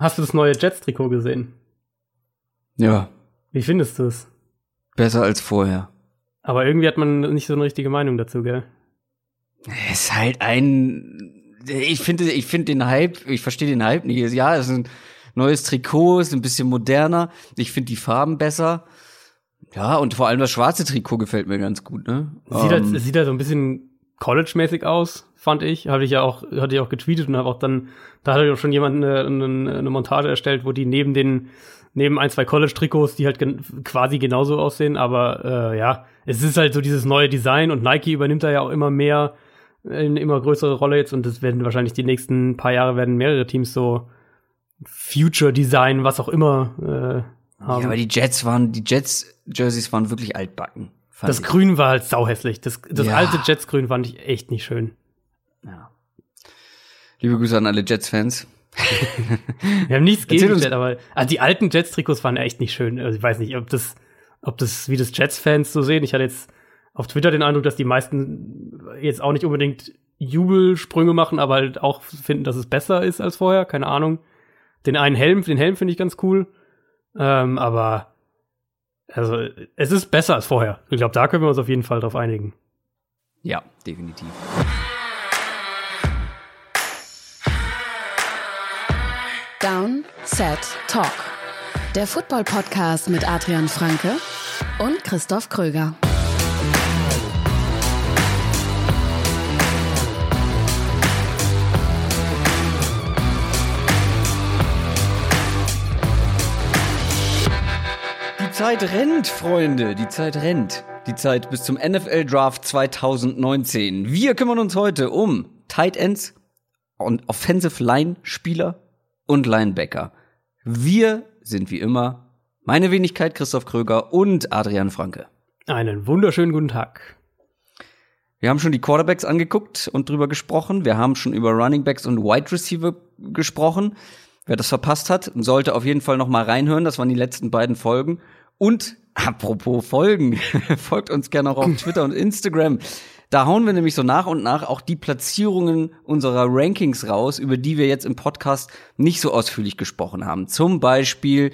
Hast du das neue Jets-Trikot gesehen? Ja. Wie findest du es? Besser als vorher. Aber irgendwie hat man nicht so eine richtige Meinung dazu, gell? Es ist halt ein. Ich finde, ich finde den Hype, ich verstehe den Hype nicht. Ja, es ist ein neues Trikot, ist ein bisschen moderner. Ich finde die Farben besser. Ja, und vor allem das schwarze Trikot gefällt mir ganz gut, ne? Sieht, halt, sieht halt so ein bisschen College-mäßig aus, fand ich. Habe ich ja auch, hatte ich auch getweetet und habe auch dann, da hat ja schon jemand eine, eine, eine Montage erstellt, wo die neben den, neben ein, zwei College-Trikots, die halt gen quasi genauso aussehen, aber äh, ja, es ist halt so dieses neue Design und Nike übernimmt da ja auch immer mehr, eine immer größere Rolle jetzt und das werden wahrscheinlich die nächsten paar Jahre werden mehrere Teams so Future Design, was auch immer äh, haben. Ja, aber die Jets waren, die Jets Jerseys waren wirklich altbacken. Das ich. Grün war halt sauhässlich. Das, das ja. alte Jets-Grün fand ich echt nicht schön. Ja. Liebe Grüße an alle Jets-Fans. Wir haben nichts gegen Jets, aber also die alten Jets-Trikots waren echt nicht schön. Also ich weiß nicht, ob das, ob das wie das Jets-Fans so sehen. Ich hatte jetzt auf Twitter den Eindruck, dass die meisten jetzt auch nicht unbedingt Jubelsprünge machen, aber halt auch finden, dass es besser ist als vorher. Keine Ahnung. Den einen Helm, den Helm finde ich ganz cool. Ähm, aber also es ist besser als vorher. Ich glaube, da können wir uns auf jeden Fall drauf einigen. Ja, definitiv. Down, Set, Talk. Der Football-Podcast mit Adrian Franke und Christoph Kröger. Zeit rennt, Freunde. Die Zeit rennt. Die Zeit bis zum NFL Draft 2019. Wir kümmern uns heute um Tight Ends und Offensive Line Spieler und Linebacker. Wir sind wie immer meine Wenigkeit Christoph Kröger und Adrian Franke. Einen wunderschönen guten Tag. Wir haben schon die Quarterbacks angeguckt und drüber gesprochen. Wir haben schon über Running Backs und Wide Receiver gesprochen. Wer das verpasst hat, sollte auf jeden Fall noch mal reinhören. Das waren die letzten beiden Folgen. Und apropos Folgen, folgt uns gerne auch auf Twitter und Instagram. Da hauen wir nämlich so nach und nach auch die Platzierungen unserer Rankings raus, über die wir jetzt im Podcast nicht so ausführlich gesprochen haben. Zum Beispiel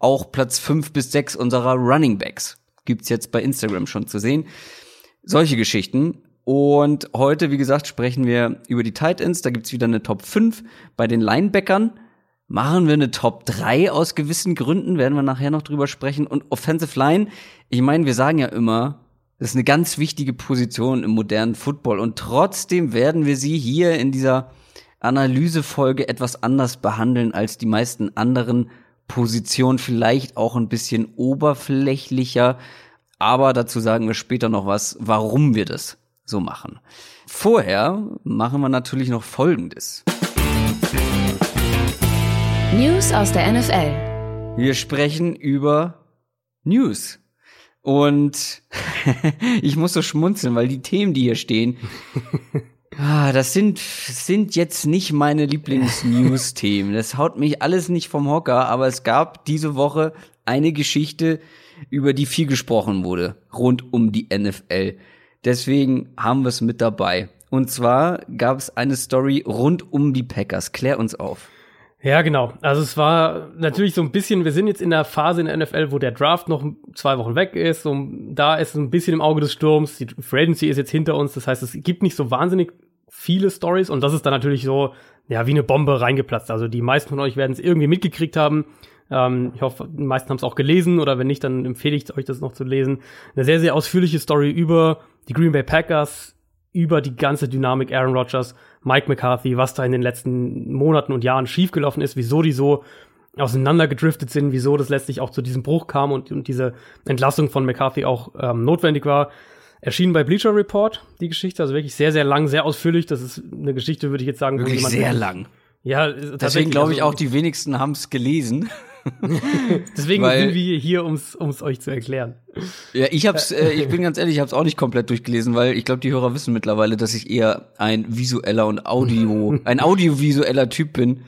auch Platz fünf bis sechs unserer Running Backs. Gibt's jetzt bei Instagram schon zu sehen. Solche Geschichten. Und heute, wie gesagt, sprechen wir über die Tight Ends. Da gibt's wieder eine Top 5 bei den Linebackern. Machen wir eine Top 3 aus gewissen Gründen, werden wir nachher noch drüber sprechen. Und Offensive Line, ich meine, wir sagen ja immer, das ist eine ganz wichtige Position im modernen Football. Und trotzdem werden wir sie hier in dieser Analysefolge etwas anders behandeln als die meisten anderen Positionen. Vielleicht auch ein bisschen oberflächlicher. Aber dazu sagen wir später noch was, warum wir das so machen. Vorher machen wir natürlich noch Folgendes. News aus der NFL. Wir sprechen über News. Und ich muss so schmunzeln, weil die Themen, die hier stehen, ah, das sind, sind jetzt nicht meine Lieblings-News-Themen. Das haut mich alles nicht vom Hocker, aber es gab diese Woche eine Geschichte, über die viel gesprochen wurde, rund um die NFL. Deswegen haben wir es mit dabei. Und zwar gab es eine Story rund um die Packers. Klär uns auf. Ja, genau. Also es war natürlich so ein bisschen, wir sind jetzt in der Phase in der NFL, wo der Draft noch zwei Wochen weg ist. Und da ist ein bisschen im Auge des Sturms. Die Free ist jetzt hinter uns. Das heißt, es gibt nicht so wahnsinnig viele Stories. Und das ist dann natürlich so, ja, wie eine Bombe reingeplatzt. Also die meisten von euch werden es irgendwie mitgekriegt haben. Ähm, ich hoffe, die meisten haben es auch gelesen. Oder wenn nicht, dann empfehle ich euch das noch zu lesen. Eine sehr, sehr ausführliche Story über die Green Bay Packers, über die ganze Dynamik Aaron Rodgers Mike McCarthy, was da in den letzten Monaten und Jahren schiefgelaufen ist, wieso die so auseinandergedriftet sind, wieso das letztlich auch zu diesem Bruch kam und, und diese Entlassung von McCarthy auch ähm, notwendig war. Erschienen bei Bleacher Report, die Geschichte, also wirklich sehr, sehr lang, sehr ausführlich. Das ist eine Geschichte, würde ich jetzt sagen. Wirklich sehr lang. Ja, deswegen glaube ich also, auch, die wenigsten haben es gelesen. Deswegen Weil, sind wir hier, um es euch zu erklären. Ja, ich hab's, äh, ich bin ganz ehrlich, ich habe es auch nicht komplett durchgelesen, weil ich glaube, die Hörer wissen mittlerweile, dass ich eher ein visueller und Audio, ein audiovisueller Typ bin.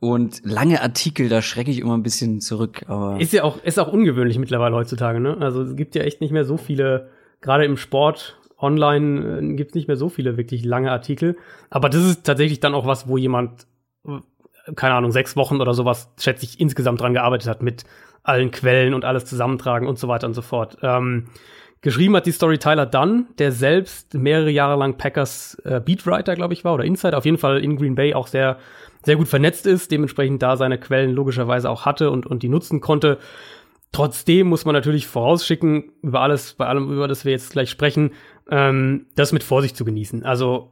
Und lange Artikel, da schrecke ich immer ein bisschen zurück. Aber ist ja auch, ist auch ungewöhnlich mittlerweile heutzutage, ne? Also es gibt ja echt nicht mehr so viele, gerade im Sport, online äh, gibt es nicht mehr so viele wirklich lange Artikel. Aber das ist tatsächlich dann auch was, wo jemand keine Ahnung, sechs Wochen oder sowas, schätze ich, insgesamt dran gearbeitet hat mit allen Quellen und alles zusammentragen und so weiter und so fort. Ähm, geschrieben hat die Story Tyler Dunn, der selbst mehrere Jahre lang Packers äh, Beatwriter, glaube ich, war, oder Insider, auf jeden Fall in Green Bay auch sehr, sehr gut vernetzt ist, dementsprechend da seine Quellen logischerweise auch hatte und, und die nutzen konnte. Trotzdem muss man natürlich vorausschicken, über alles, bei allem, über das wir jetzt gleich sprechen, ähm, das mit Vorsicht zu genießen. Also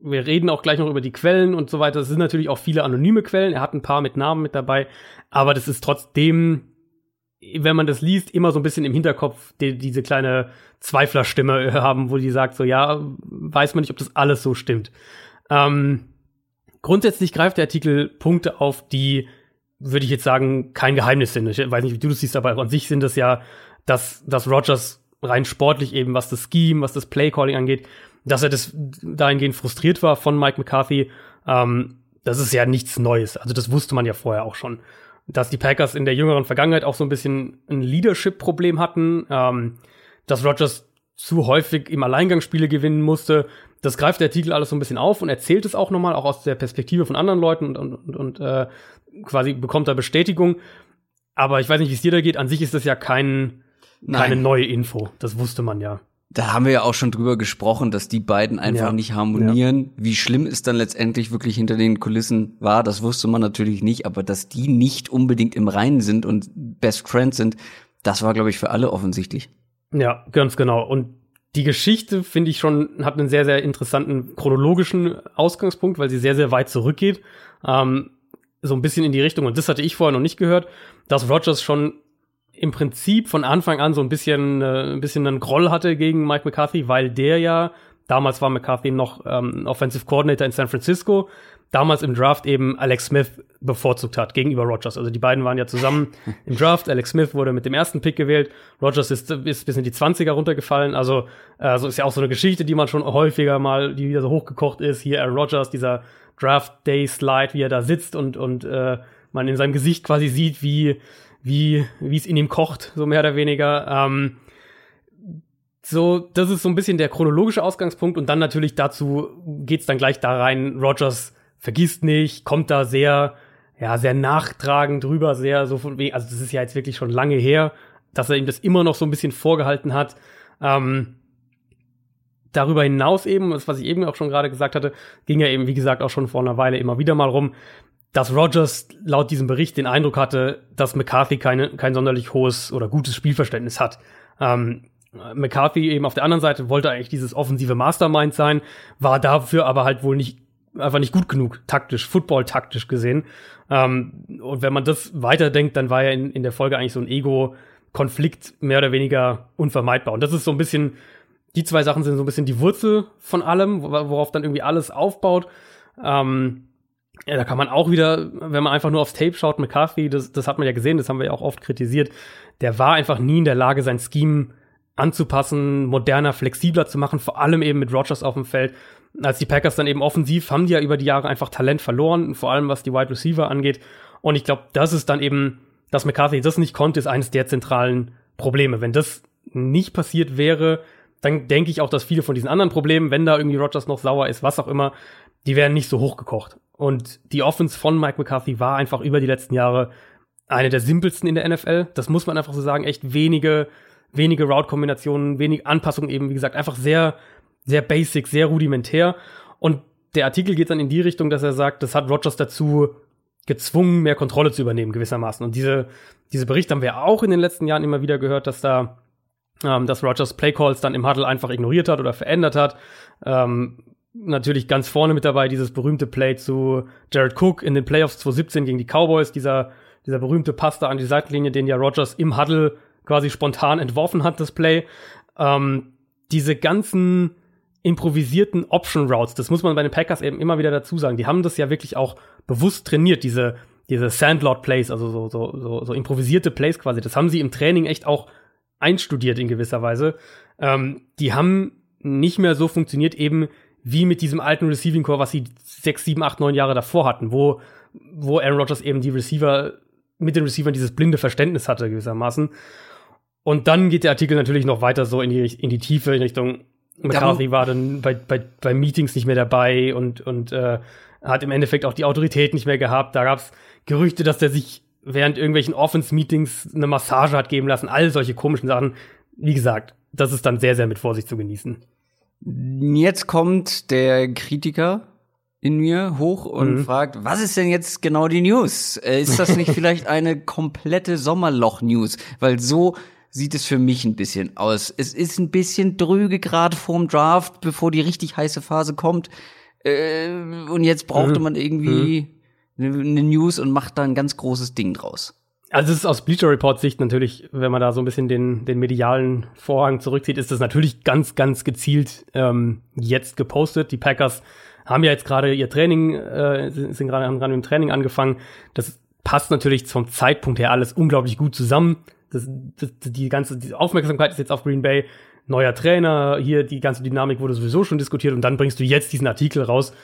wir reden auch gleich noch über die Quellen und so weiter. Es sind natürlich auch viele anonyme Quellen. Er hat ein paar mit Namen mit dabei, aber das ist trotzdem, wenn man das liest, immer so ein bisschen im Hinterkopf die, diese kleine Zweiflerstimme haben, wo die sagt so, ja, weiß man nicht, ob das alles so stimmt. Ähm, grundsätzlich greift der Artikel Punkte auf, die, würde ich jetzt sagen, kein Geheimnis sind. Ich weiß nicht, wie du das siehst, aber an sich sind das ja, dass, dass Rogers rein sportlich eben, was das Scheme, was das Playcalling angeht, dass er das dahingehend frustriert war von Mike McCarthy, ähm, das ist ja nichts Neues. Also das wusste man ja vorher auch schon. Dass die Packers in der jüngeren Vergangenheit auch so ein bisschen ein Leadership-Problem hatten, ähm, dass Rogers zu häufig im Alleingang Spiele gewinnen musste. Das greift der Artikel alles so ein bisschen auf und erzählt es auch nochmal, auch aus der Perspektive von anderen Leuten und, und, und, und äh, quasi bekommt da Bestätigung. Aber ich weiß nicht, wie es dir da geht. An sich ist das ja kein, keine neue Info. Das wusste man ja. Da haben wir ja auch schon drüber gesprochen, dass die beiden einfach Ja. nicht harmonieren. Wie schlimm es dann letztendlich wirklich hinter den Kulissen war, das wusste man natürlich nicht, aber dass die nicht unbedingt im Reinen sind und Best Friends sind, das war, glaube ich, für alle offensichtlich. Ja, ganz genau. Und die Geschichte, finde ich schon, hat einen sehr, sehr interessanten chronologischen Ausgangspunkt, weil sie sehr, sehr weit zurückgeht. Ähm, so ein bisschen in die Richtung, und das hatte ich vorher noch nicht gehört, dass Rogers schon im Prinzip von Anfang an so ein bisschen, äh, ein bisschen einen Groll hatte gegen Mike McCarthy, weil der ja, damals war McCarthy noch ähm, Offensive Coordinator in San Francisco, damals im Draft eben Alex Smith bevorzugt hat gegenüber Rogers. Also die beiden waren ja zusammen im Draft. Alex Smith wurde mit dem ersten Pick gewählt. Rogers ist, ist bis in die 20er runtergefallen. Also, also ist ja auch so eine Geschichte, die man schon häufiger mal, die wieder so hochgekocht ist. Hier Aaron Rodgers, dieser Draft Day Slide, wie er da sitzt und, und äh, man in seinem Gesicht quasi sieht, wie, wie, es in ihm kocht, so mehr oder weniger. Ähm, so, das ist so ein bisschen der chronologische Ausgangspunkt und dann natürlich dazu geht's dann gleich da rein. Rogers vergisst nicht, kommt da sehr, ja, sehr nachtragend drüber, sehr so von wegen, also das ist ja jetzt wirklich schon lange her, dass er ihm das immer noch so ein bisschen vorgehalten hat. Ähm, darüber hinaus eben, was ich eben auch schon gerade gesagt hatte, ging ja eben, wie gesagt, auch schon vor einer Weile immer wieder mal rum, dass Rogers laut diesem Bericht den Eindruck hatte, dass McCarthy keine, kein sonderlich hohes oder gutes Spielverständnis hat. Ähm, McCarthy eben auf der anderen Seite wollte eigentlich dieses offensive Mastermind sein, war dafür aber halt wohl nicht einfach nicht gut genug taktisch, Football taktisch gesehen. Ähm, und wenn man das weiterdenkt, dann war ja in, in der Folge eigentlich so ein Ego-Konflikt mehr oder weniger unvermeidbar. Und das ist so ein bisschen, die zwei Sachen sind so ein bisschen die Wurzel von allem, wo- worauf dann irgendwie alles aufbaut. Ähm, ja, da kann man auch wieder, wenn man einfach nur aufs Tape schaut, McCarthy, das, das hat man ja gesehen, das haben wir ja auch oft kritisiert, der war einfach nie in der Lage, sein Scheme anzupassen, moderner, flexibler zu machen, vor allem eben mit Rogers auf dem Feld. Als die Packers dann eben offensiv, haben die ja über die Jahre einfach Talent verloren, vor allem was die Wide Receiver angeht. Und ich glaube, das ist dann eben, dass McCarthy das nicht konnte, ist eines der zentralen Probleme. Wenn das nicht passiert wäre, dann denke ich auch, dass viele von diesen anderen Problemen, wenn da irgendwie Rogers noch sauer ist, was auch immer, die wären nicht so hochgekocht. Und die Offense von Mike McCarthy war einfach über die letzten Jahre eine der simpelsten in der NFL. Das muss man einfach so sagen. Echt wenige, wenige Route-Kombinationen, wenig Anpassungen eben, wie gesagt, einfach sehr, sehr basic, sehr rudimentär. Und der Artikel geht dann in die Richtung, dass er sagt, das hat Rogers dazu gezwungen, mehr Kontrolle zu übernehmen, gewissermaßen. Und diese, diese Berichte haben wir auch in den letzten Jahren immer wieder gehört, dass da, ähm, dass Rogers Playcalls dann im Huddle einfach ignoriert hat oder verändert hat. Ähm, natürlich ganz vorne mit dabei dieses berühmte Play zu Jared Cook in den Playoffs 2017 gegen die Cowboys, dieser, dieser berühmte Pass da an die Seitenlinie, den ja Rogers im Huddle quasi spontan entworfen hat, das Play. Ähm, diese ganzen improvisierten Option Routes, das muss man bei den Packers eben immer wieder dazu sagen. Die haben das ja wirklich auch bewusst trainiert, diese, diese Sandlot Plays, also so, so, so, so improvisierte Plays quasi. Das haben sie im Training echt auch einstudiert in gewisser Weise. Ähm, die haben nicht mehr so funktioniert eben wie mit diesem alten Receiving Core, was sie sechs, sieben, acht, neun Jahre davor hatten, wo, wo Aaron Rodgers eben die Receiver mit den Receivern dieses blinde Verständnis hatte gewissermaßen. Und dann geht der Artikel natürlich noch weiter so in die, in die Tiefe, in Richtung McCarthy war dann bei, bei, bei Meetings nicht mehr dabei und, und äh, hat im Endeffekt auch die Autorität nicht mehr gehabt. Da gab es Gerüchte, dass der sich während irgendwelchen Offense-Meetings eine Massage hat geben lassen, all solche komischen Sachen. Wie gesagt, das ist dann sehr, sehr mit Vorsicht zu genießen. Jetzt kommt der Kritiker in mir hoch und mhm. fragt, was ist denn jetzt genau die News? Äh, ist das nicht vielleicht eine komplette Sommerloch-News? Weil so sieht es für mich ein bisschen aus. Es ist ein bisschen drüge gerade vorm Draft, bevor die richtig heiße Phase kommt. Äh, und jetzt brauchte mhm. man irgendwie mhm. eine News und macht da ein ganz großes Ding draus. Also es ist aus Bleacher Report Sicht natürlich, wenn man da so ein bisschen den, den medialen Vorhang zurückzieht, ist das natürlich ganz, ganz gezielt ähm, jetzt gepostet. Die Packers haben ja jetzt gerade ihr Training, äh, sind gerade haben gerade mit dem Training angefangen. Das passt natürlich vom Zeitpunkt her alles unglaublich gut zusammen. Das, das, die ganze die Aufmerksamkeit ist jetzt auf Green Bay. Neuer Trainer, hier die ganze Dynamik wurde sowieso schon diskutiert und dann bringst du jetzt diesen Artikel raus.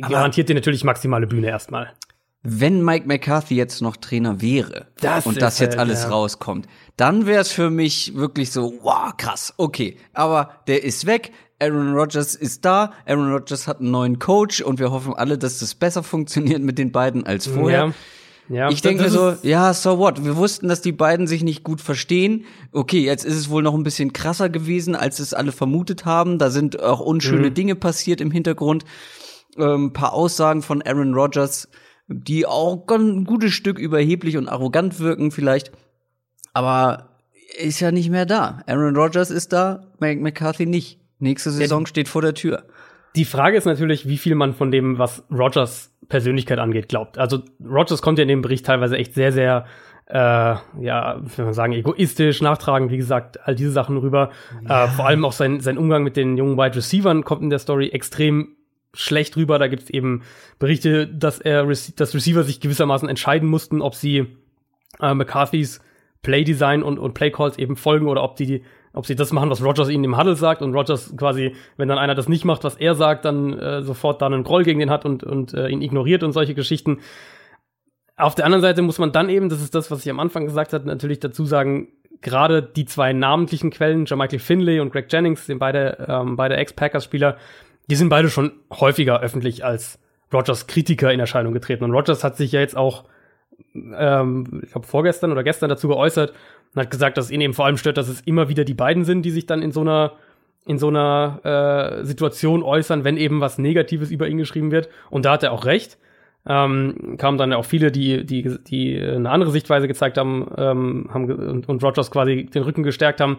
Garantiert dir natürlich maximale Bühne erstmal wenn Mike McCarthy jetzt noch Trainer wäre das und das jetzt halt, alles ja. rauskommt, dann wäre es für mich wirklich so, wow, krass, okay. Aber der ist weg, Aaron Rodgers ist da, Aaron Rodgers hat einen neuen Coach und wir hoffen alle, dass das besser funktioniert mit den beiden als vorher. Ja. Ja, ich denke so, ja, so what? Wir wussten, dass die beiden sich nicht gut verstehen. Okay, jetzt ist es wohl noch ein bisschen krasser gewesen, als es alle vermutet haben. Da sind auch unschöne mhm. Dinge passiert im Hintergrund. Ähm, paar Aussagen von Aaron Rodgers die auch ein gutes Stück überheblich und arrogant wirken vielleicht. Aber ist ja nicht mehr da. Aaron Rodgers ist da, Mike McCarthy nicht. Nächste Saison ja, steht vor der Tür. Die Frage ist natürlich, wie viel man von dem, was Rodgers Persönlichkeit angeht, glaubt. Also Rodgers kommt ja in dem Bericht teilweise echt sehr, sehr äh, ja, wenn man sagen, egoistisch, nachtragend, wie gesagt, all diese Sachen rüber. Ja. Äh, vor allem auch sein, sein Umgang mit den jungen Wide Receivern kommt in der Story extrem schlecht rüber. Da gibt es eben Berichte, dass er dass Receiver sich gewissermaßen entscheiden mussten, ob sie äh, McCarthys Playdesign und, und Playcalls eben folgen oder ob die ob sie das machen, was Rogers ihnen im Huddle sagt und Rogers quasi, wenn dann einer das nicht macht, was er sagt, dann äh, sofort dann einen Groll gegen den hat und, und äh, ihn ignoriert und solche Geschichten. Auf der anderen Seite muss man dann eben, das ist das, was ich am Anfang gesagt habe, natürlich dazu sagen, gerade die zwei namentlichen Quellen, Jermichael Finley und Greg Jennings, sind beide, ähm, beide Ex-Packers-Spieler, die sind beide schon häufiger öffentlich als Rogers Kritiker in Erscheinung getreten. Und Rogers hat sich ja jetzt auch, ähm, ich glaube, vorgestern oder gestern dazu geäußert und hat gesagt, dass ihn eben vor allem stört, dass es immer wieder die beiden sind, die sich dann in so einer in so einer äh, Situation äußern, wenn eben was Negatives über ihn geschrieben wird. Und da hat er auch recht. Ähm, kamen dann auch viele, die, die, die eine andere Sichtweise gezeigt haben, ähm, haben und, und Rogers quasi den Rücken gestärkt haben.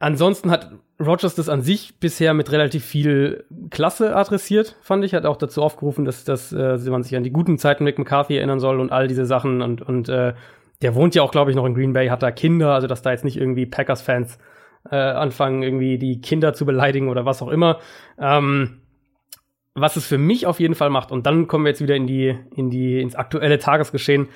Ansonsten hat Rogers das an sich bisher mit relativ viel Klasse adressiert, fand ich. Hat auch dazu aufgerufen, dass, dass äh, man sich an die guten Zeiten mit McCarthy erinnern soll und all diese Sachen. Und, und äh, der wohnt ja auch, glaube ich, noch in Green Bay, hat da Kinder, also dass da jetzt nicht irgendwie Packers-Fans äh, anfangen, irgendwie die Kinder zu beleidigen oder was auch immer. Ähm, was es für mich auf jeden Fall macht, und dann kommen wir jetzt wieder in die, in die, ins aktuelle Tagesgeschehen,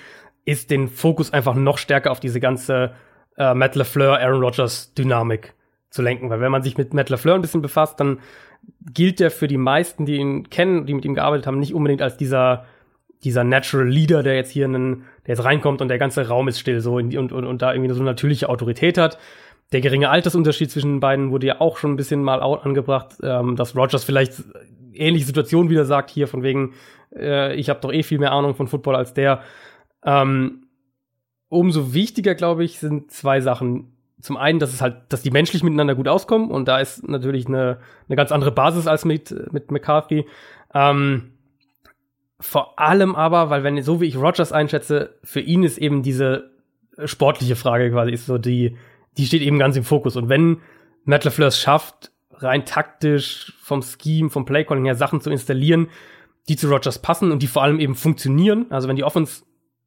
ist den Fokus einfach noch stärker auf diese ganze äh, Matt LeFleur, Aaron Rodgers Dynamik zu lenken. Weil wenn man sich mit Matt LaFleur ein bisschen befasst, dann gilt der für die meisten, die ihn kennen, die mit ihm gearbeitet haben, nicht unbedingt als dieser dieser Natural Leader, der jetzt hier einen, der jetzt reinkommt und der ganze Raum ist still so und, und, und da irgendwie so eine natürliche Autorität hat. Der geringe Altersunterschied zwischen den beiden wurde ja auch schon ein bisschen mal angebracht, ähm, dass Rogers vielleicht ähnliche Situationen wieder sagt, hier von wegen, äh, ich habe doch eh viel mehr Ahnung von Football als der. Ähm, umso wichtiger, glaube ich, sind zwei Sachen zum einen, dass es halt, dass die menschlich miteinander gut auskommen und da ist natürlich eine, eine ganz andere Basis als mit, mit McCarthy. Ähm, vor allem aber, weil wenn, so wie ich Rogers einschätze, für ihn ist eben diese sportliche Frage quasi, ist so die, die steht eben ganz im Fokus. Und wenn Matt LaFleur es schafft, rein taktisch vom Scheme, vom Playcalling her Sachen zu installieren, die zu Rogers passen und die vor allem eben funktionieren, also wenn die Offense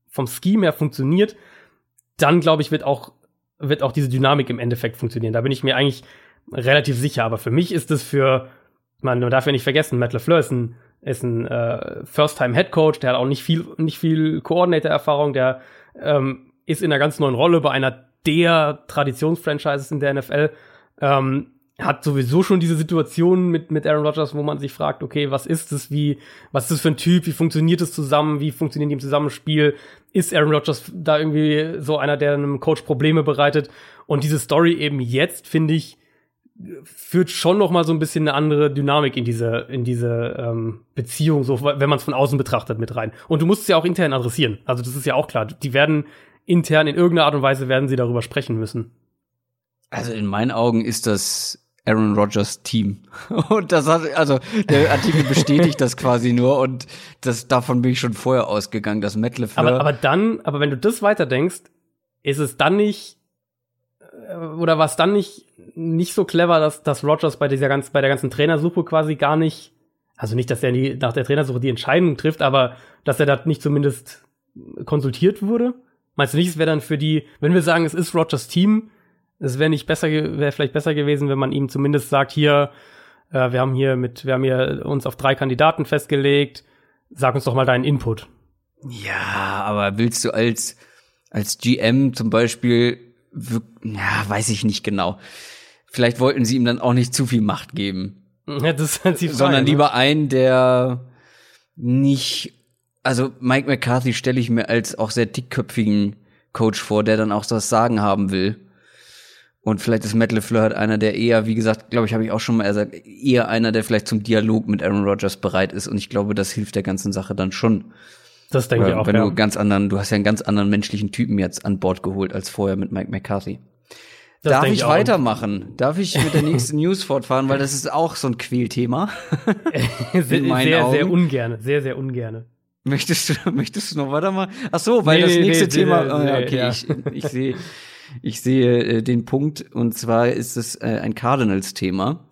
vom Scheme her funktioniert, dann glaube ich, wird auch wird auch diese Dynamik im Endeffekt funktionieren. Da bin ich mir eigentlich relativ sicher. Aber für mich ist es für, man, darf ja nicht vergessen, Matt LeFleur ist ein, ist ein äh, First-Time-Head-Coach, der hat auch nicht viel, nicht viel Coordinator-Erfahrung, der ähm, ist in einer ganz neuen Rolle bei einer der Traditionsfranchises in der NFL. Ähm, hat sowieso schon diese Situation mit, mit Aaron Rodgers, wo man sich fragt, okay, was ist das, wie, was ist das für ein Typ, wie funktioniert es zusammen, wie funktioniert die im Zusammenspiel, ist Aaron Rodgers da irgendwie so einer, der einem Coach Probleme bereitet und diese Story eben jetzt, finde ich, führt schon noch mal so ein bisschen eine andere Dynamik in diese in diese ähm, Beziehung, so wenn man es von außen betrachtet mit rein. Und du musst es ja auch intern adressieren. Also das ist ja auch klar. Die werden intern in irgendeiner Art und Weise werden sie darüber sprechen müssen. Also in meinen Augen ist das Aaron Rodgers Team. Und das hat, also der Artikel bestätigt das quasi nur und das, davon bin ich schon vorher ausgegangen, dass Matt LeFleur Aber, aber dann, aber wenn du das weiterdenkst, ist es dann nicht, äh, oder war es dann nicht, nicht so clever, dass, dass Rodgers bei dieser ganzen, bei der ganzen Trainersuche quasi gar nicht, also nicht, dass er die, nach der Trainersuche die Entscheidung trifft, aber dass er da nicht zumindest konsultiert wurde? Meinst du nicht, es wäre dann für die, wenn wir sagen, es ist Rodgers Team, es wäre nicht besser, wäre vielleicht besser gewesen, wenn man ihm zumindest sagt, hier, äh, wir haben hier mit, wir haben hier uns auf drei Kandidaten festgelegt, sag uns doch mal deinen Input. Ja, aber willst du als, als GM zum Beispiel, ja, weiß ich nicht genau. Vielleicht wollten sie ihm dann auch nicht zu viel Macht geben. Ja, das ist halt die Frage, Sondern ne? lieber einen, der nicht, also Mike McCarthy stelle ich mir als auch sehr dickköpfigen Coach vor, der dann auch das Sagen haben will. Und vielleicht ist Matt LeFleur halt einer, der eher, wie gesagt, glaube ich, habe ich auch schon mal gesagt, eher einer, der vielleicht zum Dialog mit Aaron Rodgers bereit ist. Und ich glaube, das hilft der ganzen Sache dann schon. Das denke ich auch. Wenn ja. du ganz anderen, du hast ja einen ganz anderen menschlichen Typen jetzt an Bord geholt als vorher mit Mike McCarthy. Das Darf ich, ich weitermachen? Darf ich mit der nächsten News fortfahren? Weil das ist auch so ein Quälthema. sehr, sehr, Augen. sehr ungerne. Sehr, sehr ungerne. Möchtest du, möchtest du noch weitermachen? Ach so, weil nee, das nächste nee, Thema, nee, oh, okay, ja. ich, ich sehe, ich sehe äh, den Punkt und zwar ist es äh, ein Cardinals-Thema.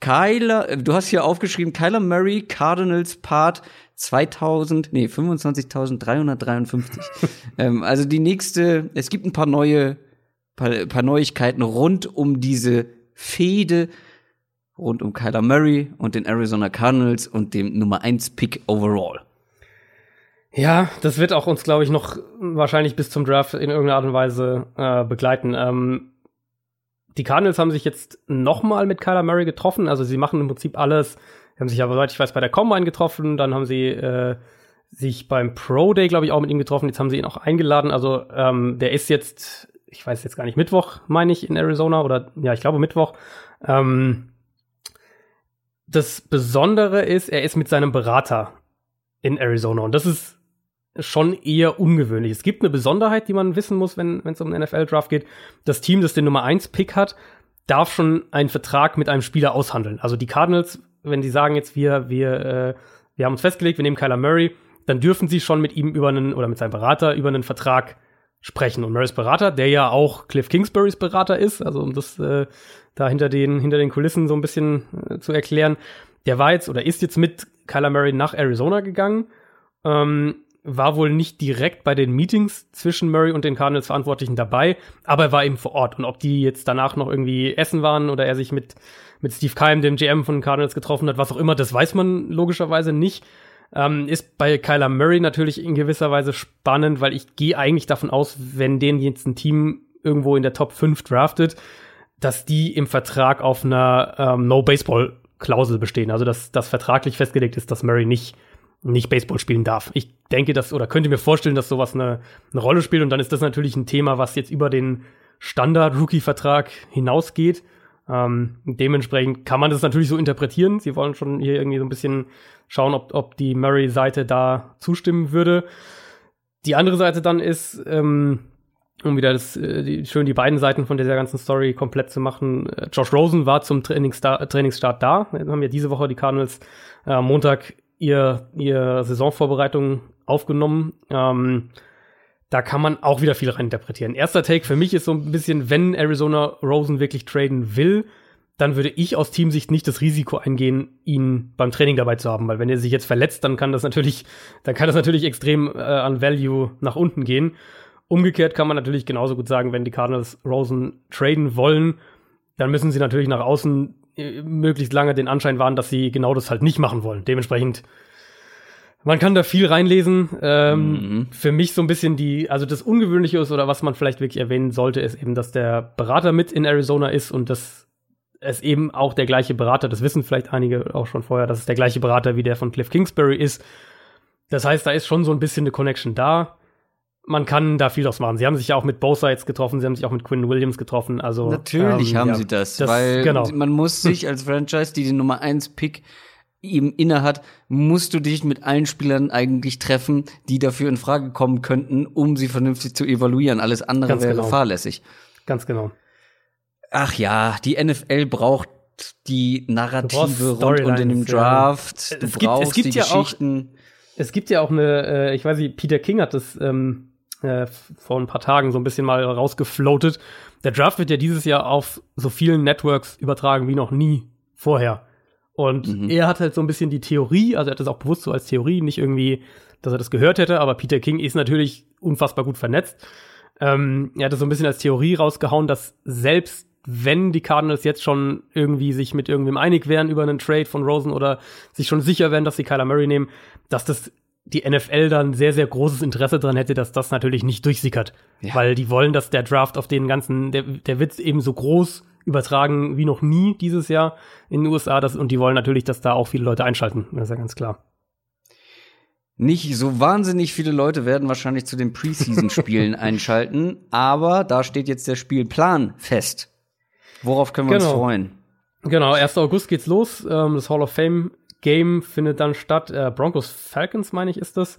Kyler, äh, du hast hier aufgeschrieben, Kyler Murray, Cardinals Part 2000, nee, 25.353. ähm, also die nächste, es gibt ein paar neue, paar, paar Neuigkeiten rund um diese Fehde, rund um Kyler Murray und den Arizona Cardinals und dem Nummer 1 Pick overall. Ja, das wird auch uns, glaube ich, noch wahrscheinlich bis zum Draft in irgendeiner Art und Weise äh, begleiten. Ähm, die Cardinals haben sich jetzt nochmal mit Kyler Murray getroffen. Also sie machen im Prinzip alles. Sie haben sich aber, soweit ich weiß, bei der Combine getroffen. Dann haben sie äh, sich beim Pro Day, glaube ich, auch mit ihm getroffen. Jetzt haben sie ihn auch eingeladen. Also ähm, der ist jetzt, ich weiß jetzt gar nicht, Mittwoch, meine ich, in Arizona. Oder ja, ich glaube Mittwoch. Ähm, das Besondere ist, er ist mit seinem Berater in Arizona. Und das ist schon eher ungewöhnlich. Es gibt eine Besonderheit, die man wissen muss, wenn es um den NFL-Draft geht. Das Team, das den Nummer 1 Pick hat, darf schon einen Vertrag mit einem Spieler aushandeln. Also die Cardinals, wenn sie sagen jetzt, wir, wir, äh, wir haben uns festgelegt, wir nehmen Kyler Murray, dann dürfen sie schon mit ihm über einen, oder mit seinem Berater über einen Vertrag sprechen. Und Murrays Berater, der ja auch Cliff Kingsburys Berater ist, also um das äh, da hinter den, hinter den Kulissen so ein bisschen äh, zu erklären, der war jetzt oder ist jetzt mit Kyler Murray nach Arizona gegangen. Ähm, war wohl nicht direkt bei den Meetings zwischen Murray und den Cardinals Verantwortlichen dabei, aber er war eben vor Ort. Und ob die jetzt danach noch irgendwie essen waren oder er sich mit, mit Steve Keim, dem GM von den Cardinals, getroffen hat, was auch immer, das weiß man logischerweise nicht. Ähm, ist bei Kyler Murray natürlich in gewisser Weise spannend, weil ich gehe eigentlich davon aus, wenn den jetzt ein Team irgendwo in der Top 5 draftet, dass die im Vertrag auf einer ähm, No-Baseball-Klausel bestehen. Also dass das vertraglich festgelegt ist, dass Murray nicht nicht Baseball spielen darf. Ich denke, dass oder könnte mir vorstellen, dass sowas eine, eine Rolle spielt und dann ist das natürlich ein Thema, was jetzt über den Standard-Rookie-Vertrag hinausgeht. Ähm, dementsprechend kann man das natürlich so interpretieren. Sie wollen schon hier irgendwie so ein bisschen schauen, ob, ob die Murray-Seite da zustimmen würde. Die andere Seite dann ist, ähm, um wieder das, äh, die, schön die beiden Seiten von dieser ganzen Story komplett zu machen. Äh, Josh Rosen war zum Trainingsstart, Trainingsstart da. Wir haben ja diese Woche die Cardinals äh, Montag ihr, ihr Saisonvorbereitung aufgenommen. Ähm, da kann man auch wieder viel reininterpretieren. Erster Take für mich ist so ein bisschen, wenn Arizona Rosen wirklich traden will, dann würde ich aus Teamsicht nicht das Risiko eingehen, ihn beim Training dabei zu haben, weil wenn er sich jetzt verletzt, dann kann das natürlich, dann kann das natürlich extrem äh, an Value nach unten gehen. Umgekehrt kann man natürlich genauso gut sagen, wenn die Cardinals Rosen traden wollen, dann müssen sie natürlich nach außen möglichst lange den Anschein wahren, dass sie genau das halt nicht machen wollen. Dementsprechend, man kann da viel reinlesen. Ähm, mhm. Für mich so ein bisschen die, also das Ungewöhnliche ist oder was man vielleicht wirklich erwähnen sollte, ist eben, dass der Berater mit in Arizona ist und dass es eben auch der gleiche Berater, das wissen vielleicht einige auch schon vorher, dass es der gleiche Berater wie der von Cliff Kingsbury ist. Das heißt, da ist schon so ein bisschen eine Connection da. Man kann da viel draus machen. Sie haben sich ja auch mit Both Sides getroffen, sie haben sich auch mit Quinn Williams getroffen. Also Natürlich ähm, haben ja, sie das, das weil genau. man muss sich als Franchise, die den Nummer 1 Pick eben inne hat, musst du dich mit allen Spielern eigentlich treffen, die dafür in Frage kommen könnten, um sie vernünftig zu evaluieren. Alles andere Ganz wäre genau. fahrlässig. Ganz genau. Ach ja, die NFL braucht die Narrative rund um den Storylines, ja. Draft. Du Es gibt- es gibt die ja auch- Geschichten. Es gibt ja auch eine, äh, ich weiß nicht, Peter King hat das ähm, äh, vor ein paar Tagen so ein bisschen mal rausgefloatet. Der Draft wird ja dieses Jahr auf so vielen Networks übertragen wie noch nie vorher. Und Mhm. er hat halt so ein bisschen die Theorie, also er hat das auch bewusst so als Theorie, nicht irgendwie, dass er das gehört hätte, aber Peter King ist natürlich unfassbar gut vernetzt. Ähm, er hat das so ein bisschen als Theorie rausgehauen, dass selbst wenn die Cardinals jetzt schon irgendwie sich mit irgendwem einig wären über einen Trade von Rosen oder sich schon sicher wären, dass sie Kyler Murray nehmen, dass das die NFL dann sehr, sehr großes Interesse dran hätte, dass das natürlich nicht durchsickert. Ja. Weil die wollen, dass der Draft auf den ganzen, der, der wird eben so groß übertragen wie noch nie dieses Jahr in den USA. Das, und die wollen natürlich, dass da auch viele Leute einschalten. Das ist ja ganz klar. Nicht so wahnsinnig viele Leute werden wahrscheinlich zu den Preseason-Spielen einschalten, aber da steht jetzt der Spielplan fest. Worauf können wir uns Genau. freuen? Genau, 1. August geht's los. Ähm, das Hall of Fame Game findet dann statt. Äh, Broncos Falcons, meine ich, ist das.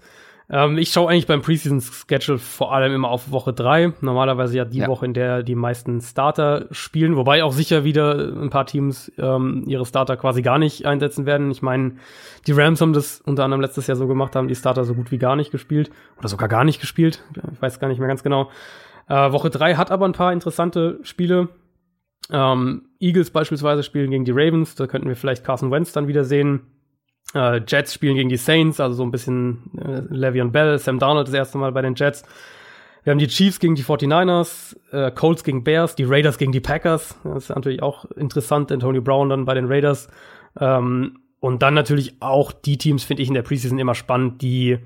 Ähm, ich schaue eigentlich beim Preseason Schedule vor allem immer auf Woche drei. Normalerweise ja die Ja. Woche, in der die meisten Starter spielen, wobei auch sicher wieder ein paar Teams ähm, ihre Starter quasi gar nicht einsetzen werden. Ich meine, die Rams haben das unter anderem letztes Jahr so gemacht, haben die Starter so gut wie gar nicht gespielt oder sogar gar nicht gespielt. Ich weiß gar nicht mehr ganz genau. Äh, Woche drei hat aber ein paar interessante Spiele. Ähm, Eagles beispielsweise spielen gegen die Ravens, da könnten wir vielleicht Carson Wentz dann wieder sehen. Äh, Jets spielen gegen die Saints, also so ein bisschen äh, Le'Veon Bell, Sam Darnold das erste Mal bei den Jets. Wir haben die Chiefs gegen die 49ers, äh, Colts gegen Bears, die Raiders gegen die Packers. Das ist natürlich auch interessant, Antonio Brown dann bei den Raiders. Ähm, und dann natürlich auch die Teams, finde ich in der Preseason immer spannend, die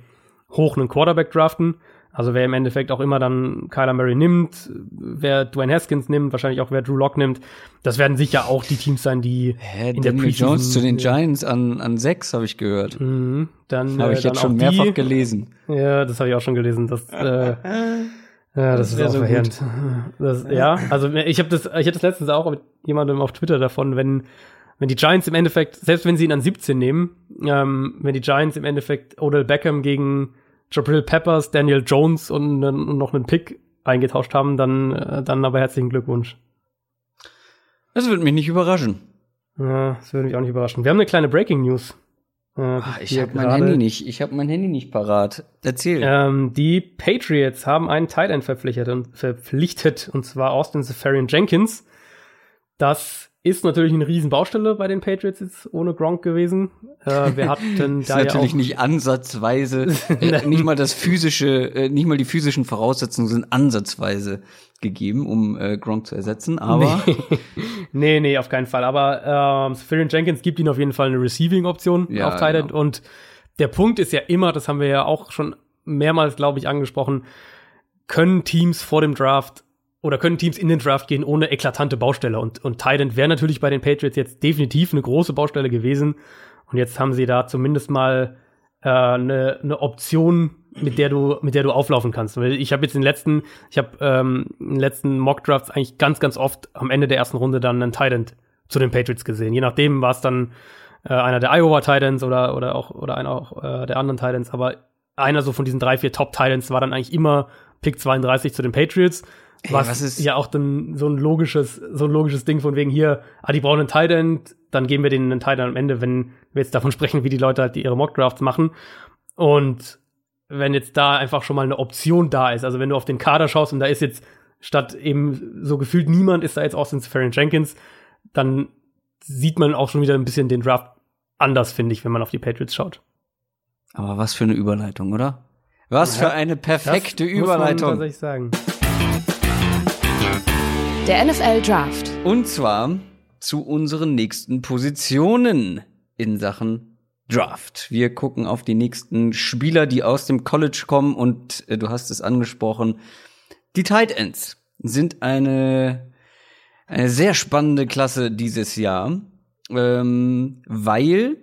hoch einen Quarterback draften. Also wer im Endeffekt auch immer dann Kyler Murray nimmt, wer Dwayne Haskins nimmt, wahrscheinlich auch wer Drew Lock nimmt, das werden sicher auch die Teams sein, die Hä, in der Daniel Preseason Jones zu den. Giants an, an sechs, habe ich gehört. Mhm, dann Habe äh, ich dann jetzt schon mehrfach die, gelesen. Ja, das habe ich auch schon gelesen. Das, äh, ja, das, ist wär auch so verheerend. Das, ja, also ich habe das, ich hatte das letztens auch mit jemandem auf Twitter davon, wenn wenn die Giants im Endeffekt, selbst wenn sie ihn an 17 nehmen, ähm, wenn die Giants im Endeffekt Odell Beckham gegen Jabril Peppers, Daniel Jones und, und noch einen Pick eingetauscht haben, dann äh, dann aber herzlichen Glückwunsch. Das würde mich nicht überraschen. Ja, das würde mich auch nicht überraschen. Wir haben eine kleine Breaking News. Äh, Ah, Ich habe mein. Handy nicht. Ich habe mein Handy nicht parat. Erzähl. Ähm, die Patriots haben einen Tight End verpflichtet und, verpflichtet, und zwar Austin Safarian Jenkins. Das ist natürlich eine riesen Baustelle bei den Patriots jetzt ohne Gronk gewesen. Äh, wir hatten ist da ja natürlich auch, nicht ansatzweise, äh, nicht mal das physische, äh, nicht mal die physischen Voraussetzungen sind ansatzweise gegeben, um äh, Gronk zu ersetzen, aber nee, nee, auf keinen Fall. Aber ähm, Safarian Jenkins gibt ihnen auf jeden Fall eine Receiving-Option Ja, auf Tight End. genau. Und der Punkt ist ja immer, das haben wir ja auch schon mehrmals, glaube ich, angesprochen, können Teams vor dem Draft oder können Teams in den Draft gehen ohne eklatante Baustelle. Und, und Tight End wäre natürlich bei den Patriots jetzt definitiv eine große Baustelle gewesen. Und jetzt haben sie da zumindest mal äh, eine, eine Option, mit der du, mit der du auflaufen kannst. Weil ich habe jetzt in den letzten, ich habe ähm, in den letzten Mock Drafts eigentlich ganz, ganz oft am Ende der ersten Runde dann einen Tight End zu den Patriots gesehen. Je nachdem war es dann äh, einer der Iowa Titans oder oder auch oder einer auch äh, der anderen Titans, aber einer so von diesen drei vier Top Titans war dann eigentlich immer Pick 32 zu den Patriots. Ey, was, was ist- ja auch dann so ein logisches so ein logisches Ding von wegen hier, ah die brauchen einen Tight End, dann geben wir denen einen Tight End am Ende, wenn wir jetzt davon sprechen, wie die Leute halt ihre Mock Drafts machen und wenn jetzt da einfach schon mal eine Option da ist, also wenn du auf den Kader schaust und da ist jetzt statt eben so gefühlt niemand ist da jetzt Austin Safarian Jenkins, dann sieht man auch schon wieder ein bisschen den Draft anders, finde ich, wenn man auf die Patriots schaut. aber was für eine Überleitung, oder? Was Ja, für eine perfekte Das muss man Überleitung. tatsächlich sagen. Der NFL Draft. Und zwar zu unseren nächsten Positionen in Sachen Draft. Wir gucken auf die nächsten Spieler, die aus dem College kommen und äh, du hast es angesprochen. Die Tight Ends sind eine, eine sehr spannende Klasse dieses Jahr, ähm, weil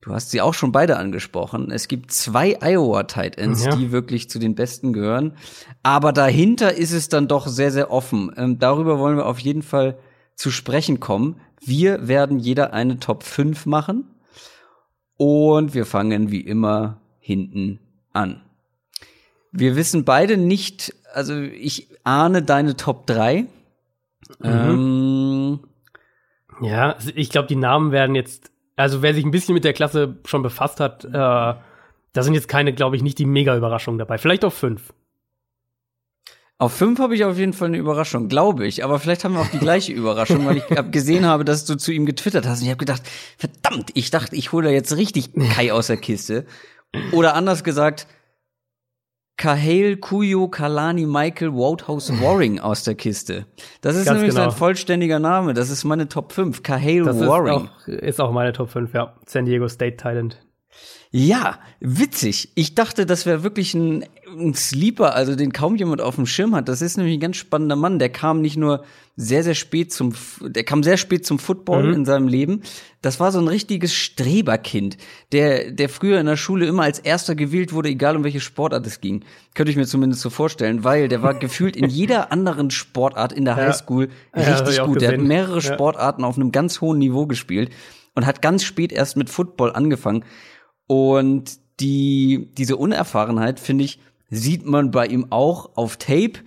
Du hast sie auch schon beide angesprochen. Es gibt zwei Iowa Tight Ends, Ja. die wirklich zu den besten gehören. Aber dahinter ist es dann doch sehr, sehr offen. Ähm, darüber wollen wir auf jeden Fall zu sprechen kommen. Wir werden jeder eine Top 5 machen. Und wir fangen wie immer hinten an. Wir wissen beide nicht, also ich ahne deine Top 3. Ähm, Ja, ich glaube, die Namen werden jetzt, also wer sich ein bisschen mit der Klasse schon befasst hat, äh, da sind jetzt keine, glaube ich, nicht die Mega-Überraschungen dabei. Vielleicht auch fünf. Auf fünf habe ich auf jeden Fall eine Überraschung, glaube ich. Aber vielleicht haben wir auch die gleiche Überraschung, weil ich hab gesehen habe, dass du zu ihm getwittert hast. Und ich habe gedacht, verdammt, ich dachte, ich hole da jetzt richtig Kai aus der Kiste. Oder anders gesagt, Kahale Kuyo Kalani Michael Wouthouse Waring aus der Kiste. Das ist Ganz nämlich genau. sein vollständiger Name. Das ist meine Top 5. Kahale Das ist Waring. auch, ist auch meine Top 5, ja. San Diego State Talent. Ja, witzig. Ich dachte, das wäre wirklich ein, ein Sleeper, also den kaum jemand auf dem Schirm hat. Das ist nämlich ein ganz spannender Mann. Der kam nicht nur sehr, sehr spät zum, der kam sehr spät zum Football Mhm. in seinem Leben. Das war so ein richtiges Streberkind, der, der früher in der Schule immer als erster gewählt wurde, egal um welche Sportart es ging. Könnte ich mir zumindest so vorstellen, weil der war gefühlt in jeder anderen Sportart in der Ja. Highschool Ja, richtig ich auch gut. Der hat mehrere Ja. Sportarten auf einem ganz hohen Niveau gespielt und hat ganz spät erst mit Football angefangen. Und die, diese Unerfahrenheit, finde ich, sieht man bei ihm auch auf Tape.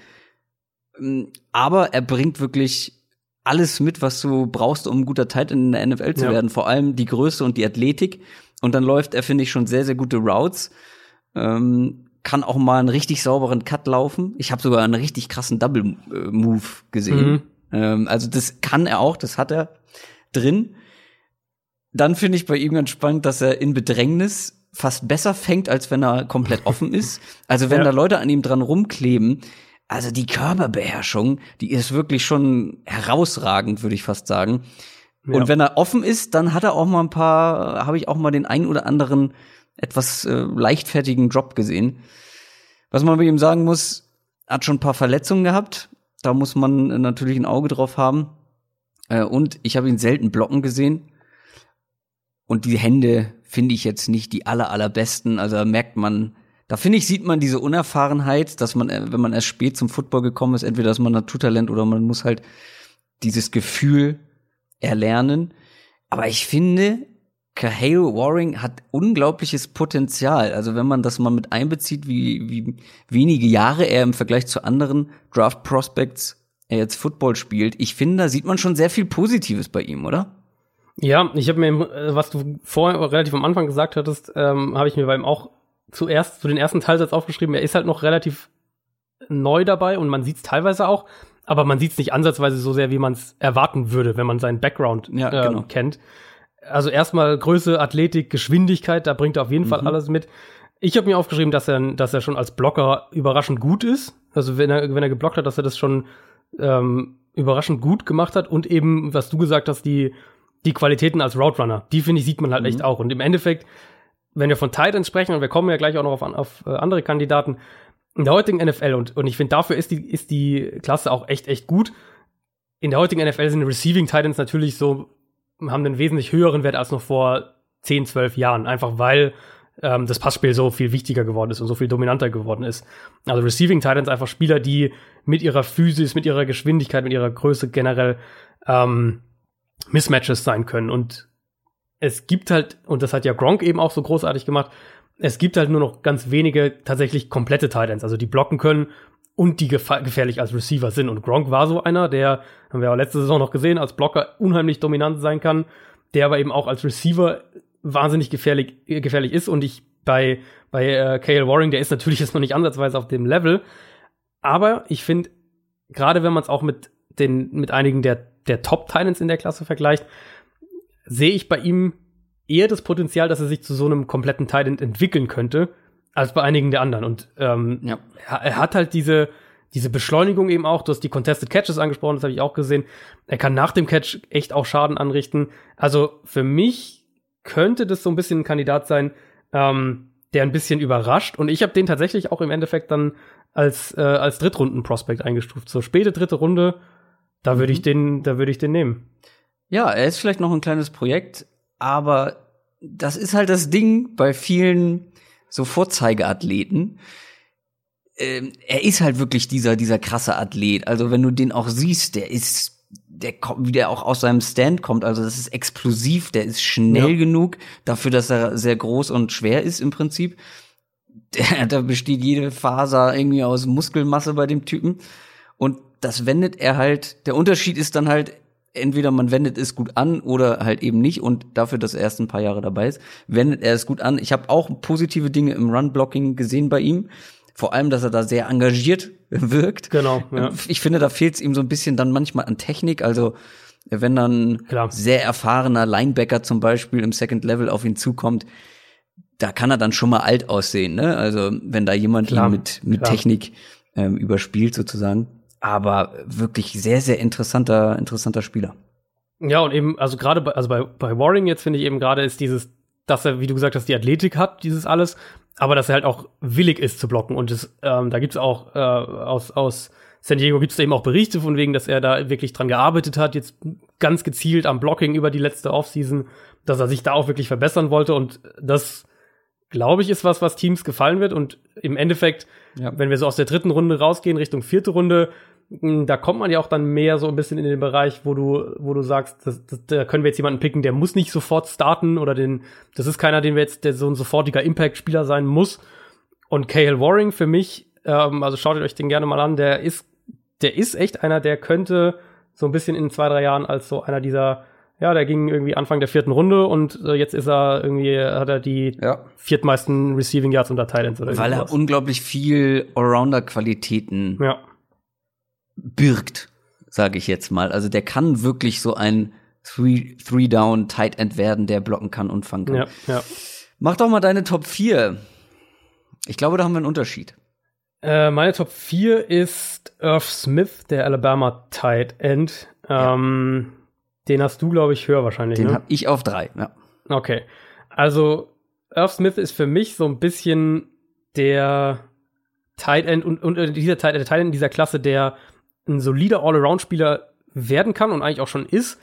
Mm, Aber er bringt wirklich alles mit, was du brauchst, um ein guter Tight in der NFL zu Ja. werden. Vor allem die Größe und die Athletik. Und dann läuft er, finde ich, schon sehr, sehr gute Routes. Ähm, kann auch mal einen richtig sauberen Cut laufen. Ich habe sogar einen richtig krassen Double äh, Move gesehen. Mhm. Ähm, also das kann er auch, das hat er drin. Dann finde ich bei ihm ganz spannend, dass er in Bedrängnis fast besser fängt, als wenn er komplett offen ist. Also wenn Ja. da Leute an ihm dran rumkleben, also die Körperbeherrschung, die ist wirklich schon herausragend, würde ich fast sagen. Ja. Und wenn er offen ist, dann hat er auch mal ein paar, habe ich auch mal den einen oder anderen etwas äh, leichtfertigen Drop gesehen. Was man bei ihm sagen muss, hat schon ein paar Verletzungen gehabt. Da muss man natürlich ein Auge drauf haben. Äh, und ich habe ihn selten blocken gesehen. Und die Hände finde ich jetzt nicht die aller, allerbesten. Also da merkt man, da finde ich, sieht man diese Unerfahrenheit, dass man, äh, wenn man erst spät zum Football gekommen ist, entweder ist man Naturtalent oder man muss halt dieses Gefühl erlernen. Aber ich finde, Kahale Waring hat unglaubliches Potenzial. Also wenn man das mal mit einbezieht, wie, wie wenige Jahre er im Vergleich zu anderen Draft Prospects er jetzt Football spielt, ich finde, da sieht man schon sehr viel Positives bei ihm, oder? Ja, ich habe mir, äh, was du vorher relativ am Anfang gesagt hattest, ähm, habe ich mir bei ihm auch zuerst zu den ersten Teilsatz aufgeschrieben. Er ist halt noch relativ neu dabei und man sieht es teilweise auch, aber man sieht es nicht ansatzweise so sehr, wie man es erwarten würde, wenn man seinen Background Ja, ähm, genau. kennt. Also erstmal Größe, Athletik, Geschwindigkeit, da bringt er auf jeden Fall Mhm. alles mit. Ich habe mir aufgeschrieben, dass er, dass er schon als Blocker überraschend gut ist. Also wenn er, wenn er geblockt hat, dass er das schon ähm, überraschend gut gemacht hat und eben, was du gesagt hast, die, die Qualitäten als Route Runner, die finde ich, sieht man halt Mhm. echt auch. Und im Endeffekt, wenn wir von Titans sprechen, und wir kommen ja gleich auch noch auf, auf äh, andere Kandidaten, in der heutigen NFL, und, und ich finde, dafür ist die, ist die Klasse auch echt, echt gut. In der heutigen NFL sind Receiving Titans natürlich so, haben einen wesentlich höheren Wert als noch vor 10, 12 Jahren. Einfach weil ähm, das Passspiel so viel wichtiger geworden ist und so viel dominanter geworden ist. Also Receiving Titans einfach Spieler, die mit ihrer Physis, mit ihrer Geschwindigkeit, mit ihrer Größe generell ähm, Mismatches sein können. Und es gibt halt, und das hat ja Gronk eben auch so großartig gemacht, es gibt halt nur noch ganz wenige tatsächlich komplette Titans, also die blocken können und die gefährlich als Receiver sind. Und Gronk war so einer, der, haben wir auch letzte Saison noch gesehen, als Blocker unheimlich dominant sein kann, der aber eben auch als Receiver wahnsinnig gefährlich, äh, gefährlich ist. Und ich bei, bei äh, Kale Waring, der ist natürlich jetzt noch nicht ansatzweise auf dem Level. Aber ich finde, gerade wenn man es auch mit den, mit einigen der, der Top-Titans in der Klasse vergleicht, sehe ich bei ihm eher das Potenzial, dass er sich zu so einem kompletten Titan entwickeln könnte, als bei einigen der anderen. Und ähm, Ja. er, hat halt diese, diese Beschleunigung eben auch. Du hast die Contested Catches angesprochen, das habe ich auch gesehen. Er kann nach dem Catch echt auch Schaden anrichten. Also für mich könnte das so ein bisschen ein Kandidat sein, ähm, der ein bisschen überrascht. Und ich habe den tatsächlich auch im Endeffekt dann als, äh, als Drittrunden-Prospect eingestuft. So späte dritte Runde, da würde Mhm. ich den, da würde ich den nehmen. Ja, er ist vielleicht noch ein kleines Projekt, aber das ist halt das Ding bei vielen so Vorzeigeathleten. Ähm, er ist halt wirklich dieser, dieser krasse Athlet. Also wenn du den auch siehst, der ist der kommt, wie der auch aus seinem Stand kommt, also das ist explosiv, der ist schnell ja. genug dafür, dass er sehr groß und schwer ist im Prinzip. Der, da besteht jede Faser irgendwie aus Muskelmasse bei dem Typen. Und das wendet er halt, der Unterschied ist dann halt, entweder man wendet es gut an oder halt eben nicht und dafür, dass er erst ein paar Jahre dabei ist, wendet er es gut an. Ich habe auch positive Dinge im Run-Blocking gesehen bei ihm. Vor allem, dass er da sehr engagiert wirkt. Genau. Ja. Ich finde, da fehlt es ihm so ein bisschen dann manchmal an Technik. Also wenn dann Klar. sehr erfahrener Linebacker zum Beispiel im Second Level auf ihn zukommt, da kann er dann schon mal alt aussehen. Ne? Also wenn da jemand Klar. mit, mit Technik ähm, überspielt sozusagen. Aber wirklich sehr, sehr interessanter, interessanter Spieler. Ja, und eben, also gerade bei, also bei, bei Warring jetzt finde ich eben gerade ist dieses, dass er, wie du gesagt hast, die Athletik hat, dieses alles aber dass er halt auch willig ist zu blocken. Und das, ähm, da gibt's auch äh, aus, aus San Diego gibt's da eben auch Berichte von wegen, dass er da wirklich dran gearbeitet hat, jetzt ganz gezielt am Blocking über die letzte Offseason, dass er sich da auch wirklich verbessern wollte. Und das, glaube ich, ist was, was Teams gefallen wird. Und im Endeffekt, ja. wenn wir so aus der dritten Runde rausgehen, Richtung vierte Runde, da kommt man ja auch dann mehr so ein bisschen in den Bereich, wo du, wo du sagst, das, das, da können wir jetzt jemanden picken, der muss nicht sofort starten oder den, das ist keiner, den wir jetzt, der so ein sofortiger Impact-Spieler sein muss. Und Cale Waring für mich, ähm, also schaut euch den gerne mal an, der ist, der ist echt einer, der könnte so ein bisschen in zwei, drei Jahren als so einer dieser, ja, der ging irgendwie Anfang der vierten Runde und äh, jetzt ist er irgendwie, hat er die ja. viertmeisten Receiving Yards unter oder Weil er unglaublich viel Allrounder-Qualitäten ja birgt, sage ich jetzt mal. Also der kann wirklich so ein Three, Three Down Tight End werden, der blocken kann und fangen kann. Ja, ja. Mach doch mal deine Top 4. Ich glaube, da haben wir einen Unterschied. Äh, meine Top 4 ist Irv Smith, der Alabama Tight End. Ähm, ja. Den hast du, glaube ich, höher wahrscheinlich. Den ne? habe ich auf drei, ja. Okay. Also, Irv Smith ist für mich so ein bisschen der Tight End und, und äh, dieser Tight, der Tight End in dieser Klasse, der ein solider All-Around-Spieler werden kann und eigentlich auch schon ist.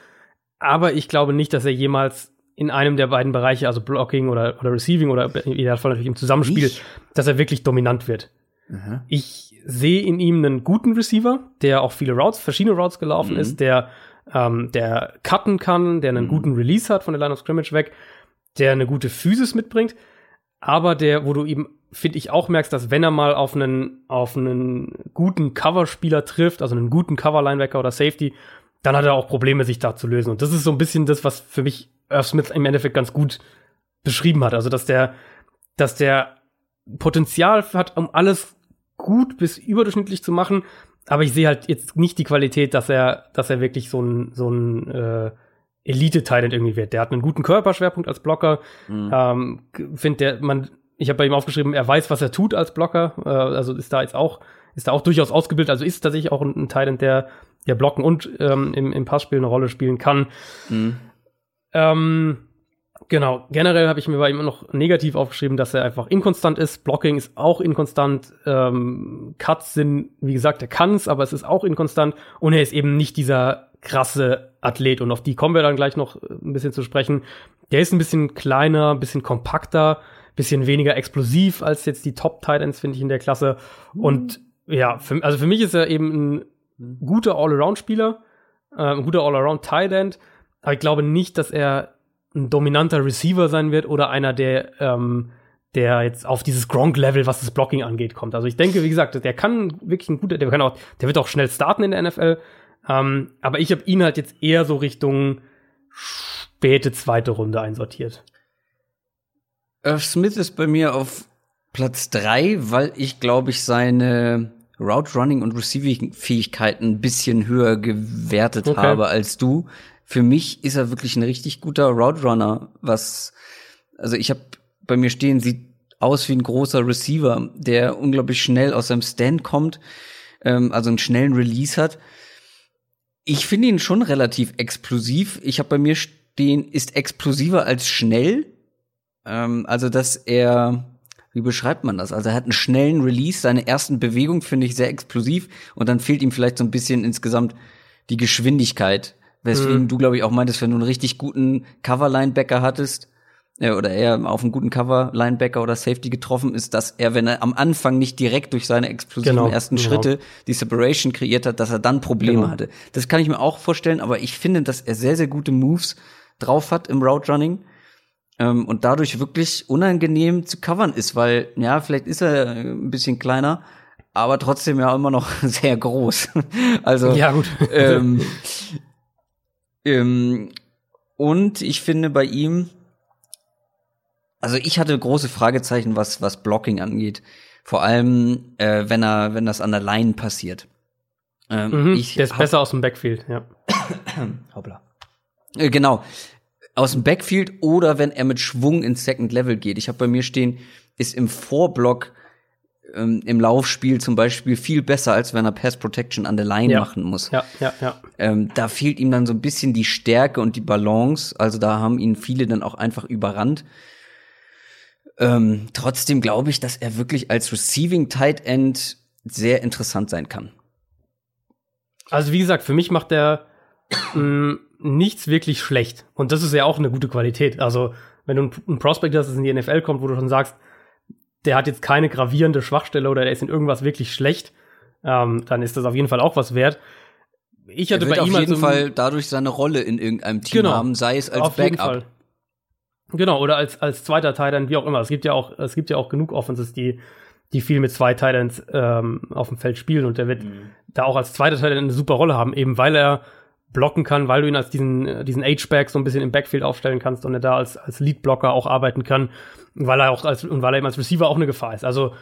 Aber ich glaube nicht, dass er jemals in einem der beiden Bereiche, also Blocking oder, oder Receiving oder idealfall natürlich im Zusammenspiel, ich? dass er wirklich dominant wird. Mhm. Ich sehe in ihm einen guten Receiver, der auch viele Routes, verschiedene Routes gelaufen mhm. ist, der, ähm, der cutten kann, der einen mhm. guten Release hat von der Line of Scrimmage weg, der eine gute Physis mitbringt, aber der, wo du ihm finde ich auch merkst, dass wenn er mal auf einen, auf einen guten Coverspieler trifft, also einen guten Cover-Linebacker oder Safety, dann hat er auch Probleme, sich da zu lösen. Und das ist so ein bisschen das, was für mich Irv Smith im Endeffekt ganz gut beschrieben hat. Also, dass der, dass der Potenzial hat, um alles gut bis überdurchschnittlich zu machen. Aber ich sehe halt jetzt nicht die Qualität, dass er, dass er wirklich so ein, so ein äh, Elite-Talent irgendwie wird. Der hat einen guten Körperschwerpunkt als Blocker. Mhm. Ähm, Finde der, man ich habe bei ihm aufgeschrieben, er weiß, was er tut als Blocker. Äh, also ist da jetzt auch, ist da auch durchaus ausgebildet. Also ist tatsächlich auch ein, ein Talent, der, der blocken und ähm, im, im Passspiel eine Rolle spielen kann. Mhm. Ähm, genau. Generell habe ich mir bei ihm noch negativ aufgeschrieben, dass er einfach inkonstant ist. Blocking ist auch inkonstant. Ähm, Cuts sind, wie gesagt, er kann's, aber es ist auch inkonstant. Und er ist eben nicht dieser krasse Athlet. Und auf die kommen wir dann gleich noch ein bisschen zu sprechen. Der ist ein bisschen kleiner, ein bisschen kompakter bisschen weniger explosiv als jetzt die Top Titans, finde ich, in der Klasse. Und ja, für, also für mich ist er eben ein guter All-Around-Spieler, äh, ein guter All-Around Tight End. Aber ich glaube nicht, dass er ein dominanter Receiver sein wird oder einer, der, ähm, der jetzt auf dieses Gronk-Level, was das Blocking angeht, kommt. Also ich denke, wie gesagt, der kann wirklich ein guter, der kann auch, der wird auch schnell starten in der NFL. Ähm, aber ich habe ihn halt jetzt eher so Richtung späte zweite Runde einsortiert. Irv Smith ist bei mir auf Platz drei, weil ich glaube ich seine Route Running und Receiving Fähigkeiten ein bisschen höher gewertet okay. habe als du. Für mich ist er wirklich ein richtig guter Route Runner, was also ich habe bei mir stehen sieht aus wie ein großer Receiver, der unglaublich schnell aus seinem Stand kommt, ähm, also einen schnellen Release hat. Ich finde ihn schon relativ explosiv. Ich habe bei mir stehen, ist explosiver als schnell. Ähm, also, dass er, wie beschreibt man das? Also, er hat einen schnellen Release. Seine ersten Bewegungen finde ich sehr explosiv und dann fehlt ihm vielleicht so ein bisschen insgesamt die Geschwindigkeit. Weswegen mhm. du, glaube ich, auch meintest, wenn du einen richtig guten Cover-Linebacker hattest, oder er auf einen guten Cover Linebacker oder Safety getroffen ist, dass er, wenn er am Anfang nicht direkt durch seine explosiven Genau, ersten genau. Schritte die Separation kreiert hat, dass er dann Probleme Genau. hatte. Das kann ich mir auch vorstellen, aber ich finde, dass er sehr, sehr gute Moves drauf hat im Route Running ähm, und dadurch wirklich unangenehm zu covern ist, weil ja, vielleicht ist er äh, ein bisschen kleiner, aber trotzdem ja immer noch sehr groß. also Ja, gut. ähm, ähm, und ich finde bei ihm, also ich hatte große Fragezeichen, was was Blocking angeht. Vor allem, äh, wenn er wenn das an der Line passiert. Ähm, Mhm, ich der ist hab- besser aus dem Backfield, ja. Hoppla. Äh, genau. Aus dem Backfield oder wenn er mit Schwung ins Second Level geht. Ich habe bei mir stehen, ist im Vorblock ähm, im Laufspiel zum Beispiel viel besser, als wenn er Pass Protection an der Line Ja. machen muss. Ja, ja, ja. Ähm, da fehlt ihm dann so ein bisschen die Stärke und die Balance. Also da haben ihn viele dann auch einfach überrannt. Ähm, trotzdem glaube ich, dass er wirklich als Receiving Tight End sehr interessant sein kann. Also wie gesagt, für mich macht der mh, nichts wirklich schlecht. Und das ist ja auch eine gute Qualität. Also wenn du einen- Prospect hast, das in die NFL kommt, wo du schon sagst, der hat jetzt keine gravierende Schwachstelle oder der ist in irgendwas wirklich schlecht, ähm, dann ist das auf jeden Fall auch was wert. Ich Er hatte wird bei auf ihm jeden also, Fall dadurch seine Rolle in irgendeinem Team Genau. haben, sei es als auf jeden Backup. Fall. Genau, oder als, als zweiter Tight wie auch immer. Es gibt ja auch, es gibt ja auch genug Offenses, die, die viel mit zwei Tight ähm, auf dem Feld spielen und der wird da auch als zweiter Tight eine super Rolle haben, eben weil er blocken kann, weil du ihn als diesen, diesen H-Back so ein bisschen im Backfield aufstellen kannst und er da als, als Lead-Blocker auch arbeiten kann, weil er auch als, und weil er eben als Receiver auch eine Gefahr ist. Also,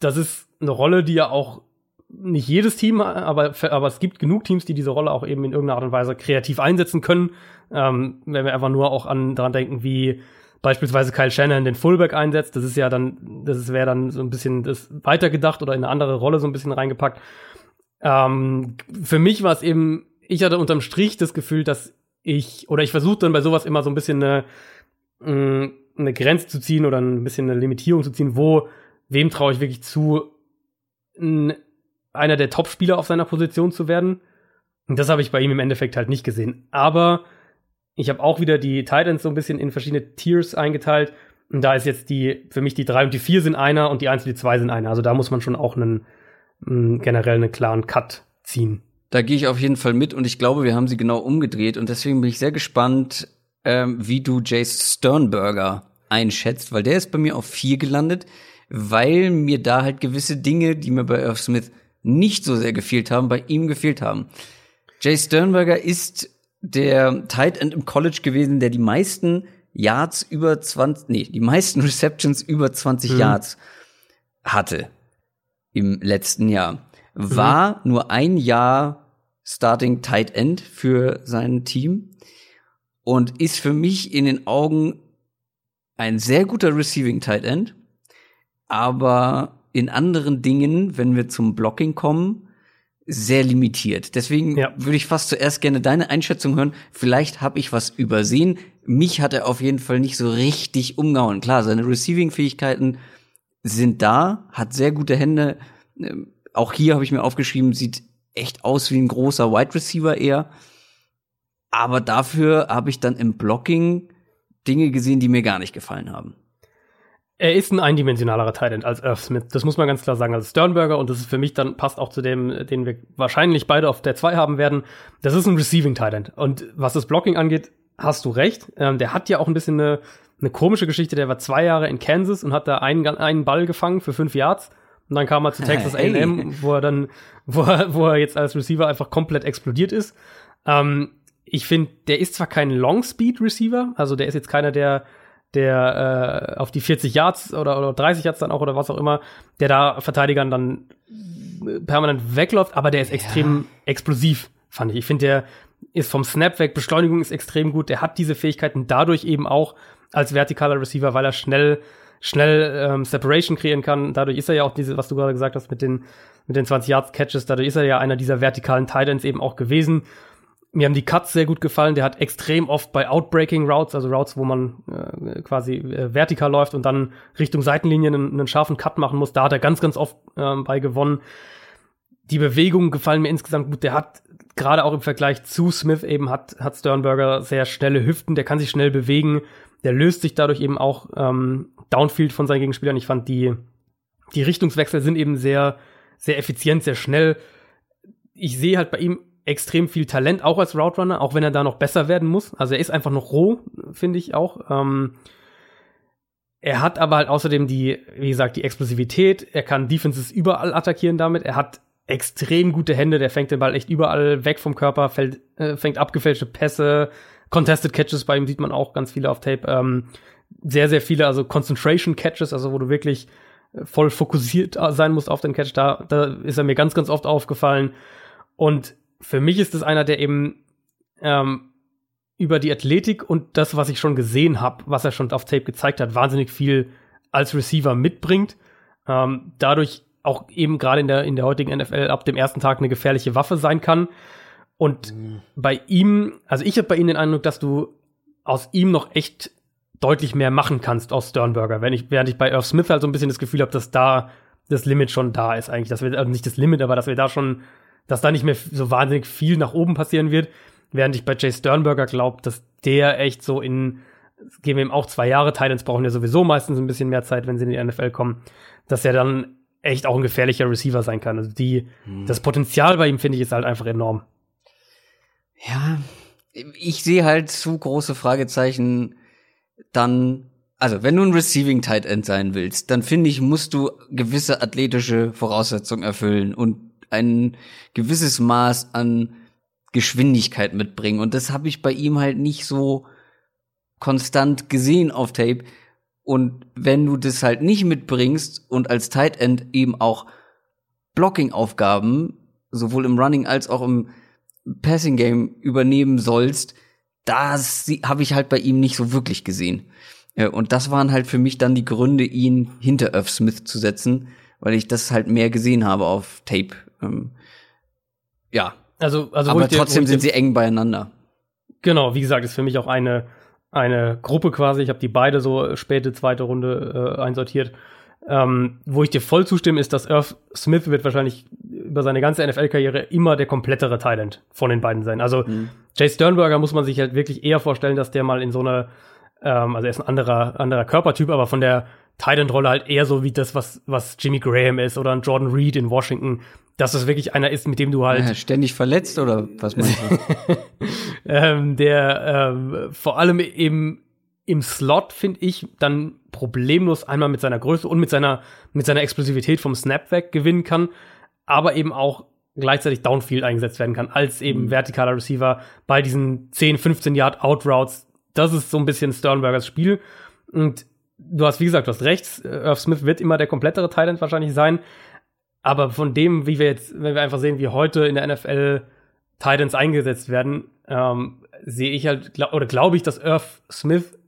das ist eine Rolle, die ja auch nicht jedes Team, aber, aber es gibt genug Teams, die diese Rolle auch eben in irgendeiner Art und Weise kreativ einsetzen können. Ähm, wenn wir einfach nur auch an daran denken, wie beispielsweise Kyle Shannon den Fullback einsetzt, das ist ja dann, das wäre dann so ein bisschen das weitergedacht oder in eine andere Rolle so ein bisschen reingepackt. Ähm, für mich war es eben, ich hatte unterm Strich das Gefühl, dass ich, oder ich versuche dann bei sowas immer so ein bisschen eine, mh, eine Grenze zu ziehen oder ein bisschen eine Limitierung zu ziehen, wo, wem traue ich wirklich zu, einer der Top-Spieler auf seiner Position zu werden. Und das habe ich bei ihm im Endeffekt halt nicht gesehen. Aber ich habe auch wieder die Titans so ein bisschen in verschiedene Tiers eingeteilt. Und da ist jetzt die, für mich die drei und die vier sind einer und die eins und die zwei sind einer. Also da muss man schon auch einen, mh, generell einen klaren Cut ziehen. Da gehe ich auf jeden Fall mit und ich glaube, wir haben sie genau umgedreht und deswegen bin ich sehr gespannt, ähm, wie du Jace Sternberger einschätzt, weil der ist bei mir auf vier gelandet, weil mir da halt gewisse Dinge, die mir bei Irv Smith nicht so sehr gefehlt haben, bei ihm gefehlt haben. Jace Sternberger ist der Tight End im College gewesen, der die meisten Yards über 20, nee, die meisten Receptions über 20 Yards hatte im letzten Jahr. War nur ein Jahr Starting Tight End für sein Team und ist für mich in den Augen ein sehr guter Receiving Tight End, aber in anderen Dingen, wenn wir zum Blocking kommen, sehr limitiert. Deswegen Ja. würde ich fast zuerst gerne deine Einschätzung hören. Vielleicht habe ich was übersehen. Mich hat er auf jeden Fall nicht so richtig umgehauen. Klar, seine Receiving-Fähigkeiten sind da, hat sehr gute Hände. Ähm, Auch hier habe ich mir aufgeschrieben, sieht echt aus wie ein großer Wide Receiver eher. Aber dafür habe ich dann im Blocking Dinge gesehen, die mir gar nicht gefallen haben. Er ist ein eindimensionalerer Titan als Irv Smith. Das muss man ganz klar sagen. Also Sternberger, und das ist für mich dann passt auch zu dem, den wir wahrscheinlich beide auf der 2 haben werden. Das ist ein Receiving Titan. Und was das Blocking angeht, hast du recht. Ähm, der hat ja auch ein bisschen eine, eine komische Geschichte. Der war zwei Jahre in Kansas und hat da einen, einen Ball gefangen für fünf Yards. Und dann kam er zu Texas Hey. A&M, wo er dann, wo er, wo er jetzt als Receiver einfach komplett explodiert ist. Ähm, ich finde, der ist zwar kein Long Speed Receiver, also der ist jetzt keiner, der der äh, auf die 40 Yards oder, oder 30 Yards dann auch oder was auch immer, der da Verteidigern dann äh, permanent wegläuft, aber der ist extrem explosiv, fand ich. Ich finde, der ist vom Snap weg, Beschleunigung ist extrem gut, der hat diese Fähigkeiten dadurch eben auch als vertikaler Receiver, weil er schnell schnell ähm, Separation kreieren kann. Dadurch ist er ja auch diese, was du gerade gesagt hast mit den mit den 20 Yards Catches, dadurch ist er ja einer dieser vertikalen Titans eben auch gewesen. Mir haben die Cuts sehr gut gefallen. Der hat extrem oft bei Outbreaking Routes, also Routes, wo man äh, quasi äh, vertikal läuft und dann Richtung Seitenlinie einen, einen scharfen Cut machen muss. Da hat er ganz, ganz oft ähm, bei gewonnen. Die Bewegungen gefallen mir insgesamt gut. Der hat gerade auch im Vergleich zu Smith eben hat, hat Sternberger sehr schnelle Hüften, der kann sich schnell bewegen, der löst sich dadurch eben auch ähm, Downfield von seinen Gegenspielern. Ich fand die, die Richtungswechsel sind eben sehr, sehr effizient, sehr schnell. Ich sehe halt bei ihm extrem viel Talent, auch als Route Runner, auch wenn er da noch besser werden muss. Also er ist einfach noch roh, finde ich auch. Ähm, er hat aber halt außerdem die, wie gesagt, die Explosivität. Er kann Defenses überall attackieren damit. Er hat extrem gute Hände. Der fängt den Ball echt überall weg vom Körper, fällt, äh, fängt abgefälschte Pässe, Contested Catches bei ihm sieht man auch ganz viele auf Tape. Ähm, sehr, sehr viele, also Concentration Catches, also wo du wirklich voll fokussiert sein musst auf den Catch. Da, da ist er mir ganz, ganz oft aufgefallen. Und für mich ist es einer, der eben ähm, über die Athletik und das, was ich schon gesehen habe, was er schon auf Tape gezeigt hat, wahnsinnig viel als Receiver mitbringt. Ähm, dadurch auch eben gerade in der, in der heutigen NFL ab dem ersten Tag eine gefährliche Waffe sein kann. Und mhm. bei ihm, also ich habe bei ihm den Eindruck, dass du aus ihm noch echt deutlich mehr machen kannst aus Sternberger. Wenn ich, während ich bei Irv Smith halt so ein bisschen das Gefühl habe, dass da das Limit schon da ist eigentlich, dass wir, also nicht das Limit, aber dass wir da schon, dass da nicht mehr so wahnsinnig viel nach oben passieren wird. Während ich bei Jay Sternberger glaube, dass der echt so in, geben wir ihm auch zwei Jahre, Titans brauchen ja sowieso meistens ein bisschen mehr Zeit, wenn sie in die NFL kommen, dass er dann echt auch ein gefährlicher Receiver sein kann. Also die, hm. das Potenzial bei ihm finde ich ist halt einfach enorm. Ja, ich sehe halt zu große Fragezeichen dann, also wenn du ein Receiving Tight End sein willst, dann finde ich, musst du gewisse athletische Voraussetzungen erfüllen und ein gewisses Maß an Geschwindigkeit mitbringen. Und das habe ich bei ihm halt nicht so konstant gesehen auf Tape. Und wenn du das halt nicht mitbringst und als Tight End eben auch Blocking-Aufgaben, sowohl im Running als auch im Passing Game übernehmen sollst, das habe ich halt bei ihm nicht so wirklich gesehen. Und das waren halt für mich dann die Gründe, ihn hinter Irv Smith zu setzen, weil ich das halt mehr gesehen habe auf Tape. Ähm, ja. Also, also aber trotzdem dir, sind sie eng beieinander. Genau, wie gesagt, ist für mich auch eine eine Gruppe quasi. Ich habe die beide so späte zweite Runde äh, einsortiert. Ähm, wo ich dir voll zustimme, ist, dass Irv Smith wird wahrscheinlich über seine ganze NFL-Karriere immer der komplettere Talent von den beiden sein. Also mhm. Jay Sternberger muss man sich halt wirklich eher vorstellen, dass der mal in so eine, ähm, also er ist ein anderer, anderer Körpertyp, aber von der Titan-Rolle halt eher so wie das, was, was Jimmy Graham ist oder ein Jordan Reed in Washington, dass es wirklich einer ist, mit dem du halt. Ja, ständig verletzt oder was meinst du? ähm, der ähm, vor allem eben im Slot, finde ich, dann problemlos einmal mit seiner Größe und mit seiner, mit seiner Explosivität vom Snap weg gewinnen kann, aber eben auch gleichzeitig Downfield eingesetzt werden kann, als eben mhm. vertikaler Receiver bei diesen 10, 15 Yard Outroutes. Das ist so ein bisschen Sternbergers Spiel. Und du hast, wie gesagt, du hast rechts. Irv Smith wird immer der komplettere Thailand wahrscheinlich sein. Aber von dem, wie wir jetzt, wenn wir einfach sehen, wie heute in der NFL Titans eingesetzt werden, ähm, sehe ich halt, glaub, oder glaube ich, dass Irv Smith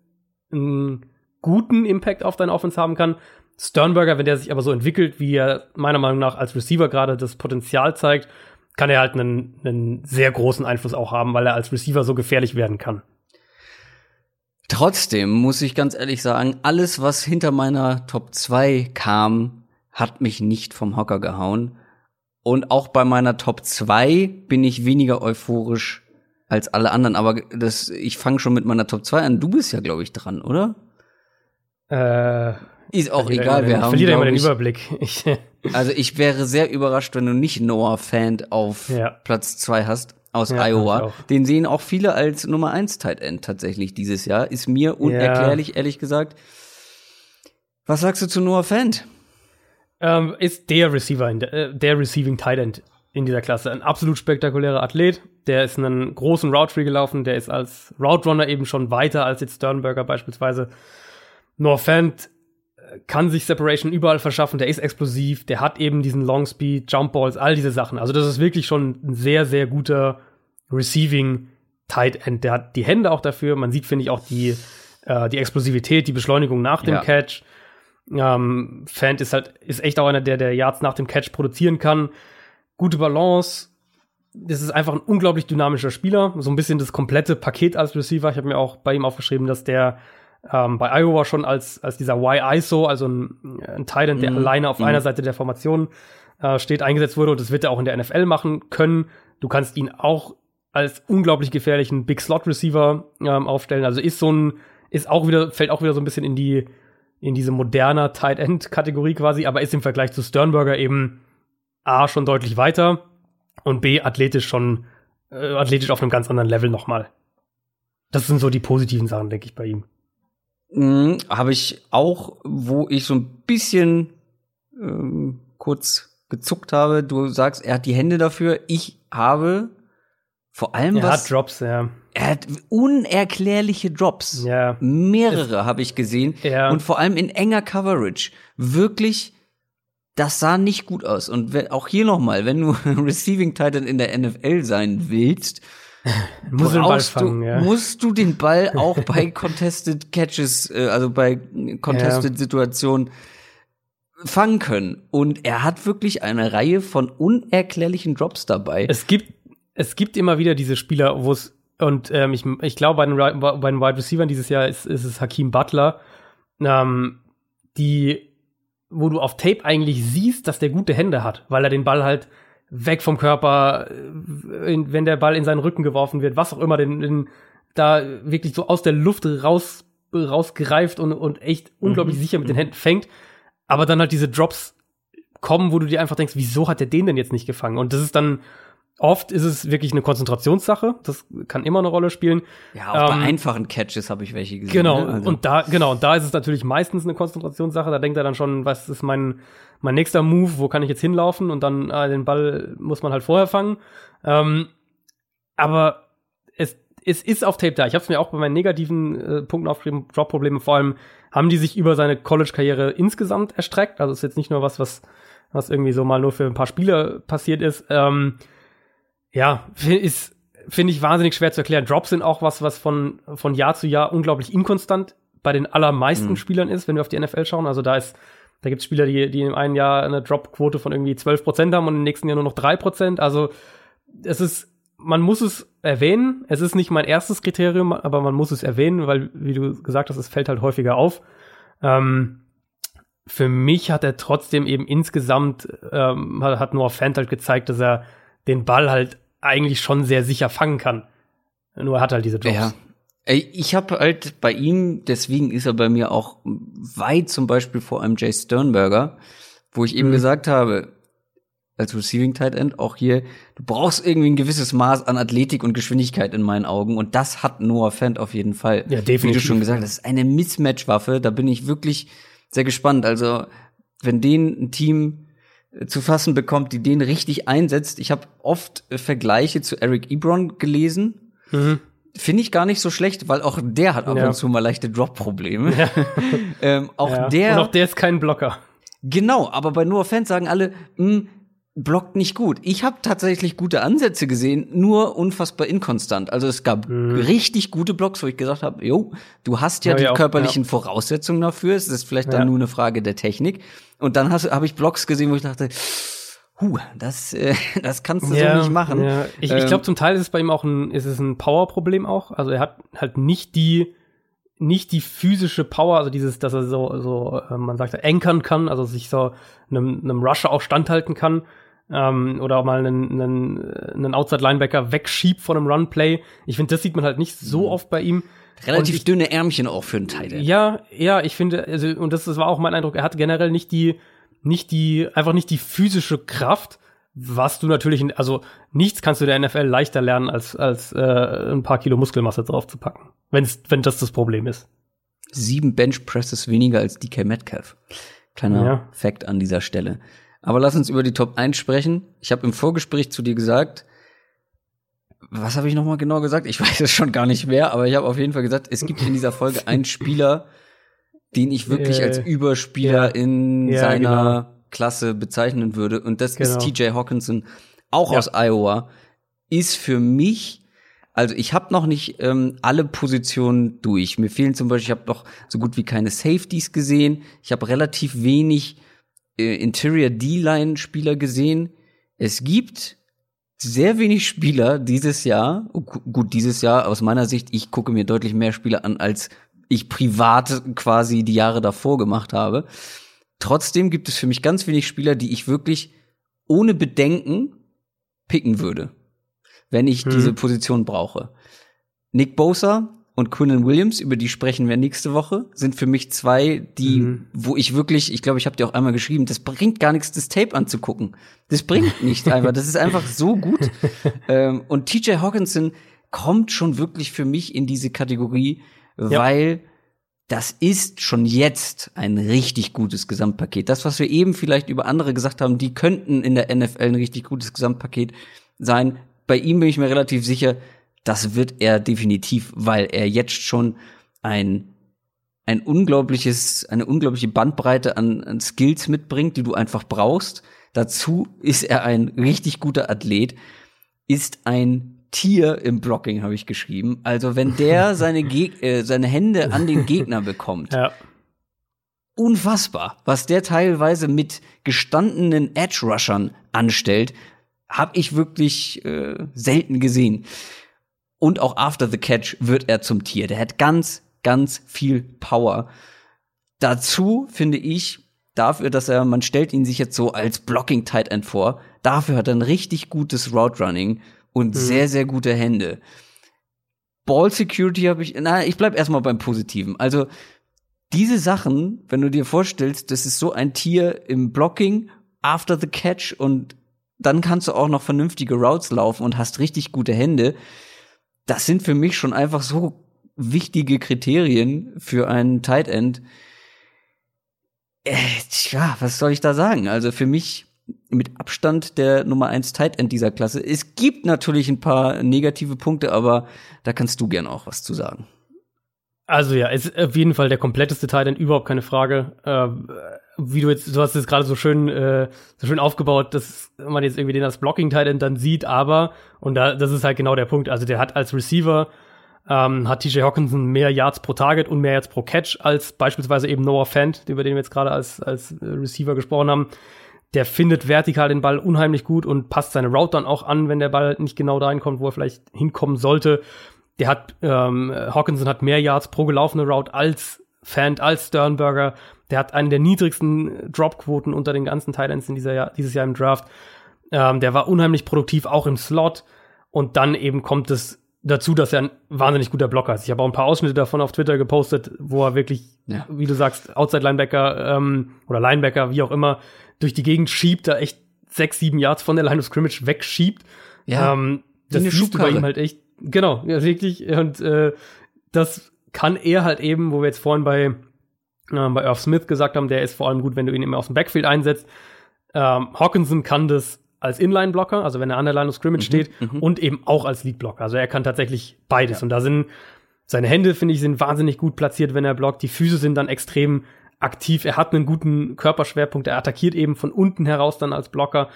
einen guten Impact auf deine Offense haben kann. Sternberger, wenn der sich aber so entwickelt, wie er meiner Meinung nach als Receiver gerade das Potenzial zeigt, kann er halt einen, einen sehr großen Einfluss auch haben, weil er als Receiver so gefährlich werden kann. Trotzdem muss ich ganz ehrlich sagen, alles, was hinter meiner Top 2 kam, hat mich nicht vom Hocker gehauen. Und auch bei meiner Top 2 bin ich weniger euphorisch als alle anderen. Aber das, ich fange schon mit meiner Top 2 an. Du bist ja, glaube ich, dran, oder? Äh, ist auch egal, wir haben. Verliere immer den Überblick. also ich wäre sehr überrascht, wenn du nicht Noah Fan auf ja. Platz zwei hast aus ja, Iowa. Den sehen auch viele als Nummer eins Tight End tatsächlich dieses Jahr. Ist mir unerklärlich, ja. ehrlich gesagt. Was sagst du zu Noah Fan? Ähm, ist der Receiver, der, äh, der Receiving Tight End in dieser Klasse. Ein absolut spektakulärer Athlet. Der ist einen großen Route Free gelaufen. Der ist als Route Runner eben schon weiter als jetzt Sternberger beispielsweise. Noah Fant kann sich Separation überall verschaffen, der ist explosiv, der hat eben diesen Long Speed, Jump Balls, all diese Sachen. Also das ist wirklich schon ein sehr, sehr guter Receiving Tight End. Der hat die Hände auch dafür. Man sieht, finde ich, auch die, äh, die Explosivität, die Beschleunigung nach dem ja. Catch. Ähm, Fant ist halt, ist echt auch einer, der, der Yards nach dem Catch produzieren kann. Gute Balance. Das ist einfach ein unglaublich dynamischer Spieler. So ein bisschen das komplette Paket als Receiver. Ich habe mir auch bei ihm aufgeschrieben, dass der ähm, bei Iowa schon als, als dieser Y-ISO, also ein, ein Titan, der mhm. alleine auf mhm. einer Seite der Formation äh, steht, eingesetzt wurde und das wird er auch in der NFL machen können. Du kannst ihn auch als unglaublich gefährlichen Big Slot Receiver ähm, aufstellen. Also ist so ein, ist auch wieder, fällt auch wieder so ein bisschen in die, in diese moderner Tight End Kategorie quasi, aber ist im Vergleich zu Sternberger eben A schon deutlich weiter und B athletisch schon, äh, athletisch auf einem ganz anderen Level nochmal. Das sind so die positiven Sachen, denke ich, bei ihm. Mhm, Habe ich auch, wo ich so ein bisschen ähm, kurz gezuckt habe. Du sagst, er hat die Hände dafür. Ich habe vor allem er was. hat Drops, ja. Er hat unerklärliche Drops. Ja. Mehrere habe ich gesehen. Ja. Und vor allem in enger Coverage. Wirklich, das sah nicht gut aus. Und wenn, auch hier nochmal, wenn du Receiving Titan in der NFL sein willst, Muss den Ball fangen, du, ja. musst du den Ball auch bei Contested Catches, äh, also bei Contested Situationen fangen können. Und er hat wirklich eine Reihe von unerklärlichen Drops dabei. Es gibt, es gibt immer wieder diese Spieler, wo es, und ähm, ich, ich glaube, bei den, bei den Wide Receivers dieses Jahr ist, ist es Hakim Butler, ähm, die, wo du auf Tape eigentlich siehst, dass der gute Hände hat, weil er den Ball halt weg vom Körper, äh, wenn der Ball in seinen Rücken geworfen wird, was auch immer, den, den da wirklich so aus der Luft raus, rausgreift und, und echt unglaublich sicher mit den Händen fängt. Aber dann halt diese Drops kommen, wo du dir einfach denkst, wieso hat der den denn jetzt nicht gefangen? Und das ist dann, oft ist es wirklich eine Konzentrationssache. Das kann immer eine Rolle spielen. ja, auch ähm, bei einfachen Catches habe ich welche gesehen. Genau, ne? Also- und da, genau, und da ist es natürlich meistens eine Konzentrationssache. Da denkt er dann schon, was ist mein, mein nächster Move, wo kann ich jetzt hinlaufen? Und dann äh, den Ball muss man halt vorher fangen. Ähm, aber es, es ist auf Tape da. Ich habe es mir auch bei meinen negativen äh, Punkten aufgeschrieben, Drop-Probleme vor allem, haben die sich über seine College-Karriere insgesamt erstreckt. Also ist jetzt nicht nur was, was, was irgendwie so mal nur für ein paar Spiele passiert ist. Ähm, ja, ist, finde ich wahnsinnig schwer zu erklären. Drops sind auch was, was von, von Jahr zu Jahr unglaublich inkonstant bei den allermeisten Mhm. Spielern ist, wenn wir auf die NFL schauen. Also da ist, da gibt es Spieler, die, die im einen Jahr eine Drop-Quote von irgendwie 12 Prozent haben und im nächsten Jahr nur noch drei Prozent. Also es ist, man muss es erwähnen. Es ist nicht mein erstes Kriterium, aber man muss es erwähnen, weil, wie du gesagt hast, es fällt halt häufiger auf. Ähm, für mich hat er trotzdem eben insgesamt, ähm, hat, hat Noah Fant halt gezeigt, dass er den Ball halt eigentlich schon sehr sicher fangen kann. Nur er hat halt diese Drops. Ja. Ich habe halt bei ihm, deswegen ist er bei mir auch weit zum Beispiel vor einem Jay Sternberger, wo ich eben Mhm. gesagt habe, als Receiving Tight End auch hier, du brauchst irgendwie ein gewisses Maß an Athletik und Geschwindigkeit in meinen Augen und das hat Noah Fant auf jeden Fall. Ja, Wie du definitiv. schon gesagt hast, das ist eine Mismatch-Waffe, da bin ich wirklich sehr gespannt. Also, wenn den ein Team zu fassen bekommt, die den richtig einsetzt, ich habe oft äh, Vergleiche zu Eric Ebron gelesen, Mhm. Finde ich gar nicht so schlecht, weil auch der hat ab Ja. und zu mal leichte Drop-Probleme. ähm, auch Ja. der, Und auch der ist kein Blocker. genau, aber bei Noah Fans sagen alle, "Hm, blockt nicht gut. Ich habe tatsächlich gute Ansätze gesehen, nur unfassbar inkonstant. Also es gab richtig gute Blocks, wo ich gesagt habe, jo, du hast ja Mhm. Ja, die ja, körperlichen Voraussetzungen dafür. Es ist vielleicht dann Ja. nur eine Frage der Technik. Und dann habe ich Blocks gesehen, wo ich dachte, huh, das, äh, das kannst du so nicht machen. Ja. Ich, Ähm, ich glaube, zum Teil ist es bei ihm auch ein, ist es ein Power-Problem auch. Also er hat halt nicht die, nicht die physische Power, also dieses, dass er so, so, äh, man sagt, ankern kann, also sich so einem, einem Rusher auch standhalten kann. Ähm, oder auch mal einen, einen, einen Outside-Linebacker wegschiebt von einem Run-Play. Ich finde, das sieht man halt nicht so oft bei ihm. Relativ ich- dünne Ärmchen auch für einen Teil. Ja, ja, ich finde, also, und das, das war auch mein Eindruck, er hat generell nicht die, nicht die, einfach nicht die physische Kraft, was du natürlich, in, also nichts kannst du der NFL leichter lernen, als, als äh, ein paar Kilo Muskelmasse draufzupacken. Wenn's, wenn das das Problem ist. sieben Bench Presses weniger als DK Metcalf. Kleiner Ja. Fact an dieser Stelle. Aber lass uns über die Top 1 sprechen. Ich habe im Vorgespräch zu dir gesagt, was habe ich noch mal genau gesagt? Ich weiß es schon gar nicht mehr, aber ich habe auf jeden Fall gesagt, es gibt in dieser Folge einen Spieler, den ich wirklich Äh, als Überspieler ja. in Ja, seiner genau. Klasse bezeichnen würde. Und das ist Genau. TJ Hawkinson, auch Ja. aus Iowa, ist für mich also ich habe noch nicht ähm, alle Positionen durch. Mir fehlen zum Beispiel, ich habe noch so gut wie keine Safeties gesehen. Ich habe relativ wenig Interior D-Line-Spieler gesehen. Es gibt sehr wenig Spieler dieses Jahr. Oh, gu- gut, dieses Jahr aus meiner Sicht, ich gucke mir deutlich mehr Spieler an, als ich privat quasi die Jahre davor gemacht habe. Trotzdem gibt es für mich ganz wenig Spieler, die ich wirklich ohne Bedenken picken würde, wenn ich Hm. diese Position brauche. Nick Bosa und Quinnen Williams, über die sprechen wir nächste Woche, sind für mich zwei, die, Mhm. wo ich wirklich, ich glaube, ich habe dir auch einmal geschrieben, das bringt gar nichts, das Tape anzugucken. Das bringt nicht einfach. Das ist einfach so gut. ähm, und TJ Hawkinson kommt schon wirklich für mich in diese Kategorie, weil das ist schon jetzt ein richtig gutes Gesamtpaket. Das, was wir eben vielleicht über andere gesagt haben, die könnten in der NFL ein richtig gutes Gesamtpaket sein. Bei ihm bin ich mir relativ sicher, das wird er definitiv, weil er jetzt schon ein ein unglaubliches, eine unglaubliche Bandbreite an, an Skills mitbringt, die du einfach brauchst. Dazu ist er ein richtig guter Athlet, ist ein Tier im Blocking, habe ich geschrieben. Also wenn der seine, Geg äh, seine Hände an den Gegner bekommt, Ja. unfassbar, was der teilweise mit gestandenen Edge-Rushern anstellt, habe ich wirklich äh, selten gesehen. Und auch after the catch wird er zum Tier. Der hat ganz, ganz viel Power. Dazu finde ich, dafür, dass er, man stellt ihn sich jetzt so als Blocking Tight End vor, dafür hat er ein richtig gutes Route Running und sehr, sehr gute Hände. Ball Security habe ich, na, ich bleib erstmal beim Positiven. Also, diese Sachen, wenn du dir vorstellst, das ist so ein Tier im Blocking, after the catch und dann kannst du auch noch vernünftige Routes laufen und hast richtig gute Hände. Das sind für mich schon einfach so wichtige Kriterien für einen Tight End. Äh, tja, was soll ich da sagen? Also für mich mit Abstand der Nummer eins Tight End dieser Klasse. Es gibt natürlich ein paar negative Punkte, aber da kannst du gern auch was zu sagen. Also ja, ist auf jeden Fall der kompletteste Titan, überhaupt keine Frage. Äh, wie du jetzt, du hast es gerade so schön, äh, so schön aufgebaut, dass man jetzt irgendwie den als Blocking Titan dann sieht, aber und da, das ist halt genau der Punkt. Also der hat als Receiver ähm, hat TJ Hawkinson mehr Yards pro Target und mehr Yards pro Catch als beispielsweise eben Noah Fant, über den wir jetzt gerade als als äh, Receiver gesprochen haben. Der findet vertikal den Ball unheimlich gut und passt seine Route dann auch an, wenn der Ball nicht genau dahin kommt, wo er vielleicht hinkommen sollte. Der hat, ähm, Hawkinson hat mehr Yards pro gelaufene Route als Fant, als Sternberger. Der hat einen der niedrigsten Dropquoten unter den ganzen Titans in dieser Jahr, dieses Jahr im Draft. Ähm, der war unheimlich produktiv, auch im Slot. Und dann eben kommt es dazu, dass er ein wahnsinnig guter Blocker ist. Ich habe auch ein paar Ausschnitte davon auf Twitter gepostet, wo er wirklich, Ja. wie du sagst, Outside-Linebacker ähm, oder Linebacker, wie auch immer, durch die Gegend schiebt, da echt sechs, sieben Yards von der Line of Scrimmage wegschiebt. Ja, ähm, das siehst du bei ihm halt echt. Genau, ja, wirklich. Und äh, das kann er halt eben, wo wir jetzt vorhin bei, äh, bei Irv Smith gesagt haben, der ist vor allem gut, wenn du ihn immer aus dem Backfield einsetzt. Ähm, Hawkinson kann das als Inline-Blocker, also wenn er an der Line of Scrimmage steht, und eben auch als Lead-Blocker. Also er kann tatsächlich beides. Und da sind seine Hände, finde ich, sind wahnsinnig gut platziert, wenn er blockt. Die Füße sind dann extrem aktiv. Er hat einen guten Körperschwerpunkt. Er attackiert eben von unten heraus dann als Blocker.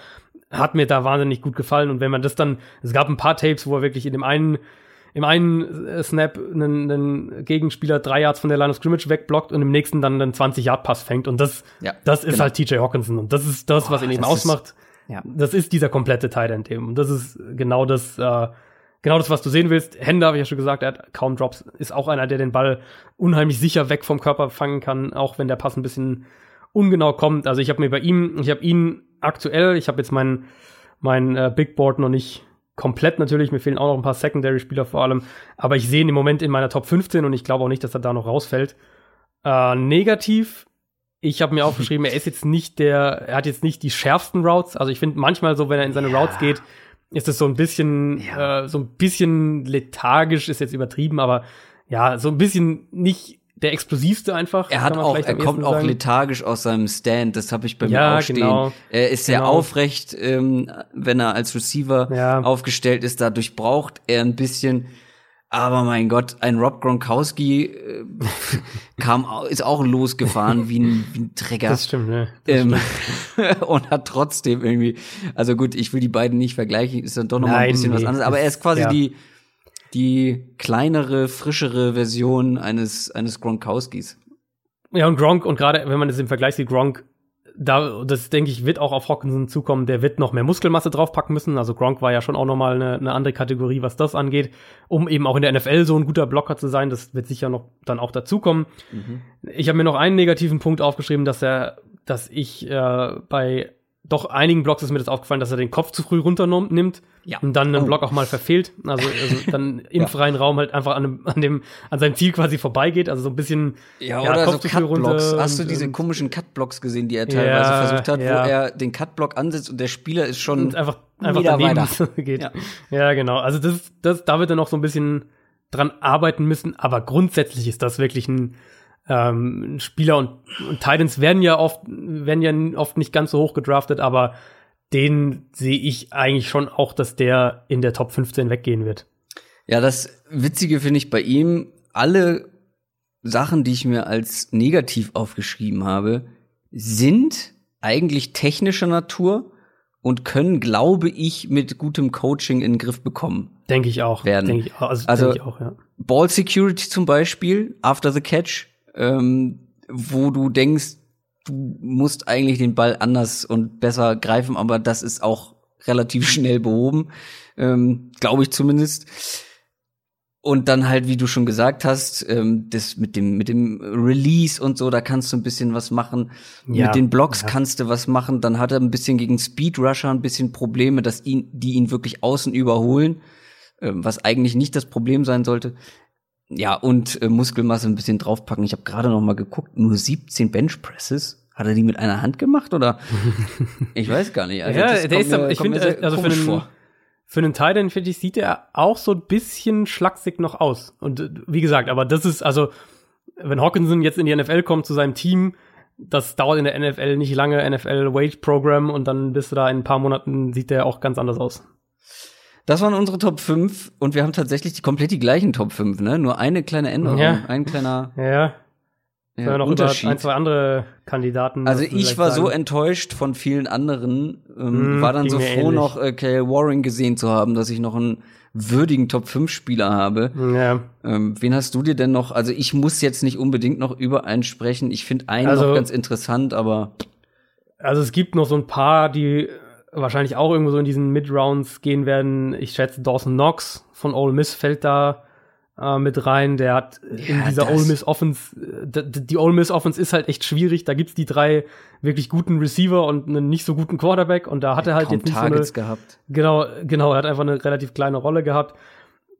Hat mir da wahnsinnig gut gefallen. Und wenn man das dann, es gab ein paar Tapes, wo er wirklich in dem einen, im einen äh, Snap einen, einen Gegenspieler drei Yards von der Line of Scrimmage wegblockt und im nächsten dann einen 20-Yard-Pass fängt. Und das, Ja, das ist genau. halt TJ Hawkinson. Und das ist das, was ihn eben das ist- ausmacht. Ja. Das ist dieser komplette Tight End eben. Und das ist genau das, äh, genau das, was du sehen willst. Hände habe ich ja schon gesagt, er hat kaum Drops. Ist auch einer, der den Ball unheimlich sicher weg vom Körper fangen kann, auch wenn der Pass ein bisschen ungenau kommt. Also ich habe mir bei ihm, ich habe ihn aktuell, ich habe jetzt mein, mein äh, Big Board noch nicht komplett natürlich, mir fehlen auch noch ein paar Secondary-Spieler vor allem, aber ich sehe ihn im Moment in meiner Top 15 und ich glaube auch nicht, dass er da noch rausfällt. Äh, negativ, ich habe mir aufgeschrieben, er ist jetzt nicht der, er hat jetzt nicht die schärfsten Routes. Also ich finde manchmal so, wenn er in seine Ja. Routes geht, ist es so ein bisschen, Ja. äh, so ein bisschen lethargisch, ist jetzt übertrieben, aber ja, so ein bisschen nicht der explosivste einfach. Er hat auch, er kommt auch sagen. lethargisch aus seinem Stand, das habe ich bei Ja, mir auch stehen. genau. Er ist sehr Genau. aufrecht, ähm, wenn er als Receiver Ja. aufgestellt ist, dadurch braucht er ein bisschen aber mein Gott, ein Rob Gronkowski äh, kam, ist auch losgefahren wie ein, wie ein Träger. Das stimmt, ne? Das ähm, und hat trotzdem irgendwie, also gut, ich will die beiden nicht vergleichen, ist dann doch noch mal ein Nein, bisschen was nee, anderes, aber er ist quasi ja. die, die kleinere, frischere Version eines, eines Gronkowskis. Ja, und Gronk, und gerade wenn man das im Vergleich sieht, Gronk, da, das denke ich, wird auch auf Hawkinson zukommen, der wird noch mehr Muskelmasse draufpacken müssen. Also Gronk war ja schon auch nochmal eine, eine andere Kategorie, was das angeht, um eben auch in der NFL so ein guter Blocker zu sein. Das wird sicher noch dann auch dazukommen. Ich habe mir noch einen negativen Punkt aufgeschrieben, dass er, dass ich äh, bei doch einigen Blocks ist mir das aufgefallen, dass er den Kopf zu früh runternimmt Ja. und dann einen Oh. Block auch mal verfehlt. Also, also dann im Ja. freien Raum halt einfach an dem, an dem, an seinem Ziel quasi vorbeigeht. Also so ein bisschen Ja, Ja, oder Kopf so zu früh Cut-Blocks. runter Hast du diese ähm, komischen Cut-Blocks gesehen, die er teilweise Ja, versucht hat, wo er den Cut-Block ansetzt und der Spieler ist schon und einfach, einfach daneben weiter. geht. Ja. Ja. genau. Also das, das, da wird er noch so ein bisschen dran arbeiten müssen, aber grundsätzlich ist das wirklich ein, ähm, Spieler und, und Titans werden ja oft, werden ja oft nicht ganz so hoch gedraftet, aber den sehe ich eigentlich schon auch, dass der in der Top 15 weggehen wird. Ja, das Witzige finde ich bei ihm, alle Sachen, die ich mir als negativ aufgeschrieben habe, sind eigentlich technischer Natur und können, glaube ich, mit gutem Coaching in den Griff bekommen. Denke ich auch. Werden. Denke ich auch. Also, Also- denke ich auch, ja. Ball Security zum Beispiel, after the catch, ähm, wo du denkst, du musst eigentlich den Ball anders und besser greifen, aber das ist auch relativ schnell behoben, ähm, glaube ich zumindest. Und dann halt, wie du schon gesagt hast, ähm, das mit dem mit dem Release und so, da kannst du ein bisschen was machen. Ja, mit den Blocks ja. kannst du was machen. Dann hat er ein bisschen gegen Speed Rusher ein bisschen Probleme, dass ihn, die ihn wirklich außen überholen, ähm, was eigentlich nicht das Problem sein sollte. Ja, und äh, Muskelmasse ein bisschen draufpacken. Ich habe gerade noch mal geguckt, nur 17 Benchpresses. Hat er die mit einer Hand gemacht oder? ich weiß gar nicht. Also ja, der ist, mir- ich finde, sehr also für einen, vor. für einen Titan, finde ich, sieht er auch so ein bisschen schlaksig noch aus. Und äh, wie gesagt, aber das ist, also, wenn Hawkinson jetzt in die NFL kommt zu seinem Team, das dauert in der NFL nicht lange, NFL Wage Program, und dann bist du da in ein paar Monaten, sieht der auch ganz anders aus. Das waren unsere Top 5 und wir haben tatsächlich die komplett die gleichen Top 5, ne? Nur eine kleine Änderung, Ja. ein kleiner Ja, ja. ja, noch Unterschied. ein, zwei andere Kandidaten. Also ich war so sagen. enttäuscht von vielen anderen, ähm, Mm, war dann so froh, ähnlich. noch äh, Kyle Warren gesehen zu haben, dass ich noch einen würdigen Top 5 Spieler habe. Ja. Ähm, wen hast du dir denn noch? Also ich muss jetzt nicht unbedingt noch über einen sprechen. Ich finde einen Also- noch ganz interessant, aber Also es gibt noch so ein paar, die wahrscheinlich auch irgendwo so in diesen Mid-Rounds gehen werden. Ich schätze, Dawson Knox von Ole Miss fällt da äh, mit rein. Der hat in Ja, dieser das- Ole Miss Offense, die Ole Miss Offense ist halt echt schwierig. Da gibt's die drei wirklich guten Receiver und einen nicht so guten Quarterback und da hat er halt kaum jetzt nicht so Targets eine, gehabt. Genau, genau, er hat einfach eine relativ kleine Rolle gehabt.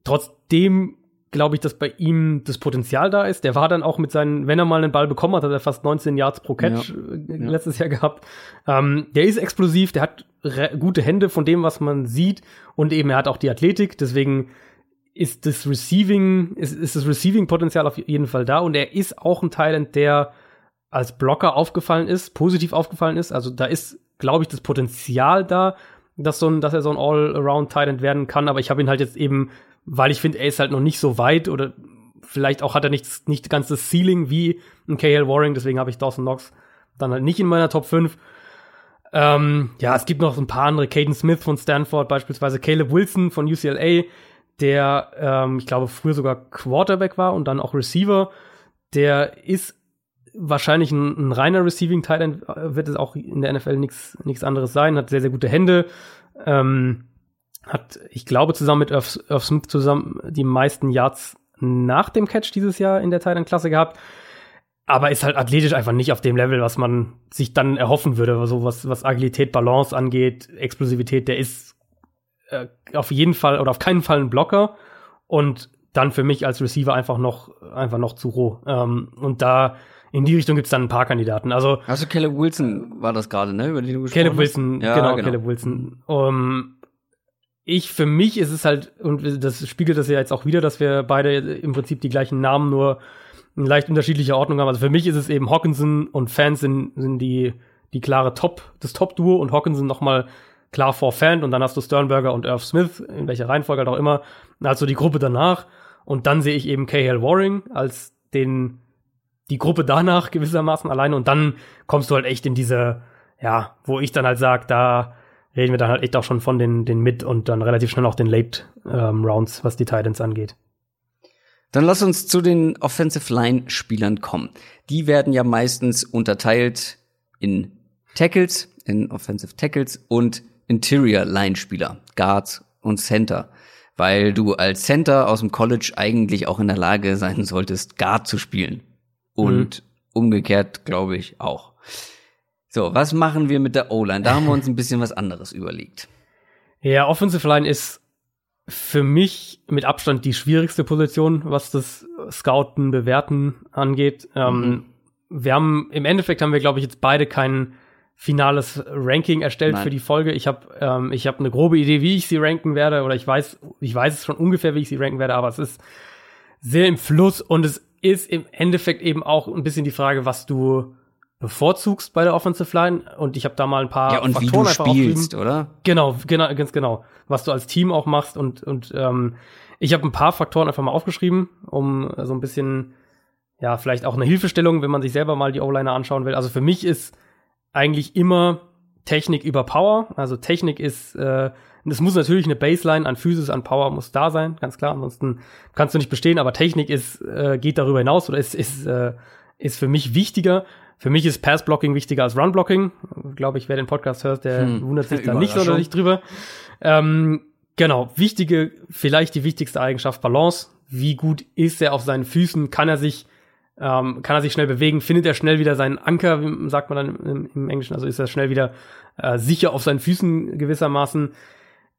Trotzdem glaube ich, dass bei ihm das Potenzial da ist. Der war dann auch mit seinen, wenn er mal einen Ball bekommen hat, hat er fast 19 Yards pro Catch äh, Ja. letztes Jahr gehabt. Ähm, der ist explosiv, der hat gute Hände von dem, was man sieht und eben er hat auch die Athletik. Deswegen ist das Receiving, ist, ist das Receiving-Potenzial auf jeden Fall da und er ist auch ein Talent, der als Blocker aufgefallen ist, positiv aufgefallen ist. Also da ist, glaube ich, das Potenzial da, dass, so ein, dass er so ein All-Around-Talent werden kann. Aber ich habe ihn halt jetzt eben, weil ich finde, er ist halt noch nicht so weit oder vielleicht auch hat er nicht, nicht ganz das Ceiling wie ein KL Waring. Deswegen habe ich Dawson Knox dann halt nicht in meiner Top 5. Ähm, ja, es gibt noch ein paar andere. Caden Smith von Stanford, beispielsweise Caleb Wilson von UCLA, der, ähm, ich glaube, früher sogar Quarterback war und dann auch Receiver. Der ist wahrscheinlich ein, ein reiner Receiving Tight wird es auch in der NFL nichts anderes sein, hat sehr, sehr gute Hände. Ähm, hat, ich glaube, zusammen mit Irv, Irv Smith zusammen die meisten Yards nach dem Catch dieses Jahr in der Tight Klasse gehabt. Aber ist halt athletisch einfach nicht auf dem Level, was man sich dann erhoffen würde, also was, was Agilität, Balance angeht, Explosivität, der ist äh, auf jeden Fall oder auf keinen Fall ein Blocker und dann für mich als Receiver einfach noch, einfach noch zu roh. Ähm, und da in die Richtung gibt's dann ein paar Kandidaten. Also du Caleb Wilson war das gerade, ne? Über den du gesprochen Caleb hast? Wilson, Ja, genau, genau. Caleb Wilson. Um, ich, für mich ist es halt, und das spiegelt das ja jetzt auch wieder, dass wir beide im Prinzip die gleichen Namen nur in leicht unterschiedlicher Ordnung haben. Also für mich ist es eben Hawkinson und Fans sind, sind die, die klare Top, das Top-Duo und Hawkinson nochmal klar vor Fan und dann hast du Sternberger und Irv Smith, in welcher Reihenfolge halt auch immer, also die Gruppe danach. Und dann sehe ich eben Cahill Waring als den, die Gruppe danach gewissermaßen alleine und dann kommst du halt echt in diese, ja, wo ich dann halt sag, da reden wir dann halt echt auch schon von den, den Mid- und dann relativ schnell auch den Late-Rounds, was die Titans angeht. Dann lass uns zu den Offensive Line Spielern kommen. Die werden ja meistens unterteilt in Tackles, in Offensive Tackles und Interior Line Spieler, Guards und Center, weil du als Center aus dem College eigentlich auch in der Lage sein solltest, Guard zu spielen. Und umgekehrt, glaube ich, auch. So, was machen wir mit der O-Line? Da haben wir uns ein bisschen was anderes überlegt. Ja, Offensive Line ist für mich mit Abstand die schwierigste Position, was das Scouten, Bewerten angeht. Ähm, mhm. Ähm, wir haben im Endeffekt haben wir, glaube ich, jetzt beide kein finales Ranking erstellt Nein. für die Folge. Ich habe ähm, ich habe eine grobe Idee, wie ich sie ranken werde, oder ich weiß ich weiß es schon ungefähr, wie ich sie ranken werde, aber es ist sehr im Fluss und es ist im Endeffekt eben auch ein bisschen die Frage, was du bevorzugst bei der Offensive Line und ich habe da mal ein paar ja, und Faktoren wie du spielst, oder? Genau, genau, ganz genau, was du als Team auch machst und und ähm, ich habe ein paar Faktoren einfach mal aufgeschrieben, um so ein bisschen ja, vielleicht auch eine Hilfestellung, wenn man sich selber mal die O-Liner anschauen will. Also für mich ist eigentlich immer Technik über Power. Also Technik ist, äh, es muss natürlich eine Baseline an Physis, an Power muss da sein, ganz klar. Ansonsten kannst du nicht bestehen. Aber Technik ist, äh, geht darüber hinaus oder ist, ist, äh, ist für mich wichtiger. Für mich ist Pass-Blocking wichtiger als Run-Blocking. Glaube ich, wer den Podcast hört, der hm, wundert sich da nicht sonderlich drüber. Ähm, genau, wichtige, vielleicht die wichtigste Eigenschaft Balance. Wie gut ist er auf seinen Füßen? Kann er sich ähm, kann er sich schnell bewegen, findet er schnell wieder seinen Anker, sagt man dann im, im Englischen, also ist er schnell wieder äh, sicher auf seinen Füßen gewissermaßen.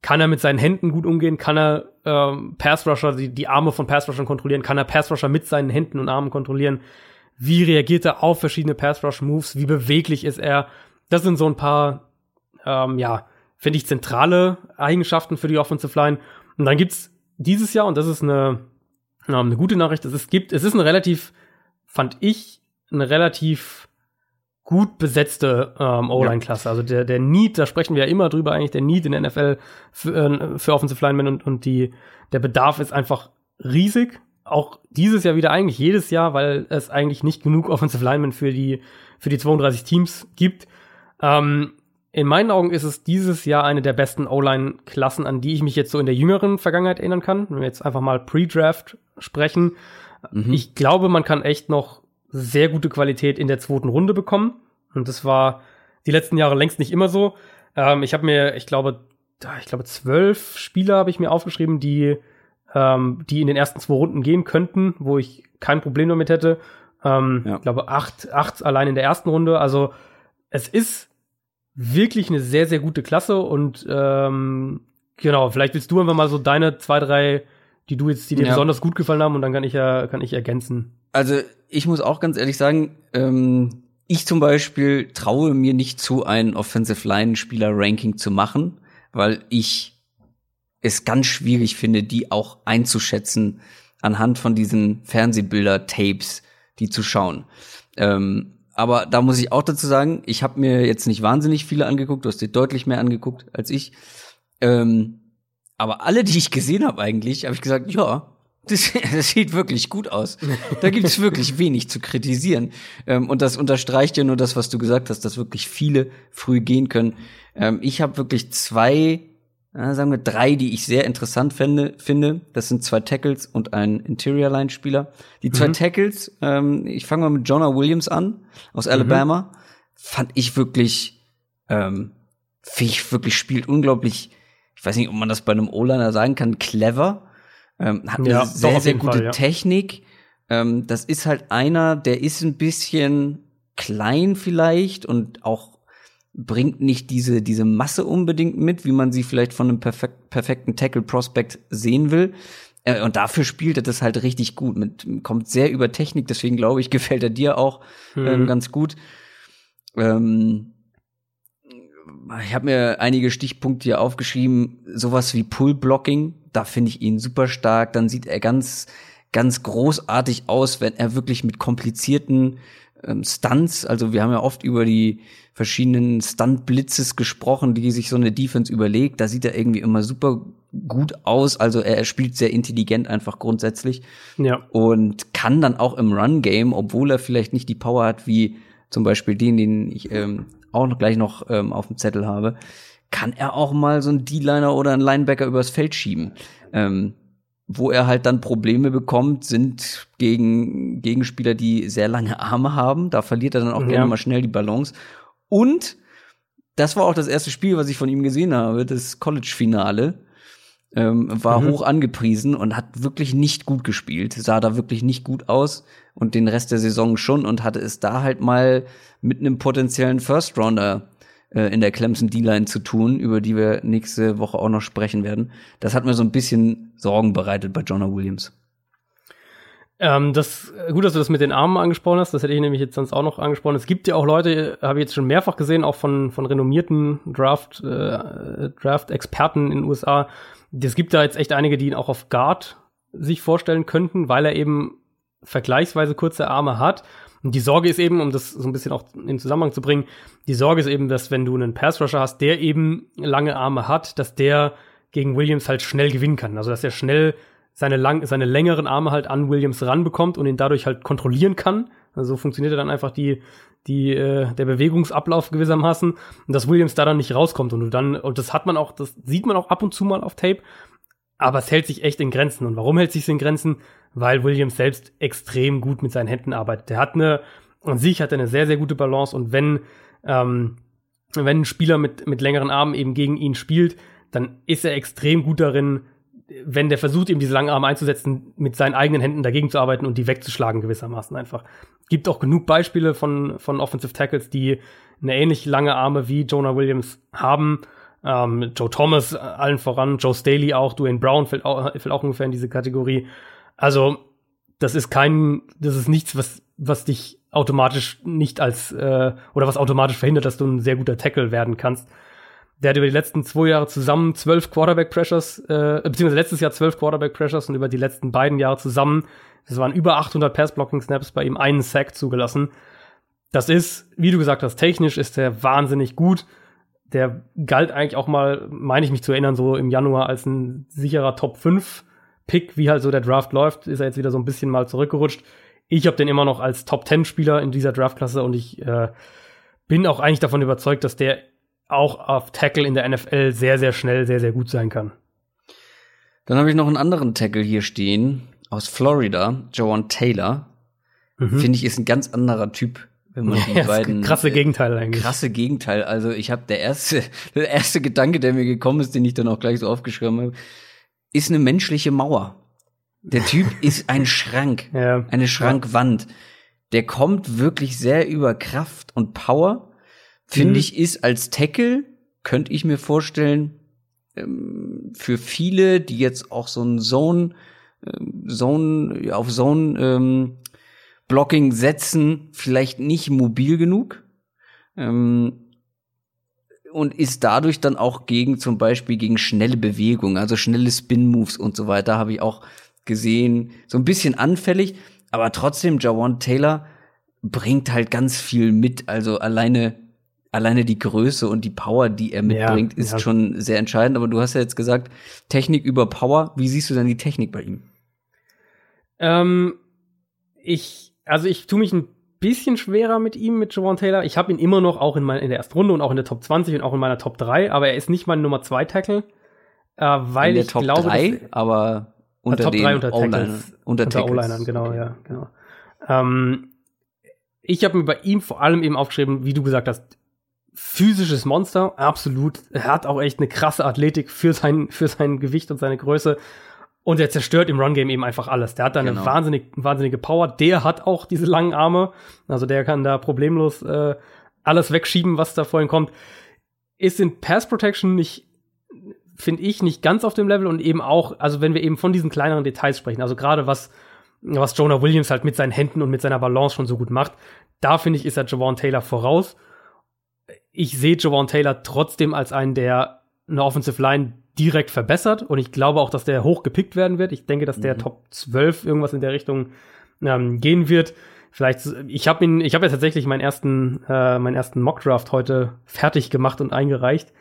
Kann er mit seinen Händen gut umgehen? Kann er ähm, Passrusher, die, die Arme von Passrushern kontrollieren? Kann er Passrusher mit seinen Händen und Armen kontrollieren? Wie reagiert er auf verschiedene Passrush-Moves? Wie beweglich ist er? Das sind so ein paar, ähm, ja, finde ich, zentrale Eigenschaften für die Offensive Line. Und dann gibt's dieses Jahr, und das ist eine, ähm, eine gute Nachricht, es gibt, es ist eine relativ fand ich, eine relativ gut besetzte ähm, O-Line-Klasse. Also der, der Need, da sprechen wir ja immer drüber eigentlich, der Need in der NFL für, äh, für Offensive Linemen und, und die, der Bedarf ist einfach riesig. Auch dieses Jahr wieder eigentlich jedes Jahr, weil es eigentlich nicht genug Offensive Linemen für die, für die 32 Teams gibt. Ähm, in meinen Augen ist es dieses Jahr eine der besten O-Line-Klassen, an die ich mich jetzt so in der jüngeren Vergangenheit erinnern kann. Wenn wir jetzt einfach mal Pre-Draft sprechen, Mhm. Ich glaube, man kann echt noch sehr gute Qualität in der zweiten Runde bekommen. Und das war die letzten Jahre längst nicht immer so. Ähm, ich habe mir, ich glaube, ich glaube, zwölf Spieler habe ich mir aufgeschrieben, die, ähm, die in den ersten zwei Runden gehen könnten, wo ich kein Problem damit hätte. Ähm, ja. Ich glaube, acht, acht allein in der ersten Runde. Also es ist wirklich eine sehr, sehr gute Klasse und ähm, genau, vielleicht willst du einfach mal so deine zwei, drei die du jetzt, die dir ja. besonders gut gefallen haben und dann kann ich ja, kann ich ergänzen. Also ich muss auch ganz ehrlich sagen, ähm, ich zum Beispiel traue mir nicht zu, ein Offensive Line Spieler Ranking zu machen, weil ich es ganz schwierig finde, die auch einzuschätzen anhand von diesen Fernsehbilder-Tapes, die zu schauen. Ähm, aber da muss ich auch dazu sagen, ich habe mir jetzt nicht wahnsinnig viele angeguckt, du hast dir deutlich mehr angeguckt als ich. Ähm, aber alle, die ich gesehen habe eigentlich, habe ich gesagt, ja, das, das sieht wirklich gut aus. Da gibt es wirklich wenig zu kritisieren. Ähm, und das unterstreicht ja nur das, was du gesagt hast, dass wirklich viele früh gehen können. Ähm, ich habe wirklich zwei, äh, sagen wir drei, die ich sehr interessant finde. finde. Das sind zwei Tackles und ein Interior-Line-Spieler. Die zwei mhm. Tackles, ähm, ich fange mal mit Jonah Williams an, aus Alabama. Mhm. Fand ich wirklich, ähm, ich wirklich spielt unglaublich ich weiß nicht, ob man das bei einem O-Liner sagen kann, clever. Ähm, hat eine ja, sehr, sehr gute Fall, ja. Technik. Ähm, das ist halt einer, der ist ein bisschen klein vielleicht und auch bringt nicht diese, diese Masse unbedingt mit, wie man sie vielleicht von einem perfekt, perfekten Tackle-Prospect sehen will. Äh, und dafür spielt er das halt richtig gut. Mit, kommt sehr über Technik, deswegen glaube ich, gefällt er dir auch mhm. ähm, ganz gut. Ähm, ich habe mir einige Stichpunkte hier aufgeschrieben, sowas wie Pull-Blocking, da finde ich ihn super stark. Dann sieht er ganz, ganz großartig aus, wenn er wirklich mit komplizierten ähm, Stunts, also wir haben ja oft über die verschiedenen Stunt-Blitzes gesprochen, die sich so eine Defense überlegt. Da sieht er irgendwie immer super gut aus. Also er spielt sehr intelligent einfach grundsätzlich. Ja. Und kann dann auch im Run-Game, obwohl er vielleicht nicht die Power hat wie zum Beispiel den, den ich ähm, auch noch gleich noch ähm, auf dem Zettel habe, kann er auch mal so einen D-Liner oder einen Linebacker übers Feld schieben. Ähm, wo er halt dann Probleme bekommt, sind gegen Gegenspieler, die sehr lange Arme haben. Da verliert er dann auch ja. gerne mal schnell die Balance. Und das war auch das erste Spiel, was ich von ihm gesehen habe, das College-Finale. ähm, war Mhm. hoch angepriesen und hat wirklich nicht gut gespielt, sah da wirklich nicht gut aus und den Rest der Saison schon und hatte es da halt mal mit einem potenziellen First Rounder äh, in der Clemson D-Line zu tun, über die wir nächste Woche auch noch sprechen werden. Das hat mir so ein bisschen Sorgen bereitet bei Jonah Williams. Ähm, das, gut, dass du das mit den Armen angesprochen hast. Das hätte ich nämlich jetzt sonst auch noch angesprochen. Es gibt ja auch Leute, habe ich jetzt schon mehrfach gesehen, auch von, von renommierten Draft, äh, Draft-Experten in den USA. Es gibt da jetzt echt einige, die ihn auch auf Guard sich vorstellen könnten, weil er eben vergleichsweise kurze Arme hat. Und die Sorge ist eben, um das so ein bisschen auch in Zusammenhang zu bringen, die Sorge ist eben, dass wenn du einen Pass-Rusher hast, der eben lange Arme hat, dass der gegen Williams halt schnell gewinnen kann. Also dass er schnell seine, lang, seine längeren Arme halt an Williams ranbekommt und ihn dadurch halt kontrollieren kann. Also so funktioniert dann einfach die, die, äh, der Bewegungsablauf gewissermaßen und dass Williams da dann nicht rauskommt und du dann, und das hat man auch, das sieht man auch ab und zu mal auf Tape, aber es hält sich echt in Grenzen. Und warum hält sich in Grenzen? Weil Williams selbst extrem gut mit seinen Händen arbeitet. Der hat eine, an sich hat er eine sehr, sehr gute Balance und wenn, ähm, wenn ein Spieler mit, mit längeren Armen eben gegen ihn spielt, dann ist er extrem gut darin, wenn der versucht, ihm diese langen Arme einzusetzen, mit seinen eigenen Händen dagegen zu arbeiten und die wegzuschlagen gewissermaßen einfach. Gibt auch genug Beispiele von, von Offensive Tackles, die eine ähnlich lange Arme wie Jonah Williams haben. Ähm, Joe Thomas äh, allen voran, Joe Staley auch, Dwayne Brown fällt auch, fällt auch ungefähr in diese Kategorie. Also, das ist kein, das ist nichts, was, was dich automatisch nicht als, äh, oder was automatisch verhindert, dass du ein sehr guter Tackle werden kannst. Der hat über die letzten zwei Jahre zusammen zwölf Quarterback-Pressures, äh, beziehungsweise letztes Jahr zwölf Quarterback-Pressures und über die letzten beiden Jahre zusammen, das waren über 800 Pass-Blocking-Snaps, bei ihm einen Sack zugelassen. Das ist, wie du gesagt hast, technisch ist der wahnsinnig gut. Der galt eigentlich auch mal, meine ich mich zu erinnern, so im Januar als ein sicherer Top 5 Pick, wie halt so der Draft läuft, ist er jetzt wieder so ein bisschen mal zurückgerutscht. Ich habe den immer noch als Top 10 Spieler in dieser Draftklasse und ich äh, bin auch eigentlich davon überzeugt, dass der auch auf Tackle in der NFL sehr, sehr schnell, sehr, sehr gut sein kann. Dann habe ich noch einen anderen Tackle hier stehen aus Florida, Joan Taylor. Mhm. Finde ich ist ein ganz anderer Typ, wenn man die Ja, das beiden krasse äh, Gegenteil eigentlich. krasse Gegenteil. Also ich habe der erste der erste Gedanke, der mir gekommen ist, den ich dann auch gleich so aufgeschrieben habe, ist eine menschliche Mauer. Der Typ ist ein Schrank, Ja. eine Schrankwand. Der kommt wirklich sehr über Kraft und Power. Finde Mhm. ich ist als Tackle könnte ich mir vorstellen ähm, für viele, die jetzt auch so ein Zone ähm, Zone auf Zone ähm, Blocking setzen, vielleicht nicht mobil genug. Ähm, und ist dadurch dann auch gegen zum Beispiel gegen schnelle Bewegungen, also schnelle Spin-Moves und so weiter, habe ich auch gesehen, so ein bisschen anfällig, aber trotzdem, Jawan Taylor bringt halt ganz viel mit. Also alleine, alleine die Größe und die Power, die er mitbringt, ist ja. schon sehr entscheidend. Aber du hast ja jetzt gesagt, Technik über Power. Wie siehst du denn die Technik bei ihm? Ähm, ich, also ich tue mich ein bisschen schwerer mit ihm, mit Javon Taylor. Ich habe ihn immer noch auch in, mein, in der ersten Runde und auch in der Top 20 und auch in meiner Top 3, aber er ist nicht mein Nummer 2 Tackle, äh, weil In der ich Top glaube, 3, dass, aber unter Top den drei unter O-Linern. Tackles. Unter, unter. O-Linern, genau, Okay. ja, genau. Ähm, ich habe mir bei ihm vor allem eben aufgeschrieben, wie du gesagt hast, physisches Monster, absolut. Er hat auch echt eine krasse Athletik für sein, für sein Gewicht und seine Größe. Und er zerstört im Run-Game eben einfach alles. Der hat da eine Genau. wahnsinnig, wahnsinnige Power. Der hat auch diese langen Arme. Also der kann da problemlos äh, alles wegschieben, was da vorhin kommt. Ist in Pass Protection nicht, finde ich, nicht ganz auf dem Level und eben auch, also wenn wir eben von diesen kleineren Details sprechen, also gerade was, was Jonah Williams halt mit seinen Händen und mit seiner Balance schon so gut macht, da finde ich, ist er Javon Taylor voraus. Ich sehe Javon Taylor trotzdem als einen, der eine Offensive Line direkt verbessert und ich glaube auch, dass der hoch gepickt werden wird. Ich denke, dass der Mhm. Top 12 irgendwas in der Richtung ähm, gehen wird. Vielleicht, ich habe ihn, ich habe ja tatsächlich meinen ersten, äh, meinen ersten Mockdraft heute fertig gemacht und eingereicht,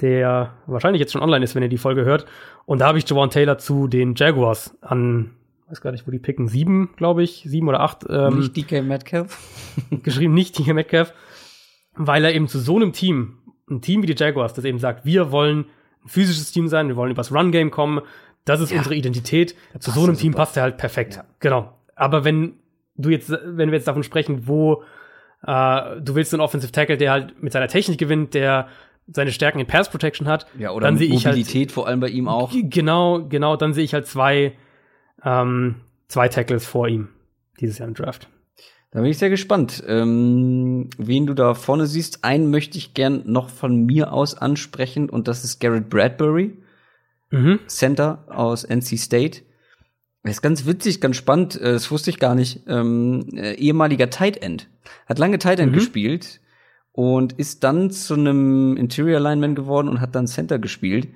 der wahrscheinlich jetzt schon online ist, wenn ihr die Folge hört. Und da habe ich Javon Taylor zu den Jaguars an, weiß gar nicht, wo die picken, sieben, glaube ich, sieben oder acht. Ähm, Nicht DK Metcalf? geschrieben, nicht DK Metcalf, weil er eben zu so einem Team, ein Team wie die Jaguars, das eben sagt, wir wollen ein physisches Team sein, wir wollen übers Run-Game kommen, das ist Ja. unsere Identität. Zu so einem er Team super. passt er halt perfekt. Ja. Genau. Aber wenn du jetzt, wenn wir jetzt davon sprechen, wo äh, du willst einen Offensive Tackle, der halt mit seiner Technik gewinnt, der seine Stärken in Pass Protection hat, Ja, oder dann sehe ich halt Mobilität vor allem bei ihm auch. Genau, genau, dann sehe ich halt zwei, ähm, zwei Tackles vor ihm dieses Jahr im Draft. Da bin ich sehr gespannt, ähm, wen du da vorne siehst. Einen möchte ich gern noch von mir aus ansprechen und das ist Garrett Bradbury, Mhm. Center aus NC State. Er ist ganz witzig, ganz spannend, äh, das wusste ich gar nicht. Ähm, äh, ehemaliger Tight End. Hat lange Tight End Mhm. gespielt und ist dann zu einem Interior Lineman geworden und hat dann Center gespielt.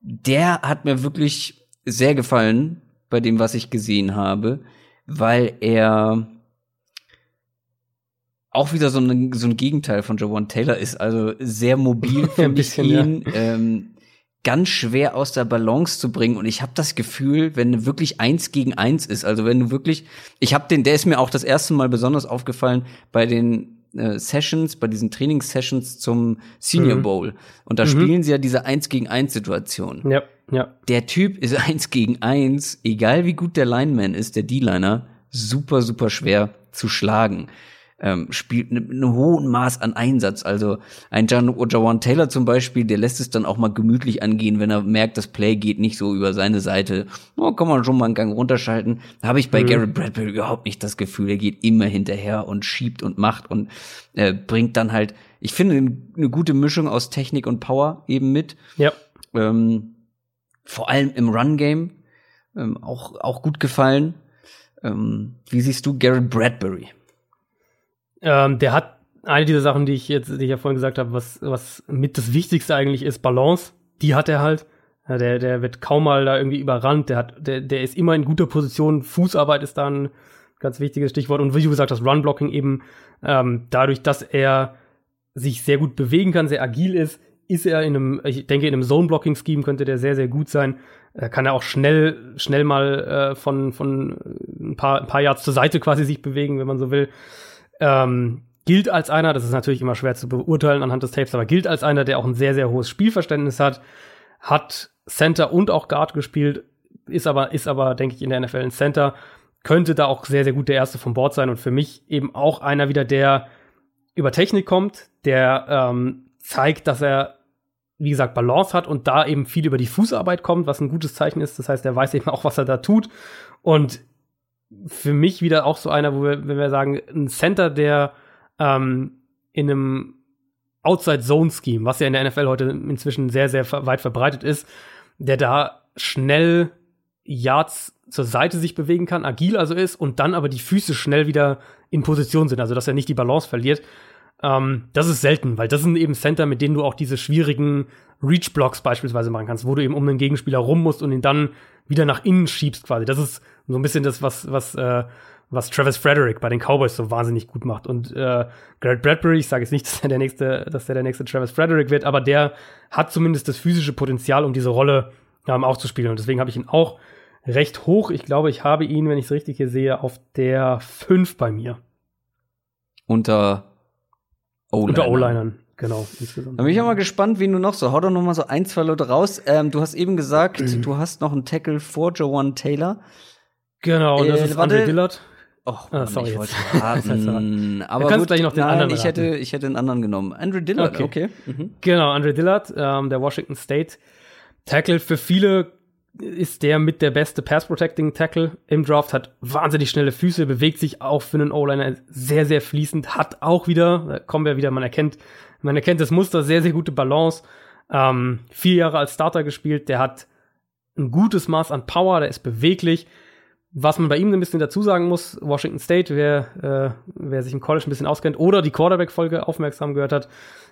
Der hat mir wirklich sehr gefallen bei dem, was ich gesehen habe, weil er auch wieder so ein, so ein Gegenteil von Jawan Taylor ist. Also sehr mobil ich bisschen, ja. ihn. Ähm, ganz schwer aus der Balance zu bringen. Und ich habe das Gefühl, wenn wirklich eins gegen eins ist, also wenn du wirklich, ich habe den, der ist mir auch das erste Mal besonders aufgefallen bei den äh, Sessions, bei diesen Trainingssessions zum Senior Mhm. Bowl. Und da Mhm. spielen sie ja diese eins gegen eins Situation Ja, ja. der Typ ist eins gegen eins, egal wie gut der Lineman ist, der D-Liner, super, super schwer zu schlagen. Ähm, spielt einen ne hohen Maß an Einsatz. Also ein Jawan Taylor zum Beispiel, der lässt es dann auch mal gemütlich angehen, wenn er merkt, das Play geht nicht so über seine Seite. Oh, kann man schon mal einen Gang runterschalten. Da habe ich bei Mhm. Garrett Bradbury überhaupt nicht das Gefühl, er geht immer hinterher und schiebt und macht und äh, bringt dann halt, ich finde, eine gute Mischung aus Technik und Power eben mit Ja. ähm, vor allem im Run-Game ähm, auch, auch gut gefallen. Ähm, wie siehst du Garrett Bradbury? Ähm, der hat eine dieser Sachen, die ich jetzt, die ich ja vorhin gesagt habe, was, was mit das Wichtigste eigentlich ist, Balance. Die hat er halt. Ja, der, der wird kaum mal da irgendwie überrannt. Der hat, der, der ist immer in guter Position. Fußarbeit ist da ein ganz wichtiges Stichwort. Und wie du gesagt hast, Run-Blocking eben, ähm, dadurch, dass er sich sehr gut bewegen kann, sehr agil ist, ist er in einem, ich denke, in einem Zone-Blocking-Scheme könnte der sehr, sehr gut sein. Äh, kann er auch schnell, schnell mal äh, von, von ein paar, ein paar Yards zur Seite quasi sich bewegen, wenn man so will. Ähm, gilt als einer, das ist natürlich immer schwer zu beurteilen anhand des Tapes, aber gilt als einer, der auch ein sehr, sehr hohes Spielverständnis hat, hat Center und auch Guard gespielt, ist aber, ist aber, denke ich, in der NFL ein Center, könnte da auch sehr, sehr gut der Erste vom Board sein und für mich eben auch einer wieder, der über Technik kommt, der ähm, zeigt, dass er, wie gesagt, Balance hat und da eben viel über die Fußarbeit kommt, was ein gutes Zeichen ist. Das heißt, er weiß eben auch, was er da tut. Und für mich wieder auch so einer, wo wir, wenn wir sagen, ein Center, der ähm, in einem Outside-Zone-Scheme, was ja in der NFL heute inzwischen sehr, sehr weit verbreitet ist, der da schnell Yards zur Seite sich bewegen kann, agil also ist und dann aber die Füße schnell wieder in Position sind, also dass er nicht die Balance verliert. Ähm, das ist selten, weil das sind eben Center, mit denen du auch diese schwierigen Reach-Blocks beispielsweise machen kannst, wo du eben um den Gegenspieler rum musst und ihn dann wieder nach innen schiebst quasi. Das ist so ein bisschen das, was, was, äh, was Travis Frederick bei den Cowboys so wahnsinnig gut macht. Und äh, Garrett Bradbury, ich sage jetzt nicht, dass er der nächste, dass der der nächste Travis Frederick wird, aber der hat zumindest das physische Potenzial, um diese Rolle ähm, auch zu spielen. Und deswegen habe ich ihn auch recht hoch. Ich glaube, ich habe ihn, wenn ich es richtig hier sehe, auf der 5 bei mir. Unter O-Liner. Unter O-Linern, genau. Insgesamt. Da bin ich auch mal gespannt, wen du noch so. Hau doch noch mal so ein, zwei Leute raus. Ähm, du hast eben gesagt, Mhm. du hast noch einen Tackle vor Jawan Taylor. Genau, und das Äh, ist warte. Andre Dillard. Oh, Ah, Mann, sorry, ich wollte raten. Aber kannst gut, gleich noch den nein, anderen ich hätte, raten. ich hätte den anderen genommen. Andrew Dillard, okay. Okay. Mhm. Genau, Andre Dillard, ähm, der Washington State Tackle. Für viele ist der mit der beste Pass-Protecting-Tackle im Draft, hat wahnsinnig schnelle Füße, bewegt sich auch für einen O-Liner sehr, sehr fließend, hat auch wieder, da kommen wir wieder, man erkennt, man erkennt das Muster, sehr, sehr gute Balance. Ähm, vier Jahre als Starter gespielt, der hat ein gutes Maß an Power, der ist beweglich. Was man bei ihm ein bisschen dazu sagen muss, Washington State, wer, äh, wer sich im College ein bisschen auskennt oder die Quarterback-Folge aufmerksam gehört hat,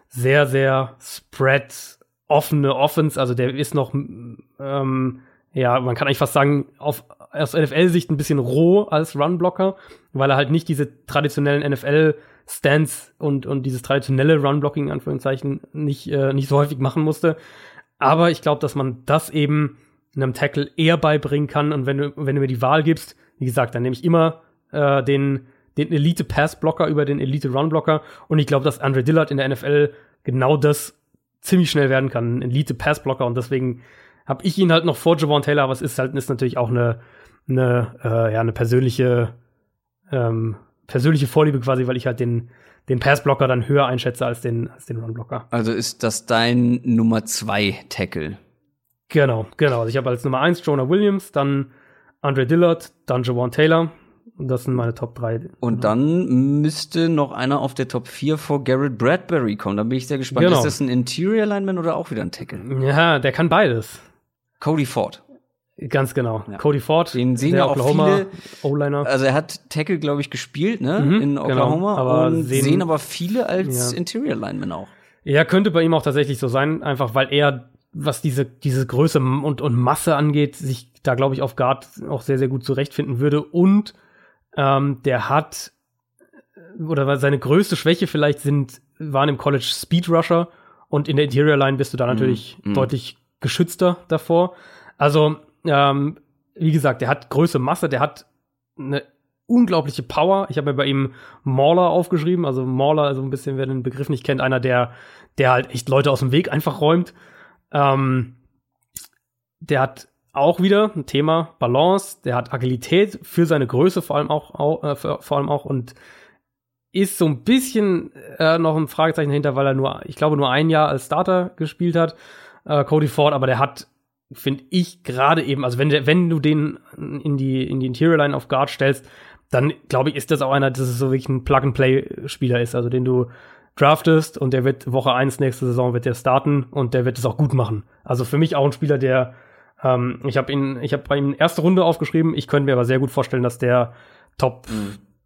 sehr, sehr spread offene Offense, also der ist noch, ähm, ja, man kann eigentlich fast sagen, auf, aus NFL-Sicht ein bisschen roh als Runblocker, weil er halt nicht diese traditionellen NFL-Stands und, und dieses traditionelle Runblocking, in Anführungszeichen, nicht, äh, nicht so häufig machen musste. Aber ich glaube, dass man das eben einem Tackle eher beibringen kann. Und wenn du, wenn du mir die Wahl gibst, wie gesagt, dann nehme ich immer äh, den, den Elite-Pass-Blocker über den Elite-Run-Blocker. Und ich glaube, dass Andre Dillard in der NFL genau das ziemlich schnell werden kann, ein Elite-Pass-Blocker. Und deswegen habe ich ihn halt noch vor Javon Taylor, aber es ist halt ist natürlich auch eine, eine, äh, ja, eine persönliche ähm, persönliche Vorliebe quasi, weil ich halt den, den Passblocker dann höher einschätze als den, als den Runblocker. Also ist das dein Nummer zwei Tackle? Genau, genau. Also ich habe als Nummer eins Jonah Williams, dann Andre Dillard, dann Jawan Taylor. Und das sind meine Top 3. Und dann müsste noch einer auf der Top 4 vor Garrett Bradbury kommen. Da bin ich sehr gespannt. Genau. Ist das ein Interior Lineman oder auch wieder ein Tackle? Ja, der kann beides. Cody Ford. Ganz genau. Ja. Cody Ford, Den sehen der ja auch Oklahoma viele- O-Liner. Also er hat Tackle, glaube ich, gespielt, ne? Mhm, in genau. Oklahoma. Aber und sehen- sehen, aber viele als Ja. Interior Lineman auch. Ja, könnte bei ihm auch tatsächlich so sein, einfach weil er, was diese, diese Größe und, und Masse angeht, sich da, glaube ich, auf Guard auch sehr, sehr gut zurechtfinden würde. Und ähm, der hat, oder weil seine größte Schwäche vielleicht sind, waren im College Speed Rusher und in der Interior Line bist du da natürlich mm. deutlich geschützter davor. Also, ähm, wie gesagt, der hat Größe, Masse, der hat eine unglaubliche Power. Ich habe mir bei ihm Mauler aufgeschrieben. Also Mauler, also ein bisschen, wer den Begriff nicht kennt, einer, der, der halt echt Leute aus dem Weg einfach räumt. Ähm, der hat auch wieder ein Thema Balance, der hat Agilität für seine Größe vor allem auch, auch äh, für, vor allem auch und ist so ein bisschen äh, noch ein Fragezeichen dahinter, weil er nur, ich glaube, nur ein Jahr als Starter gespielt hat, äh, Cody Ford, aber der hat, finde ich, gerade eben, also wenn, der, wenn du den in die, in die Interior Line auf Guard stellst, dann glaube ich, ist das auch einer, dass es so wirklich ein Plug-and-Play-Spieler ist, also den du draftest und der wird Woche 1 nächste Saison wird der starten und der wird es auch gut machen. Also für mich auch ein Spieler, der ähm, ich habe ihn, ich habe bei ihm erste Runde aufgeschrieben. Ich könnte mir aber sehr gut vorstellen, dass der Top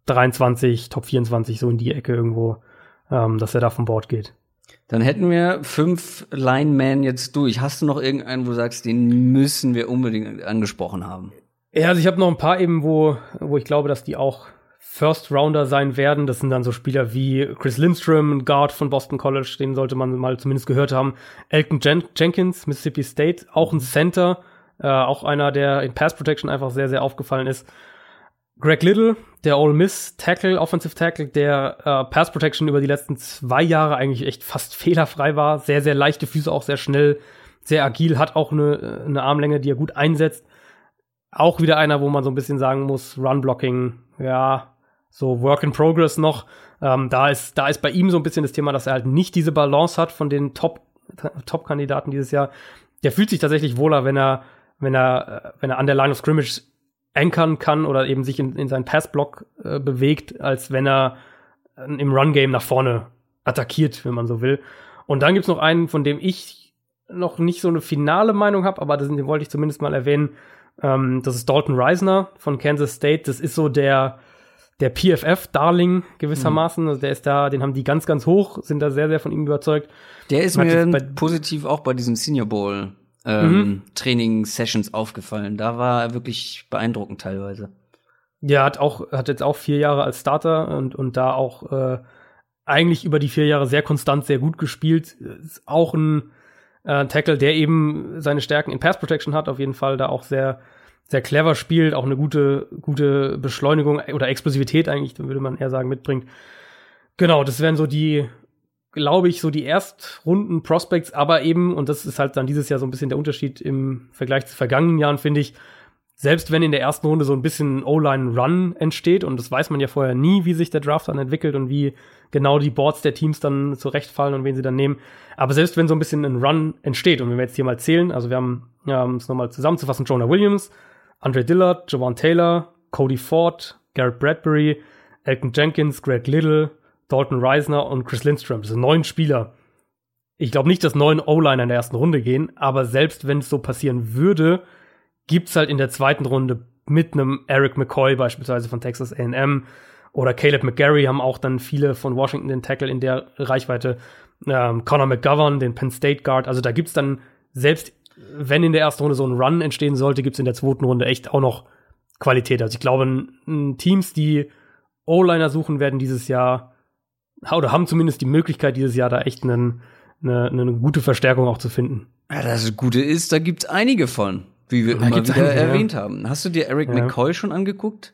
23, Top 24 so in die Ecke irgendwo, ähm, dass er da vom Board geht. Dann hätten wir fünf Linemen jetzt durch. Hast du noch irgendeinen, wo du sagst, den müssen wir unbedingt angesprochen haben? Ja, also ich habe noch ein paar eben, wo, wo ich glaube, dass die auch First Rounder sein werden. Das sind dann so Spieler wie Chris Lindstrom, Guard von Boston College, den sollte man mal zumindest gehört haben. Elton Jen Jenkins, Mississippi State, auch ein Center, äh, auch einer, der in Pass Protection einfach sehr, sehr aufgefallen ist. Greg Little, der Ole Miss Tackle, Offensive Tackle, der äh, Pass Protection über die letzten zwei Jahre eigentlich echt fast fehlerfrei war. Sehr, sehr leichte Füße, auch sehr schnell, sehr agil, hat auch eine, eine Armlänge, die er gut einsetzt. Auch wieder einer, wo man so ein bisschen sagen muss, Run-Blocking, ja, so Work in Progress noch. Ähm, da ist, da ist bei ihm so ein bisschen das Thema, dass er halt nicht diese Balance hat von den Top, Top-Kandidaten dieses Jahr. Der fühlt sich tatsächlich wohler, wenn er, wenn er, äh, wenn er an der Line of Scrimmage ankern kann oder eben sich in, in seinen Passblock äh, bewegt, als wenn er äh, im Run-Game nach vorne attackiert, wenn man so will. Und dann gibt's noch einen, von dem ich noch nicht so eine finale Meinung habe, aber das, den wollte ich zumindest mal erwähnen. Ähm, das ist Dalton Reisner von Kansas State. Das ist so der, der PFF-Darling gewissermaßen. Also der ist da, den haben die ganz, ganz hoch, sind da sehr, sehr von ihm überzeugt. Der ist Hat mir positiv auch bei diesen Senior Bowl ähm, Training Sessions aufgefallen. Da war er wirklich beeindruckend teilweise. Ja, hat auch, hat jetzt auch vier Jahre als Starter und, und da auch äh, eigentlich über die vier Jahre sehr konstant, sehr gut gespielt. Ist auch ein äh, Tackle, der eben seine Stärken in Pass Protection hat, auf jeden Fall da auch sehr, sehr clever spielt, auch eine gute, gute Beschleunigung oder Explosivität eigentlich, würde man eher sagen, mitbringt. Genau, das wären so die, glaube ich, so die Erstrunden Prospects, aber eben, und das ist halt dann dieses Jahr so ein bisschen der Unterschied im Vergleich zu vergangenen Jahren, finde ich, selbst wenn in der ersten Runde so ein bisschen O-Line-Run entsteht, und das weiß man ja vorher nie, wie sich der Draft dann entwickelt und wie genau die Boards der Teams dann zurechtfallen und wen sie dann nehmen. Aber selbst wenn so ein bisschen ein Run entsteht, und wenn wir jetzt hier mal zählen, also wir haben, ja, um es nochmal zusammenzufassen, Jonah Williams, Andre Dillard, Javon Taylor, Cody Ford, Garrett Bradbury, Elton Jenkins, Greg Little, Dalton Reisner und Chris Lindstrom. Das sind neun Spieler. Ich glaube nicht, dass neun O-Liner in der ersten Runde gehen, aber selbst wenn es so passieren würde, gibt's halt in der zweiten Runde mit einem Eric McCoy beispielsweise von Texas A&M oder Caleb McGarry haben auch dann viele von Washington den Tackle in der Reichweite. Ähm, Connor McGovern, den Penn State Guard. Also da gibt's dann selbst wenn in der ersten Runde so ein Run entstehen sollte, gibt's in der zweiten Runde echt auch noch Qualität. Also ich glaube, Teams, die O-Liner suchen, werden dieses Jahr oder haben zumindest die Möglichkeit dieses Jahr da echt einen, eine, eine gute Verstärkung auch zu finden. Ja, das Gute ist, da gibt's einige von, wie wir Da immer wieder einige, ja. erwähnt haben. Hast du dir Eric Ja. McCoy schon angeguckt?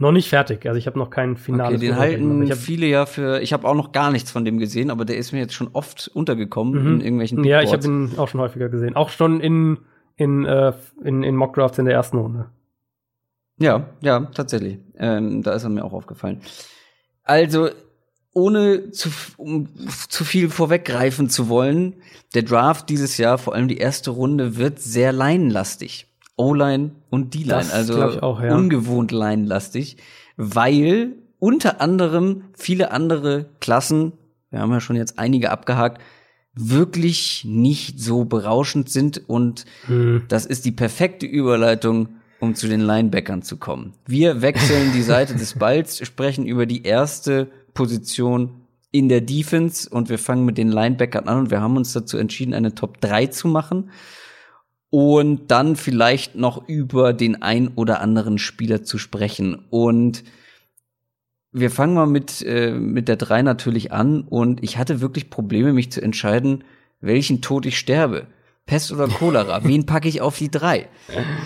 Noch nicht fertig. Also ich habe noch kein finales. Okay, den halten ich hab, viele ja für. Ich habe auch noch gar nichts von dem gesehen, aber der ist mir jetzt schon oft untergekommen Mhm. in irgendwelchen Ja, ich habe ihn auch schon häufiger gesehen. Auch schon in, in, äh, in, in Mockdrafts in der ersten Runde. Ja, ja, tatsächlich. Ähm, da ist er mir auch aufgefallen. Also, ohne zu, um zu viel vorweggreifen zu wollen, der Draft dieses Jahr, vor allem die erste Runde, wird sehr leinenlastig. O-Line und D-Line, also auch, ja. ungewohnt leinenlastig, weil unter anderem viele andere Klassen, wir haben ja schon jetzt einige abgehakt, wirklich nicht so berauschend sind und hm. das ist die perfekte Überleitung, um zu den Linebackern zu kommen. Wir wechseln die Seite des Balls, sprechen über die erste Position in der Defense und wir fangen mit den Linebackern an und wir haben uns dazu entschieden, eine Top 3 zu machen und dann vielleicht noch über den ein oder anderen Spieler zu sprechen und wir fangen mal mit, äh, mit der 3 natürlich an und ich hatte wirklich Probleme, mich zu entscheiden, welchen Tod ich sterbe. Pest oder Cholera, wen packe ich auf die 3?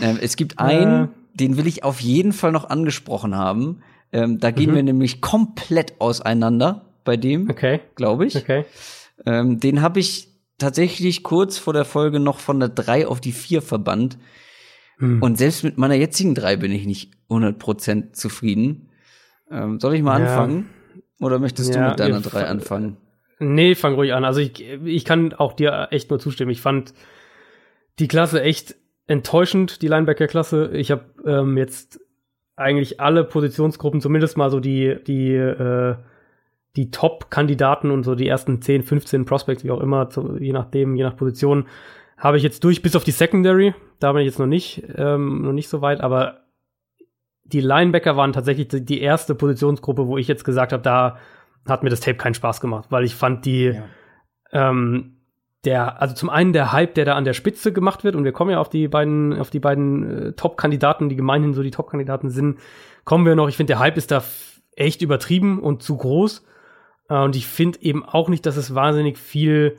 Ähm, es gibt einen, den will ich auf jeden Fall noch angesprochen haben. Ähm, da gehen mhm. wir nämlich komplett auseinander bei dem, okay. glaube ich. Okay. Ähm, den habe ich tatsächlich kurz vor der Folge noch von der 3 auf die 4 verbannt. Mhm. Und selbst mit meiner jetzigen 3 bin ich nicht 100% zufrieden. Ähm, soll ich mal ja. anfangen? Oder möchtest ja, du mit deiner drei anfangen? Nee, fang ruhig an. Also ich, ich kann auch dir echt nur zustimmen. Ich fand die Klasse echt enttäuschend, die Linebacker-Klasse. Ich habe ähm, jetzt eigentlich alle Positionsgruppen, zumindest mal so die, die, äh, die Top-Kandidaten und so die ersten 10, 15 Prospects, wie auch immer, zu, je nachdem, je nach Position, habe ich jetzt durch, bis auf die Secondary. Da bin ich jetzt noch nicht, ähm, noch nicht so weit, aber die Linebacker waren tatsächlich die erste Positionsgruppe, wo ich jetzt gesagt habe, da hat mir das Tape keinen Spaß gemacht, weil ich fand die, ja. ähm, der, also zum einen der Hype, der da an der Spitze gemacht wird, und wir kommen ja auf die beiden, auf die beiden äh, Top-Kandidaten, die gemeinhin so die Top-Kandidaten sind, kommen wir noch. Ich finde, der Hype ist da echt übertrieben und zu groß. Äh, und ich finde eben auch nicht, dass es wahnsinnig viel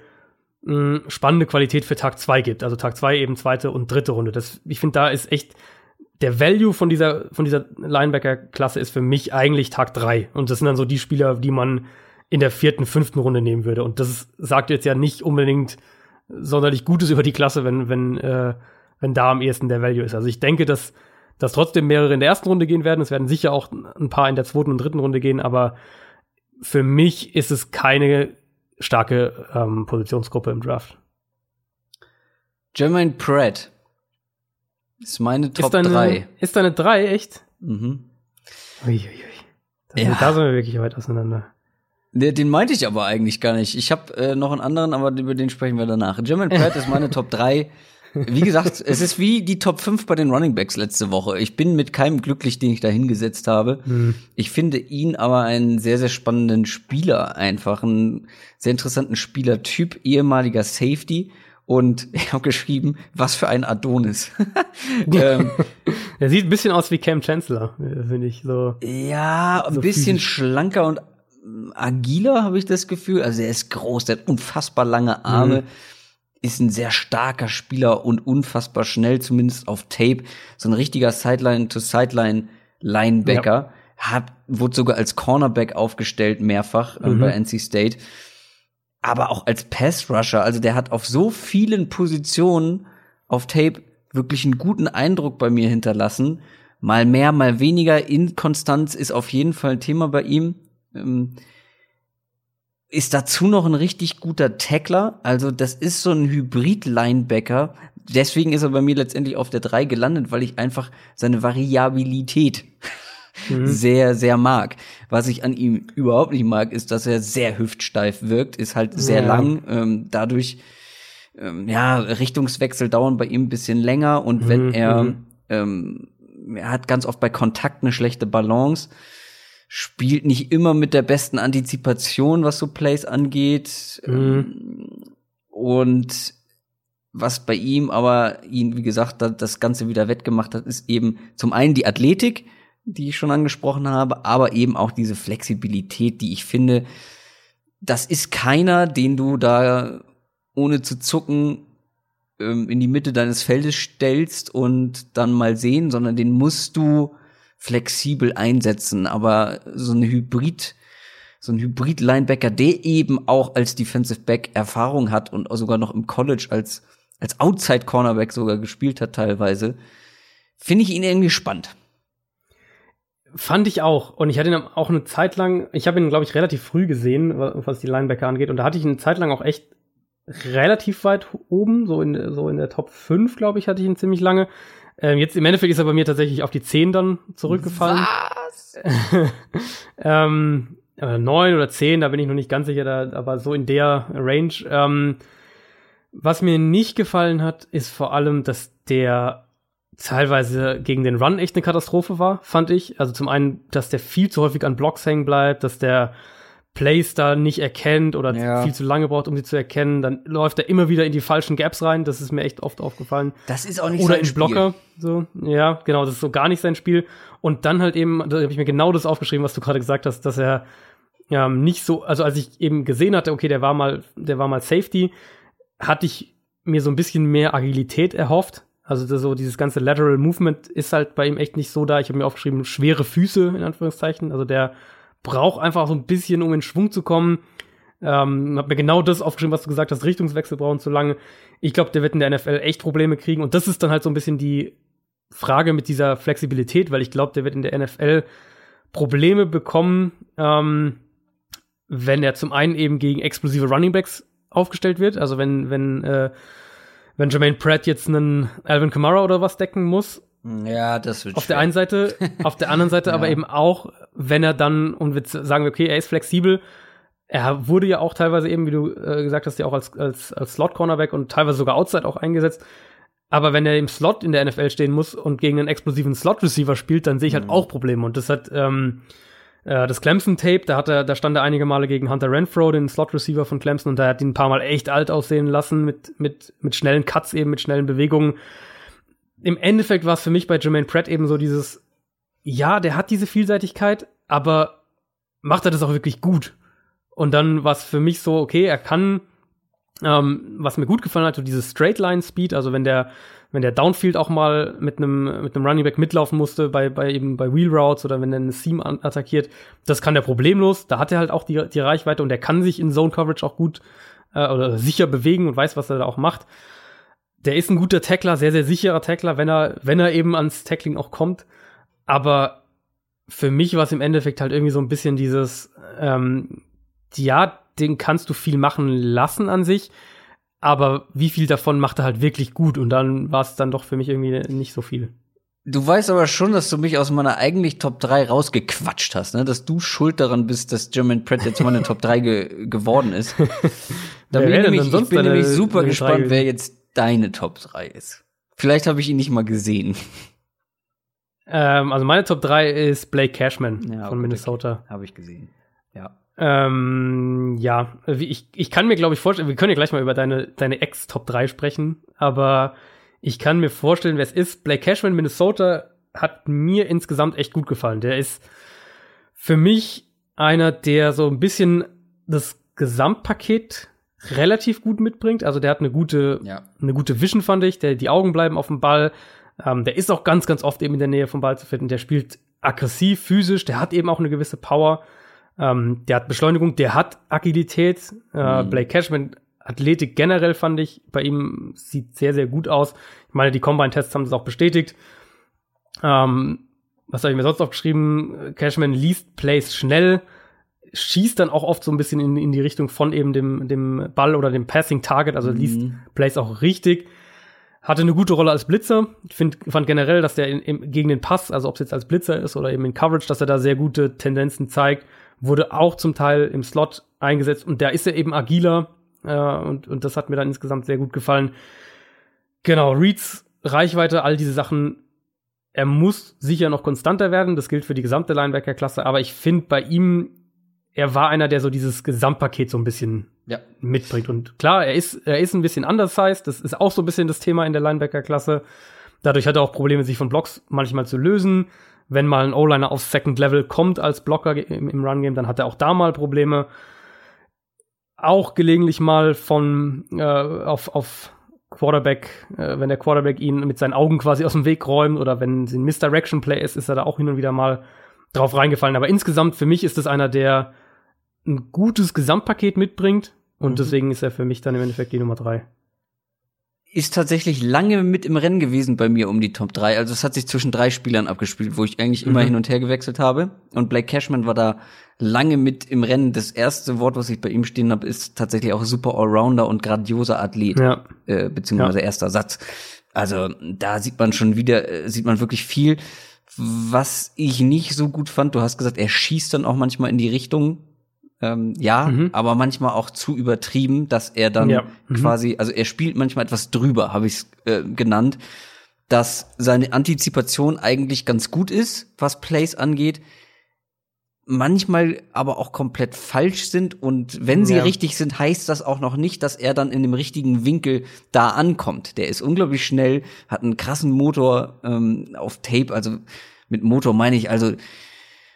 spannende Qualität für Tag 2 gibt. Also Tag 2 eben zweite und dritte Runde. Das, ich finde, da ist echt der Value von dieser, von dieser Linebacker-Klasse ist für mich eigentlich Tag drei. Und das sind dann so die Spieler, die man in der vierten, fünften Runde nehmen würde. Und das sagt jetzt ja nicht unbedingt sonderlich Gutes über die Klasse, wenn, wenn, äh, wenn da am ehesten der Value ist. Also ich denke, dass, dass trotzdem mehrere in der ersten Runde gehen werden. Es werden sicher auch ein paar in der zweiten und dritten Runde gehen, aber für mich ist es keine starke ähm, Positionsgruppe im Draft. Jermaine Pratt ist meine Top ist deine, 3. Ist deine 3, echt? Mhm. Uiuiui. Ja. Da sind wir wirklich weit auseinander. Den, den meinte ich aber eigentlich gar nicht. Ich habe äh, noch einen anderen, aber über den sprechen wir danach. German Pratt ist meine Top 3. Wie gesagt, es ist wie die Top 5 bei den Running Backs letzte Woche. Ich bin mit keinem glücklich, den ich da hingesetzt habe. Hm. Ich finde ihn aber einen sehr, sehr spannenden Spieler einfach. Einen sehr interessanten Spielertyp, ehemaliger Safety und ich habe geschrieben, was für ein Adonis. ähm, er sieht ein bisschen aus wie Cam Chancellor, finde ich so. Ja, ein so bisschen physisch. schlanker und agiler habe ich das Gefühl. Also er ist groß, der hat unfassbar lange Arme, mhm. ist ein sehr starker Spieler und unfassbar schnell, zumindest auf Tape. So ein richtiger Sideline-to-Sideline-Linebacker. Ja. Hat, wurde sogar als Cornerback aufgestellt, mehrfach äh, mhm. bei NC State aber auch als Pass-Rusher. Also der hat auf so vielen Positionen auf Tape wirklich einen guten Eindruck bei mir hinterlassen. Mal mehr, mal weniger. Inkonstanz ist auf jeden Fall ein Thema bei ihm. Ähm, ist dazu noch ein richtig guter Tackler. Also das ist so ein Hybrid-Linebacker. Deswegen ist er bei mir letztendlich auf der 3 gelandet, weil ich einfach seine Variabilität mhm. sehr, sehr mag. Was ich an ihm überhaupt nicht mag, ist, dass er sehr hüftsteif wirkt, ist halt sehr ja. lang, ähm, dadurch ähm, ja, Richtungswechsel dauern bei ihm ein bisschen länger und mhm. wenn er, mhm. ähm, er hat ganz oft bei Kontakt eine schlechte Balance, spielt nicht immer mit der besten Antizipation, was so Plays angeht. Mhm. Ähm, und was bei ihm aber ihn, wie gesagt, das Ganze wieder wettgemacht hat, ist eben zum einen die Athletik, die ich schon angesprochen habe, aber eben auch diese Flexibilität, die ich finde, das ist keiner, den du da ohne zu zucken ähm, in die Mitte deines Feldes stellst und dann mal sehen, sondern den musst du flexibel einsetzen. Aber so ein Hybrid, so ein Hybrid-Linebacker, der eben auch als Defensive Back Erfahrung hat und sogar noch im College als, als Outside-Cornerback sogar gespielt hat teilweise, finde ich ihn irgendwie spannend. Fand ich auch. Und ich hatte ihn auch eine Zeit lang, ich habe ihn, glaube ich, relativ früh gesehen, was die Linebacker angeht. Und da hatte ich ihn eine Zeit lang auch echt relativ weit oben, so in, so in der Top 5, glaube ich, hatte ich ihn ziemlich lange. Ähm, jetzt im Endeffekt ist er bei mir tatsächlich auf die 10 dann zurückgefallen. Was? ähm, äh, 9 oder 10, da bin ich noch nicht ganz sicher, da, aber so in der Range. Ähm, was mir nicht gefallen hat, ist vor allem, dass der teilweise gegen den Run echt eine Katastrophe war, fand ich. Also zum einen, dass der viel zu häufig an Blocks hängen bleibt, dass der Plays da nicht erkennt oder Ja. viel zu lange braucht, um sie zu erkennen. Dann läuft er immer wieder in die falschen Gaps rein. Das ist mir echt oft aufgefallen. Das ist auch nicht Oder sein in Spiel. Blocker. So, ja, genau, das ist so gar nicht sein Spiel. Und dann halt eben, da habe ich mir genau das aufgeschrieben, was du gerade gesagt hast, dass er ähm, nicht so, also als ich eben gesehen hatte, okay, der war mal, der war mal Safety, hatte ich mir so ein bisschen mehr Agilität erhofft. Also das, so dieses ganze Lateral Movement ist halt bei ihm echt nicht so da. Ich habe mir aufgeschrieben, schwere Füße, in Anführungszeichen. Also der braucht einfach so ein bisschen, um in Schwung zu kommen. Ähm, hab mir genau das aufgeschrieben, was du gesagt hast, Richtungswechsel brauchen zu lange. Ich glaube, der wird in der NFL echt Probleme kriegen. Und das ist dann halt so ein bisschen die Frage mit dieser Flexibilität, weil ich glaube, der wird in der NFL Probleme bekommen, ähm, wenn er zum einen eben gegen explosive Runningbacks aufgestellt wird. Also wenn, wenn, äh, wenn Jermaine Pratt jetzt einen Alvin Kamara oder was decken muss, Ja, das wird auf der schwer. einen Seite, auf der anderen Seite Ja. aber eben auch, wenn er dann, und wir sagen, okay, er ist flexibel, er wurde ja auch teilweise eben, wie du äh, gesagt hast, ja auch als, als, als Slot-Cornerback und teilweise sogar Outside auch eingesetzt. Aber wenn er im Slot in der NFL stehen muss und gegen einen explosiven Slot-Receiver spielt, dann sehe ich halt Mhm. auch Probleme. Und das hat ähm, äh, das Clemson-Tape, da hat er, da stand er einige Male gegen Hunter Renfro, den Slot-Receiver von Clemson, und da hat ihn ein paar Mal echt alt aussehen lassen mit, mit, mit schnellen Cuts eben, mit schnellen Bewegungen im Endeffekt war es für mich bei Jermaine Pratt eben so dieses, ja, der hat diese Vielseitigkeit, aber macht er das auch wirklich gut? Und dann war es für mich so, okay, er kann, ähm, was mir gut gefallen hat, so dieses Straight Line Speed, also wenn der, wenn der Downfield auch mal mit einem mit einem Running Back mitlaufen musste bei bei eben bei Wheel Routes oder wenn er eine Seam attackiert, das kann der problemlos. Da hat er halt auch die die Reichweite und er kann sich in Zone Coverage auch gut äh, oder sicher bewegen und weiß, was er da auch macht der ist ein guter Tackler, sehr, sehr sicherer Tackler, wenn er, wenn er eben ans Tackling auch kommt. Aber für mich war es im Endeffekt halt irgendwie so ein bisschen dieses, ähm, ja, den kannst du viel machen lassen an sich, aber wie viel davon macht er halt wirklich gut? Und dann war es dann doch für mich irgendwie nicht so viel. Du weißt aber schon, dass du mich aus meiner eigentlich Top 3 rausgequatscht hast, ne? Dass du schuld daran bist, dass Jermaine Pratt jetzt meine Top 3 ge geworden ist. Da bin ich ich bin nämlich super gespannt, wer jetzt deine Top 3 ist. Vielleicht habe ich ihn nicht mal gesehen. Ähm, also meine Top 3 ist Blake Cashman Ja, von Minnesota. Habe ich gesehen. Ja. Ähm, ja, ich, ich kann mir, glaube ich, vorstellen, wir können ja gleich mal über deine, deine Ex-Top 3 sprechen, aber ich kann mir vorstellen, wer es ist. Blake Cashman, Minnesota, hat mir insgesamt echt gut gefallen. Der ist für mich einer, der so ein bisschen das Gesamtpaket relativ gut mitbringt. Also der hat eine gute, Ja. eine gute Vision, fand ich. Der, die Augen bleiben auf dem Ball. Ähm, der ist auch ganz, ganz oft eben in der Nähe vom Ball zu finden. Der spielt aggressiv, physisch. Der hat eben auch eine gewisse Power. Ähm, der hat Beschleunigung, der hat Agilität. Äh, Mhm. Blake Cashman, Athletik generell fand ich bei ihm sieht sehr, sehr gut aus. Ich meine, die Combine-Tests haben das auch bestätigt. Ähm, was habe ich mir sonst aufgeschrieben? Cashman liest Plays schnell, schießt dann auch oft so ein bisschen in, in die Richtung von eben dem, dem Ball oder dem Passing Target, also liest Mhm. Plays auch richtig. Hatte eine gute Rolle als Blitzer. Ich find, fand generell, dass der in, im, gegen den Pass, also ob es jetzt als Blitzer ist oder eben in Coverage, dass er da sehr gute Tendenzen zeigt. Wurde auch zum Teil im Slot eingesetzt und da ist er eben agiler äh, und, und das hat mir dann insgesamt sehr gut gefallen. Genau, Reeds Reichweite, all diese Sachen. Er muss sicher noch konstanter werden. Das gilt für die gesamte Linebacker-Klasse. Aber ich finde bei ihm, er war einer, der so dieses Gesamtpaket so ein bisschen Ja. mitbringt. Und klar, er ist, er ist ein bisschen undersized. Das ist auch so ein bisschen das Thema in der Linebacker-Klasse. Dadurch hat er auch Probleme, sich von Blocks manchmal zu lösen. Wenn mal ein O-Liner aufs Second Level kommt als Blocker im, im Run-Game, dann hat er auch da mal Probleme. Auch gelegentlich mal von äh, auf, auf Quarterback, äh, wenn der Quarterback ihn mit seinen Augen quasi aus dem Weg räumt oder wenn es ein Misdirection Play ist, ist er da auch hin und wieder mal drauf reingefallen. Aber insgesamt für mich ist es einer, der ein gutes Gesamtpaket mitbringt und Mhm. deswegen ist er für mich dann im Endeffekt die Nummer drei. ist tatsächlich lange mit im Rennen gewesen bei mir um die Top 3. Also es hat sich zwischen drei Spielern abgespielt, wo ich eigentlich immer mhm. hin und her gewechselt habe. Und Blake Cashman war da lange mit im Rennen. Das erste Wort, was ich bei ihm stehen habe, ist tatsächlich auch super Allrounder und grandioser Athlet, ja. äh, beziehungsweise ja. erster Satz. Also da sieht man schon wieder, äh, sieht man wirklich viel. Was ich nicht so gut fand, du hast gesagt, er schießt dann auch manchmal in die Richtung, ähm, ja, mhm. aber manchmal auch zu übertrieben, dass er dann ja. mhm. quasi, also er spielt manchmal etwas drüber, habe ich es äh, genannt, dass seine Antizipation eigentlich ganz gut ist, was Plays angeht, manchmal aber auch komplett falsch sind und wenn sie ja. richtig sind, heißt das auch noch nicht, dass er dann in dem richtigen Winkel da ankommt. Der ist unglaublich schnell, hat einen krassen Motor ähm, auf Tape, also mit Motor meine ich also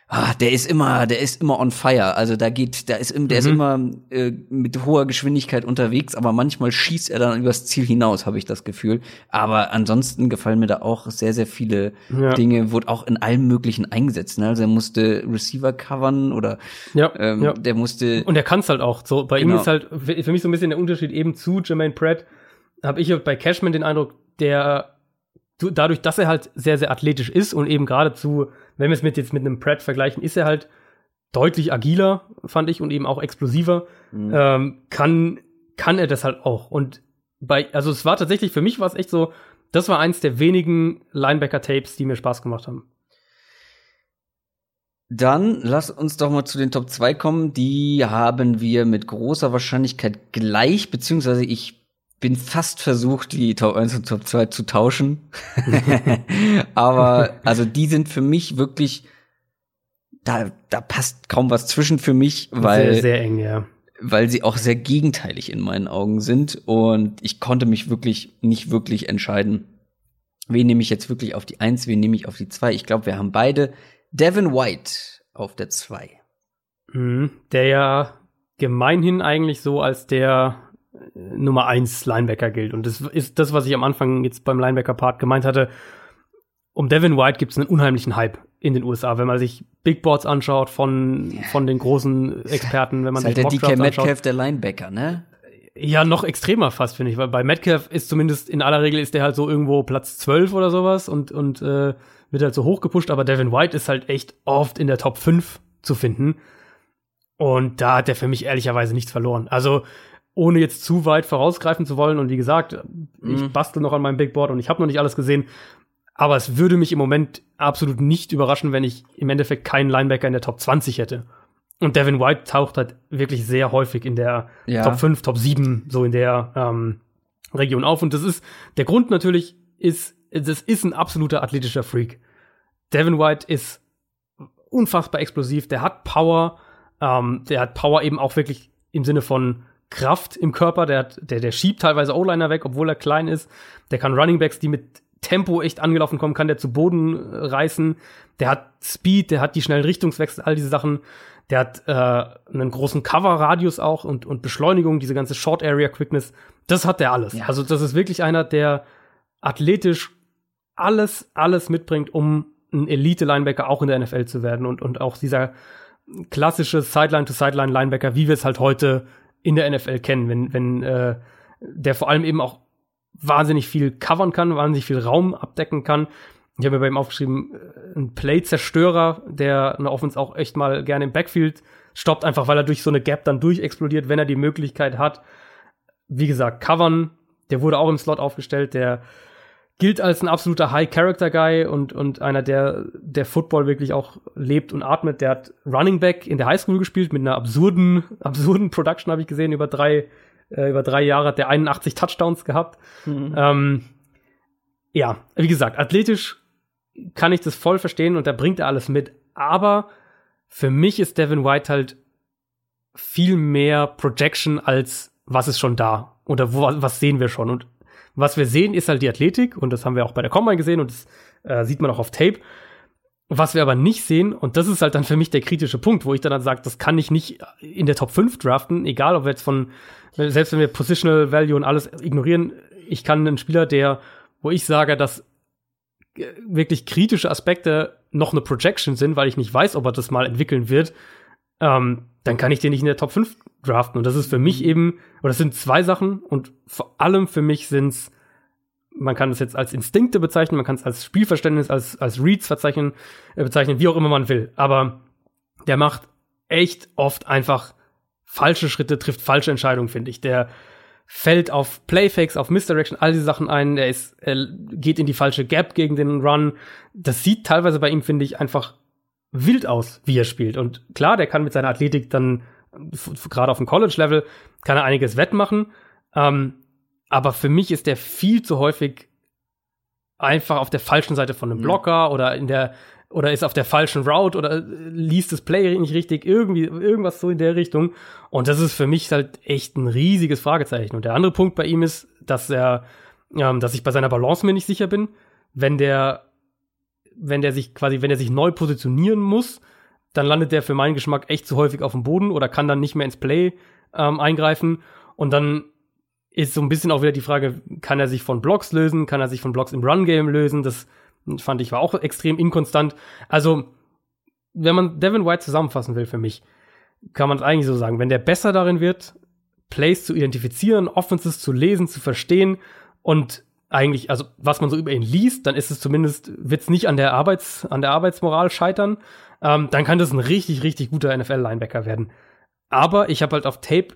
ah, der ist immer, der ist immer on fire. Also da geht, der ist, der mhm. ist immer äh, mit hoher Geschwindigkeit unterwegs, aber manchmal schießt er dann übers Ziel hinaus, habe ich das Gefühl. Aber ansonsten gefallen mir da auch sehr, sehr viele ja. Dinge, wurde auch in allem Möglichen eingesetzt. Ne? Also er musste Receiver covern oder ja, ähm, ja. der musste. Und er kann es halt auch. So, bei genau. ihm ist halt für mich so ein bisschen der Unterschied eben zu Jermaine Pratt. Habe ich bei Cashman den Eindruck, der dadurch, dass er halt sehr, sehr athletisch ist und eben geradezu wenn wir es mit jetzt mit einem Pratt vergleichen, ist er halt deutlich agiler, fand ich, und eben auch explosiver. Mhm. Ähm, kann, kann er das halt auch. Und bei, also es war tatsächlich, für mich war es echt so, das war eins der wenigen Linebacker-Tapes, die mir Spaß gemacht haben. Dann lass uns doch mal zu den Top 2 kommen. Die haben wir mit großer Wahrscheinlichkeit gleich, beziehungsweise ich bin fast versucht, die Top 1 und Top 2 zu tauschen. Aber also die sind für mich wirklich, da, da passt kaum was zwischen für mich, weil. Sehr, sehr eng, ja. Weil sie auch sehr gegenteilig in meinen Augen sind. Und ich konnte mich wirklich nicht wirklich entscheiden. Wen nehme ich jetzt wirklich auf die 1, wen nehme ich auf die 2? Ich glaube, wir haben beide Devin White auf der 2. Mhm, der ja gemeinhin eigentlich so als der Nummer eins Linebacker gilt. Und das ist das, was ich am Anfang jetzt beim Linebacker-Part gemeint hatte. Um Devin White gibt es einen unheimlichen Hype in den USA, wenn man sich Big Boards anschaut von, von den großen Experten, wenn man ist sich halt der DK Metcalf der Linebacker, ne? Ja, noch extremer fast, finde ich, weil bei Metcalf ist zumindest in aller Regel ist der halt so irgendwo Platz 12 oder sowas und, und äh, wird halt so hoch gepusht, aber Devin White ist halt echt oft in der Top 5 zu finden. Und da hat er für mich ehrlicherweise nichts verloren. Also ohne jetzt zu weit vorausgreifen zu wollen. Und wie gesagt, mhm. ich bastel noch an meinem Big Board und ich habe noch nicht alles gesehen. Aber es würde mich im Moment absolut nicht überraschen, wenn ich im Endeffekt keinen Linebacker in der Top 20 hätte. Und Devin White taucht halt wirklich sehr häufig in der ja. Top 5, Top 7, so in der ähm, Region auf. Und das ist, der Grund natürlich ist, das ist ein absoluter athletischer Freak. Devin White ist unfassbar explosiv, der hat Power, ähm, der hat Power eben auch wirklich im Sinne von Kraft im Körper, der, hat, der, der schiebt teilweise O-Liner weg, obwohl er klein ist. Der kann Runningbacks, die mit Tempo echt angelaufen kommen, kann der zu Boden äh, reißen. Der hat Speed, der hat die schnellen Richtungswechsel, all diese Sachen. Der hat äh, einen großen Cover-Radius auch und, und Beschleunigung, diese ganze Short-Area-Quickness. Das hat der alles. Ja. Also das ist wirklich einer, der athletisch alles, alles mitbringt, um ein Elite-Linebacker auch in der NFL zu werden und, und auch dieser klassische Sideline-to-Sideline-Linebacker, wie wir es halt heute in der NFL kennen, wenn, wenn äh, der vor allem eben auch wahnsinnig viel covern kann, wahnsinnig viel Raum abdecken kann. Ich habe mir bei ihm aufgeschrieben, äh, ein Play-Zerstörer, der eine Offense auch echt mal gerne im Backfield stoppt, einfach weil er durch so eine Gap dann durchexplodiert, wenn er die Möglichkeit hat. Wie gesagt, covern, der wurde auch im Slot aufgestellt, der gilt als ein absoluter High-Character-Guy und, und einer, der, der Football wirklich auch lebt und atmet. Der hat Running Back in der Highschool gespielt mit einer absurden, absurden Production, habe ich gesehen. Über drei, äh, über drei Jahre hat der 81 Touchdowns gehabt. Mhm. Ähm, ja, wie gesagt, athletisch kann ich das voll verstehen und da bringt er alles mit. Aber für mich ist Devin White halt viel mehr Projection als was ist schon da oder wo, was sehen wir schon. Und was wir sehen, ist halt die Athletik und das haben wir auch bei der Combine gesehen und das äh, sieht man auch auf Tape. Was wir aber nicht sehen, und das ist halt dann für mich der kritische Punkt, wo ich dann, dann sage, das kann ich nicht in der Top 5 draften, egal ob wir jetzt von, selbst wenn wir Positional Value und alles ignorieren, ich kann einen Spieler, der, wo ich sage, dass äh, wirklich kritische Aspekte noch eine Projection sind, weil ich nicht weiß, ob er das mal entwickeln wird, ähm, dann kann ich den nicht in der Top 5 draften. Und das ist für mich eben, oder das sind zwei Sachen und vor allem für mich sind's man kann es jetzt als Instinkte bezeichnen, man kann es als Spielverständnis, als, als Reads verzeichnen, äh, bezeichnen, wie auch immer man will. Aber der macht echt oft einfach falsche Schritte, trifft falsche Entscheidungen, finde ich. Der fällt auf Playfakes, auf Misdirection, all diese Sachen ein. Er ist, er geht in die falsche Gap gegen den Run. Das sieht teilweise bei ihm, finde ich, einfach wild aus, wie er spielt. Und klar, der kann mit seiner Athletik dann, gerade auf dem College-Level, kann er einiges wettmachen. Ähm, aber für mich ist der viel zu häufig einfach auf der falschen Seite von einem Blocker oder in der oder ist auf der falschen Route oder liest das Play nicht richtig, irgendwie irgendwas so in der Richtung. Und das ist für mich halt echt ein riesiges Fragezeichen. Und der andere Punkt bei ihm ist, dass er, ähm, dass ich bei seiner Balance mir nicht sicher bin. Wenn der, wenn der sich quasi, wenn er sich neu positionieren muss, dann landet der für meinen Geschmack echt zu häufig auf dem Boden oder kann dann nicht mehr ins Play ähm, eingreifen. Und dann ist so ein bisschen auch wieder die Frage, kann er sich von Blocks lösen, kann er sich von Blocks im Run-Game lösen? Das fand ich war auch extrem inkonstant. Also, wenn man Devin White zusammenfassen will für mich, kann man es eigentlich so sagen, wenn der besser darin wird, Plays zu identifizieren, Offenses zu lesen, zu verstehen und eigentlich, also was man so über ihn liest, dann ist es zumindest, wird es nicht an der Arbeits, an der Arbeitsmoral scheitern, ähm, dann kann das ein richtig, richtig guter NFL-Linebacker werden. Aber ich habe halt auf Tape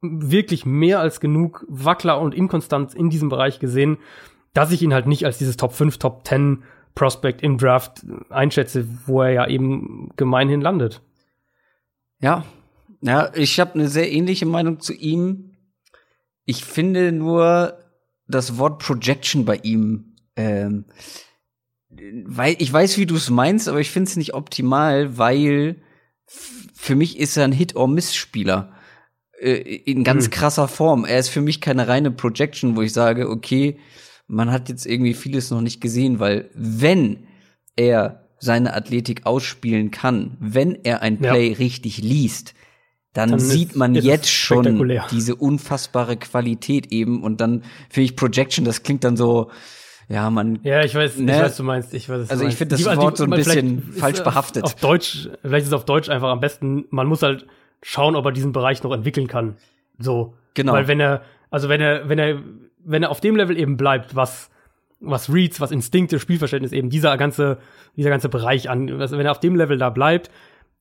wirklich mehr als genug Wackler und Inkonstanz in diesem Bereich gesehen, dass ich ihn halt nicht als dieses Top 5, Top 10 Prospect im Draft einschätze, wo er ja eben gemeinhin landet. Ja, ja, ich habe eine sehr ähnliche Meinung zu ihm. Ich finde nur das Wort Projection bei ihm, ähm, weil ich weiß, wie du es meinst, aber ich finde es nicht optimal, weil für mich ist er ein Hit-or-Miss-Spieler äh, in ganz hm. krasser Form. Er ist für mich keine reine Projection, wo ich sage, okay, man hat jetzt irgendwie vieles noch nicht gesehen, weil wenn er seine Athletik ausspielen kann, wenn er ein Play ja. richtig liest, dann, dann sieht man jetzt schon diese unfassbare Qualität eben und dann finde ich Projection, das klingt dann so, ja, man. Ja, ich weiß, ne? ich weiß, du meinst, ich weiß. Also ich finde das die, Wort die, so ein bisschen falsch behaftet. Auf Deutsch, vielleicht ist es auf Deutsch einfach am besten. Man muss halt schauen, ob er diesen Bereich noch entwickeln kann. So. Genau. Weil wenn er, also wenn er, wenn er, wenn er auf dem Level eben bleibt, was, was Reads, was Instinkte, Spielverständnis eben, dieser ganze, dieser ganze Bereich an, wenn er auf dem Level da bleibt,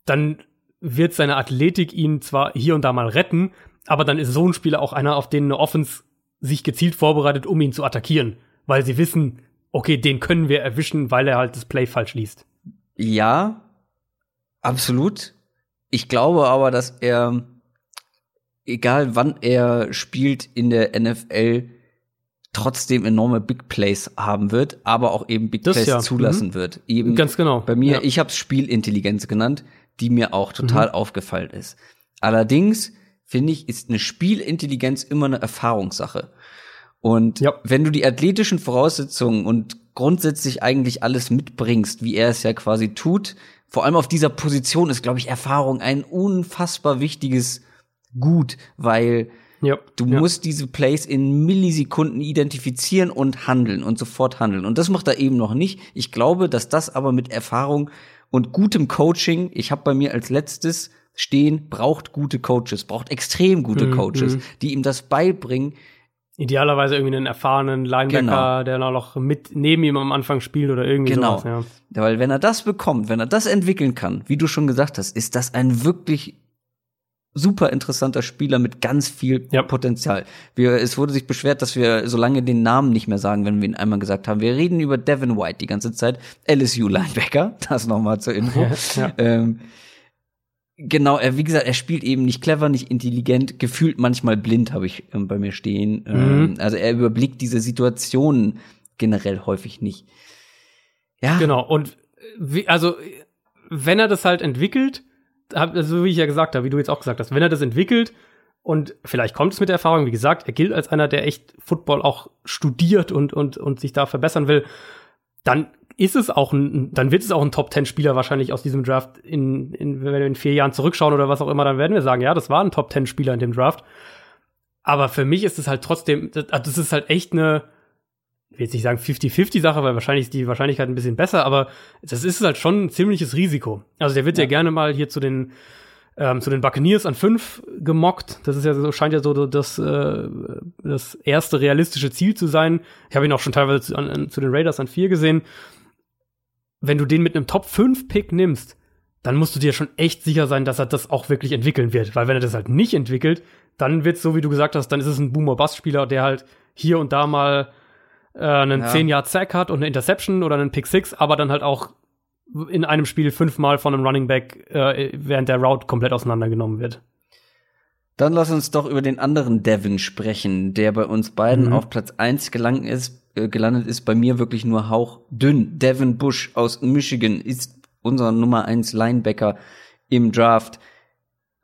dann wird seine Athletik ihn zwar hier und da mal retten, aber dann ist so ein Spieler auch einer, auf den eine Offense sich gezielt vorbereitet, um ihn zu attackieren, weil sie wissen, okay, den können wir erwischen, weil er halt das Play falsch liest. Ja, absolut. Ich glaube aber, dass er, egal wann er spielt in der NFL, trotzdem enorme Big Plays haben wird, aber auch eben Big das Plays ja. zulassen mhm. wird. Eben Ganz genau. Bei mir, ja. ich habe Spielintelligenz genannt, die mir auch total mhm. aufgefallen ist. Allerdings finde ich, ist eine Spielintelligenz immer eine Erfahrungssache. Und ja. wenn du die athletischen Voraussetzungen und grundsätzlich eigentlich alles mitbringst, wie er es ja quasi tut, vor allem auf dieser Position ist, glaube ich, Erfahrung ein unfassbar wichtiges Gut, weil ja, du ja. musst diese Plays in Millisekunden identifizieren und handeln und sofort handeln. Und das macht er eben noch nicht. Ich glaube, dass das aber mit Erfahrung und gutem Coaching, ich habe bei mir als letztes stehen, braucht gute Coaches, braucht extrem gute mhm, Coaches, mhm. die ihm das beibringen, Idealerweise irgendwie einen erfahrenen Linebacker, genau. der noch mit neben ihm am Anfang spielt oder irgendwie genau. sowas. Ja. Weil wenn er das bekommt, wenn er das entwickeln kann, wie du schon gesagt hast, ist das ein wirklich super interessanter Spieler mit ganz viel ja. Potenzial. Wir, es wurde sich beschwert, dass wir so lange den Namen nicht mehr sagen, wenn wir ihn einmal gesagt haben. Wir reden über Devin White die ganze Zeit, LSU Linebacker, das nochmal zur Info. Ja, ja. Ähm, Genau, er, wie gesagt, er spielt eben nicht clever, nicht intelligent, gefühlt manchmal blind, habe ich ähm, bei mir stehen. Mhm. Ähm, also er überblickt diese Situationen generell häufig nicht. Ja. Genau, und wie, also, wenn er das halt entwickelt, also wie ich ja gesagt habe, wie du jetzt auch gesagt hast, wenn er das entwickelt und vielleicht kommt es mit der Erfahrung, wie gesagt, er gilt als einer, der echt Football auch studiert und, und, und sich da verbessern will, dann ist es auch ein, dann wird es auch ein Top Ten Spieler wahrscheinlich aus diesem Draft in, in, wenn wir in vier Jahren zurückschauen oder was auch immer, dann werden wir sagen, ja, das war ein Top Ten Spieler in dem Draft. Aber für mich ist es halt trotzdem, das ist halt echt eine, ich will jetzt nicht sagen 50-50 Sache, weil wahrscheinlich ist die Wahrscheinlichkeit ein bisschen besser, aber das ist halt schon ein ziemliches Risiko. Also der wird ja, ja gerne mal hier zu den ähm, zu den Buccaneers an fünf gemockt. Das ist ja so, scheint ja so das, äh, das erste realistische Ziel zu sein. Ich habe ihn auch schon teilweise zu, an, zu den Raiders an vier gesehen. Wenn du den mit einem Top 5 Pick nimmst, dann musst du dir schon echt sicher sein, dass er das auch wirklich entwickeln wird. Weil wenn er das halt nicht entwickelt, dann wird es so, wie du gesagt hast, dann ist es ein Boomer-Bass-Spieler, der halt hier und da mal äh, einen ja. 10-Yard-Sack hat und eine Interception oder einen Pick-Six, aber dann halt auch in einem Spiel fünfmal von einem Running Back äh, während der Route komplett auseinandergenommen wird. Dann lass uns doch über den anderen Devin sprechen, der bei uns beiden mhm. auf Platz 1 gelangt ist, äh, gelandet ist. Bei mir wirklich nur hauchdünn. Devin Bush aus Michigan ist unser Nummer 1 Linebacker im Draft.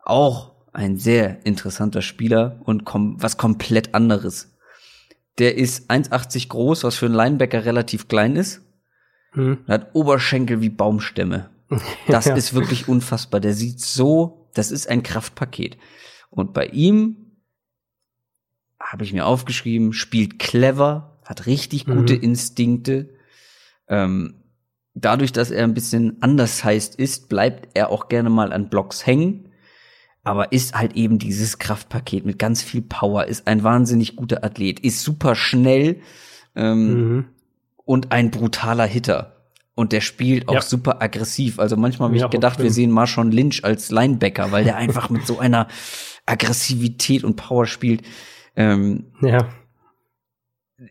Auch ein sehr interessanter Spieler und kom was komplett anderes. Der ist 1,80 groß, was für einen Linebacker relativ klein ist. Hm. Hat Oberschenkel wie Baumstämme. Das ja. ist wirklich unfassbar. Der sieht so, das ist ein Kraftpaket. Und bei ihm habe ich mir aufgeschrieben, spielt clever, hat richtig gute mhm. Instinkte. Ähm, dadurch, dass er ein bisschen anders heißt ist, bleibt er auch gerne mal an Blocks hängen. Aber ist halt eben dieses Kraftpaket mit ganz viel Power, ist ein wahnsinnig guter Athlet, ist super schnell ähm, mhm. und ein brutaler Hitter. Und der spielt auch ja. super aggressiv. Also manchmal habe ich ja, gedacht, wir sehen Marshawn Lynch als Linebacker, weil der einfach mit so einer Aggressivität und Power spielt. Ähm, ja.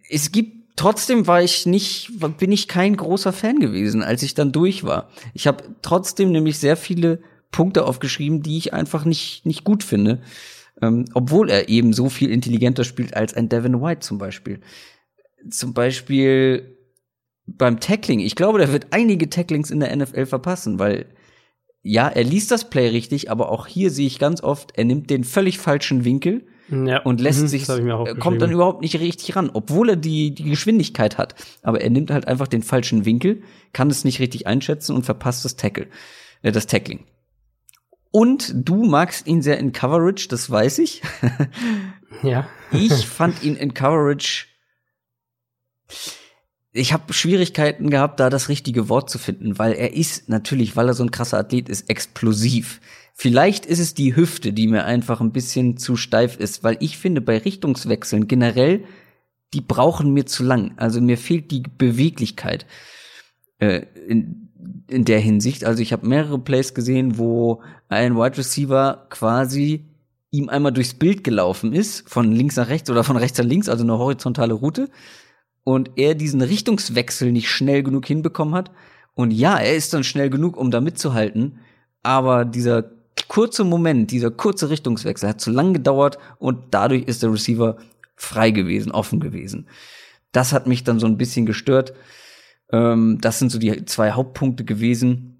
Es gibt trotzdem war ich nicht, bin ich kein großer Fan gewesen, als ich dann durch war. Ich habe trotzdem nämlich sehr viele Punkte aufgeschrieben, die ich einfach nicht, nicht gut finde. Ähm, obwohl er eben so viel intelligenter spielt als ein Devin White zum Beispiel. Zum Beispiel beim Tackling. Ich glaube, der wird einige Tacklings in der NFL verpassen, weil ja, er liest das Play richtig, aber auch hier sehe ich ganz oft, er nimmt den völlig falschen Winkel ja. und lässt mhm, sich, kommt dann überhaupt nicht richtig ran, obwohl er die, die Geschwindigkeit hat. Aber er nimmt halt einfach den falschen Winkel, kann es nicht richtig einschätzen und verpasst das Tackle, äh, das Tackling. Und du magst ihn sehr in Coverage, das weiß ich. ja. ich fand ihn in Coverage. Ich habe Schwierigkeiten gehabt, da das richtige Wort zu finden, weil er ist natürlich, weil er so ein krasser Athlet ist, explosiv. Vielleicht ist es die Hüfte, die mir einfach ein bisschen zu steif ist, weil ich finde, bei Richtungswechseln generell, die brauchen mir zu lang. Also mir fehlt die Beweglichkeit äh, in, in der Hinsicht. Also ich habe mehrere Plays gesehen, wo ein Wide Receiver quasi ihm einmal durchs Bild gelaufen ist, von links nach rechts oder von rechts nach links, also eine horizontale Route, und er diesen Richtungswechsel nicht schnell genug hinbekommen hat. Und ja, er ist dann schnell genug, um da mitzuhalten, aber dieser kurze Moment, dieser kurze Richtungswechsel hat zu lang gedauert und dadurch ist der Receiver frei gewesen, offen gewesen. Das hat mich dann so ein bisschen gestört. Ähm, das sind so die zwei Hauptpunkte gewesen.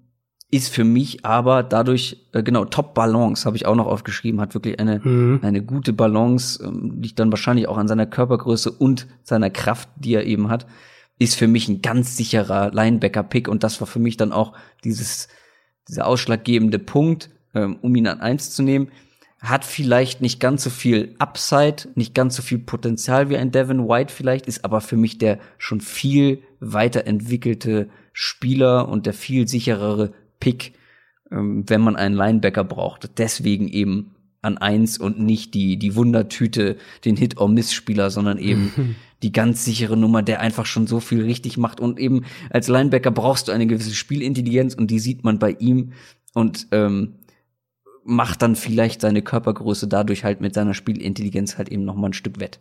Ist für mich aber dadurch, äh, genau, Top Balance habe ich auch noch aufgeschrieben, hat wirklich eine, mhm. eine gute Balance, ähm, liegt dann wahrscheinlich auch an seiner Körpergröße und seiner Kraft, die er eben hat, ist für mich ein ganz sicherer Linebacker-Pick und das war für mich dann auch dieses, dieser ausschlaggebende Punkt, ähm, um ihn an eins zu nehmen hat vielleicht nicht ganz so viel Upside, nicht ganz so viel Potenzial wie ein Devin White vielleicht, ist aber für mich der schon viel weiterentwickelte Spieler und der viel sicherere Pick, ähm, wenn man einen Linebacker braucht. Deswegen eben an eins und nicht die, die Wundertüte, den Hit-or-Miss-Spieler, sondern eben die ganz sichere Nummer, der einfach schon so viel richtig macht. Und eben als Linebacker brauchst du eine gewisse Spielintelligenz und die sieht man bei ihm. Und ähm, macht dann vielleicht seine Körpergröße dadurch halt mit seiner Spielintelligenz halt eben noch mal ein Stück wett.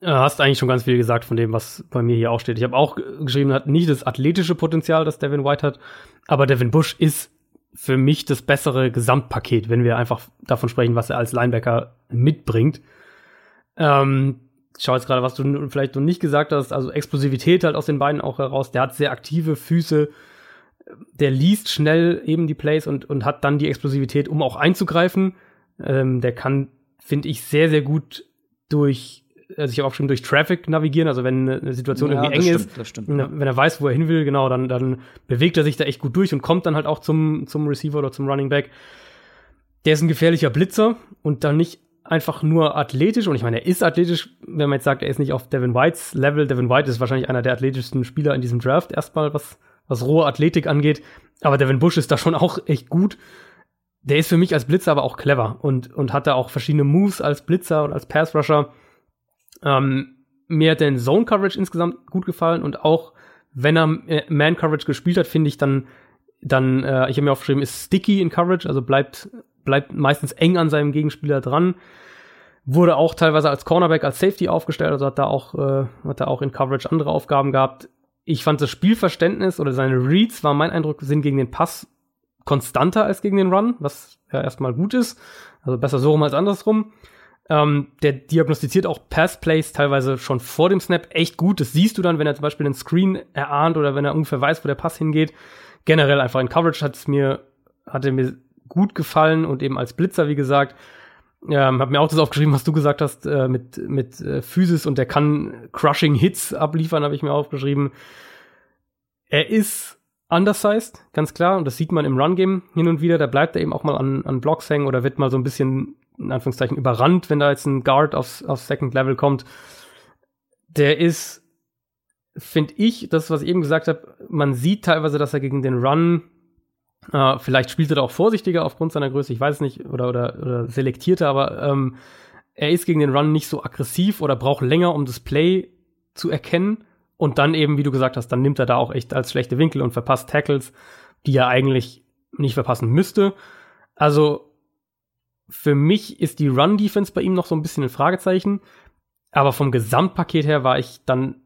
Du hast eigentlich schon ganz viel gesagt von dem, was bei mir hier auch steht. Ich habe auch geschrieben, hat nicht das athletische Potenzial, das Devin White hat, aber Devin Bush ist für mich das bessere Gesamtpaket, wenn wir einfach davon sprechen, was er als Linebacker mitbringt. Ähm, ich schau jetzt gerade, was du vielleicht noch nicht gesagt hast, also Explosivität halt aus den Beinen auch heraus. Der hat sehr aktive Füße, der liest schnell eben die Plays und, und hat dann die Explosivität, um auch einzugreifen. Ähm, der kann, finde ich, sehr, sehr gut durch, also ich habe auch schon durch Traffic navigieren, also wenn eine Situation ja, irgendwie eng stimmt, ist, stimmt, ja. wenn er weiß, wo er hin will, genau, dann, dann bewegt er sich da echt gut durch und kommt dann halt auch zum, zum Receiver oder zum Running Back. Der ist ein gefährlicher Blitzer und dann nicht einfach nur athletisch, und ich meine, er ist athletisch, wenn man jetzt sagt, er ist nicht auf Devin Whites Level. Devin White ist wahrscheinlich einer der athletischsten Spieler in diesem Draft erstmal, was was rohe Athletik angeht. Aber Devin Bush ist da schon auch echt gut. der ist für mich als Blitzer aber auch clever und, und hat da auch verschiedene Moves als Blitzer und als Pass-Rusher. Ähm, mir hat der Zone-Coverage insgesamt gut gefallen und auch wenn er äh, Man-Coverage gespielt hat, finde ich dann, dann äh, ich habe mir aufgeschrieben, ist sticky in Coverage, also bleibt, bleibt meistens eng an seinem Gegenspieler dran. Wurde auch teilweise als Cornerback, als Safety aufgestellt, also hat da auch, äh, hat da auch in Coverage andere Aufgaben gehabt. Ich fand das Spielverständnis oder seine Reads, war mein Eindruck, sind gegen den Pass konstanter als gegen den Run, was ja erstmal gut ist. Also besser so rum als andersrum. Ähm, der diagnostiziert auch Pass-Plays teilweise schon vor dem Snap echt gut. Das siehst du dann, wenn er zum Beispiel einen Screen erahnt oder wenn er ungefähr weiß, wo der Pass hingeht. Generell einfach in Coverage hat es mir, hatte mir gut gefallen und eben als Blitzer, wie gesagt. Ähm, hab mir auch das aufgeschrieben, was du gesagt hast, äh, mit, mit äh, Physis und der kann Crushing Hits abliefern, habe ich mir aufgeschrieben. Er ist undersized, ganz klar, und das sieht man im Run-Game hin und wieder. Da bleibt er eben auch mal an, an Blocks hängen oder wird mal so ein bisschen, in Anführungszeichen, überrannt, wenn da jetzt ein Guard aufs, aufs Second Level kommt. Der ist, finde ich, das, was ich eben gesagt habe, man sieht teilweise, dass er gegen den Run äh, vielleicht spielt er da auch vorsichtiger aufgrund seiner Größe, ich weiß nicht, oder, oder, oder selektierter, aber ähm, er ist gegen den Run nicht so aggressiv oder braucht länger, um das Play zu erkennen. Und dann eben, wie du gesagt hast, dann nimmt er da auch echt als schlechte Winkel und verpasst Tackles, die er eigentlich nicht verpassen müsste. Also für mich ist die Run-Defense bei ihm noch so ein bisschen ein Fragezeichen. Aber vom Gesamtpaket her war ich dann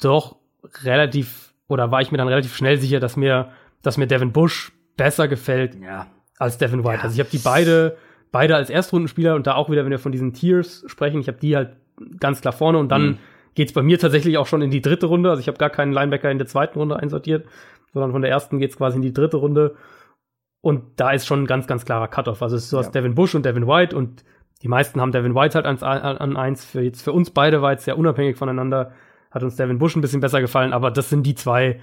doch relativ, oder war ich mir dann relativ schnell sicher, dass mir, dass mir Devin Bush besser gefällt Ja. als Devin White. Ja. Also ich habe die beide, beide als Erstrundenspieler und da auch wieder, wenn wir von diesen Tiers sprechen, ich habe die halt ganz klar vorne und dann Mhm. geht's bei mir tatsächlich auch schon in die dritte Runde. Also ich habe gar keinen Linebacker in der zweiten Runde einsortiert, sondern von der ersten geht's quasi in die dritte Runde. Und da ist schon ein ganz, ganz klarer Cut-off. Also es ist so aus Ja. Devin Bush und Devin White und die meisten haben Devin White halt an eins. Für jetzt für uns beide war jetzt sehr unabhängig voneinander. Hat uns Devin Bush ein bisschen besser gefallen, aber das sind die zwei,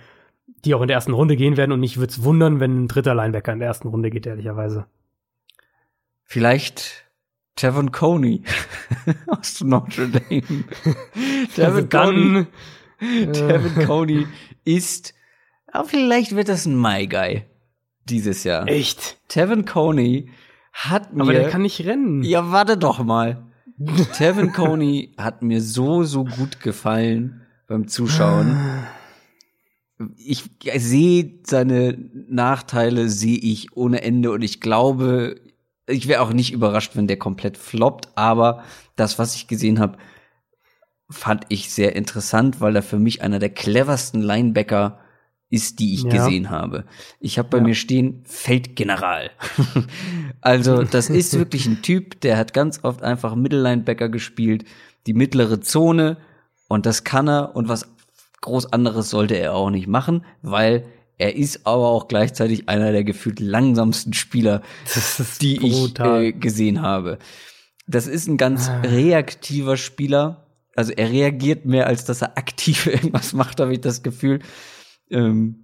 die auch in der ersten Runde gehen werden. Und mich würde es wundern, wenn ein dritter Linebacker in der ersten Runde geht, ehrlicherweise. Vielleicht Tevin Coney aus Notre Dame. Also Tevin Coney, dann, Tevin Coney ist, aber vielleicht wird das ein My Guy dieses Jahr. echt. Tevin Coney hat mir Aber der kann nicht rennen. Ja, warte doch mal. Tevin Coney hat mir so, so gut gefallen beim Zuschauen. Ich sehe seine Nachteile, sehe ich ohne Ende und ich glaube, ich wäre auch nicht überrascht, wenn der komplett floppt, aber das, was ich gesehen habe, fand ich sehr interessant, weil er für mich einer der cleversten Linebacker ist, die ich Ja. gesehen habe. Ich habe bei Ja. mir stehen Feldgeneral. also das ist wirklich ein Typ, der hat ganz oft einfach Mittellinebacker gespielt, die mittlere Zone und das kann er und was groß anderes sollte er auch nicht machen, weil er ist aber auch gleichzeitig einer der gefühlt langsamsten Spieler, die brutal. ich äh, gesehen habe. Das ist ein ganz reaktiver Spieler. Also er reagiert mehr, als dass er aktiv irgendwas macht, habe ich das Gefühl. Ähm,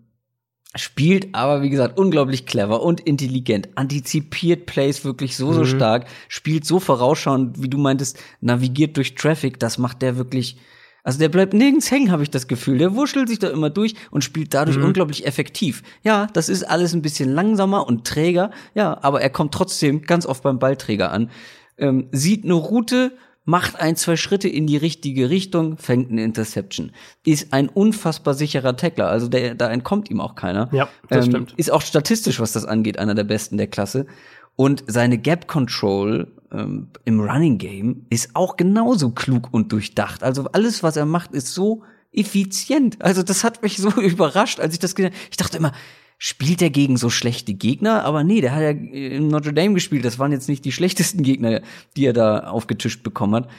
spielt aber, wie gesagt, unglaublich clever und intelligent, antizipiert Plays wirklich so, so Mhm. stark, spielt so vorausschauend, wie du meintest, navigiert durch Traffic, das macht der wirklich, also der bleibt nirgends hängen, habe ich das Gefühl. Der wurschtelt sich da immer durch und spielt dadurch Mhm. unglaublich effektiv. Ja, das ist alles ein bisschen langsamer und träger, ja, aber er kommt trotzdem ganz oft beim Ballträger an. Ähm, sieht eine Route, macht ein, zwei Schritte in die richtige Richtung, fängt eine Interception. Ist ein unfassbar sicherer Tackler, also der, da entkommt ihm auch keiner. Ja, das Ähm, stimmt. Ist auch statistisch, was das angeht, einer der besten der Klasse. Und seine Gap Control ähm, im Running Game ist auch genauso klug und durchdacht. Also alles, was er macht, ist so effizient. Also das hat mich so überrascht, als ich das gesehen habe. Ich dachte immer, spielt er gegen so schlechte Gegner? Aber nee, der hat ja in Notre Dame gespielt. Das waren jetzt nicht die schlechtesten Gegner, die er da aufgetischt bekommen hat.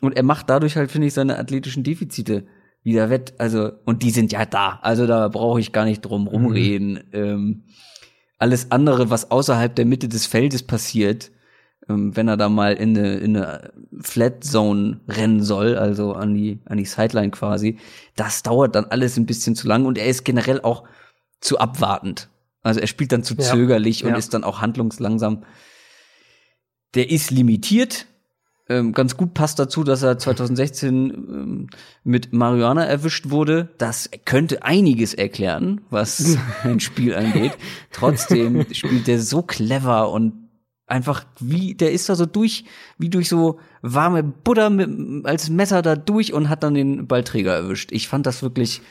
Und er macht dadurch halt, finde ich, seine athletischen Defizite wieder wett. Also, und die sind ja da. Also da brauche ich gar nicht drum rumreden. Ähm, alles andere, was außerhalb der Mitte des Feldes passiert, wenn er da mal in eine, in eine Flat Zone rennen soll, also an die, an die Sideline quasi, das dauert dann alles ein bisschen zu lang und er ist generell auch zu abwartend. Also er spielt dann zu Ja. zögerlich und Ja. ist dann auch handlungslangsam. Der ist limitiert, ähm, ganz gut passt dazu, dass er 2016 ähm, mit Marihuana erwischt wurde. Das könnte einiges erklären, was ein Spiel angeht. Trotzdem spielt er so clever und einfach wie der ist da so durch wie durch so warme Butter mit, als Messer da durch und hat dann den Ballträger erwischt. Ich fand das wirklich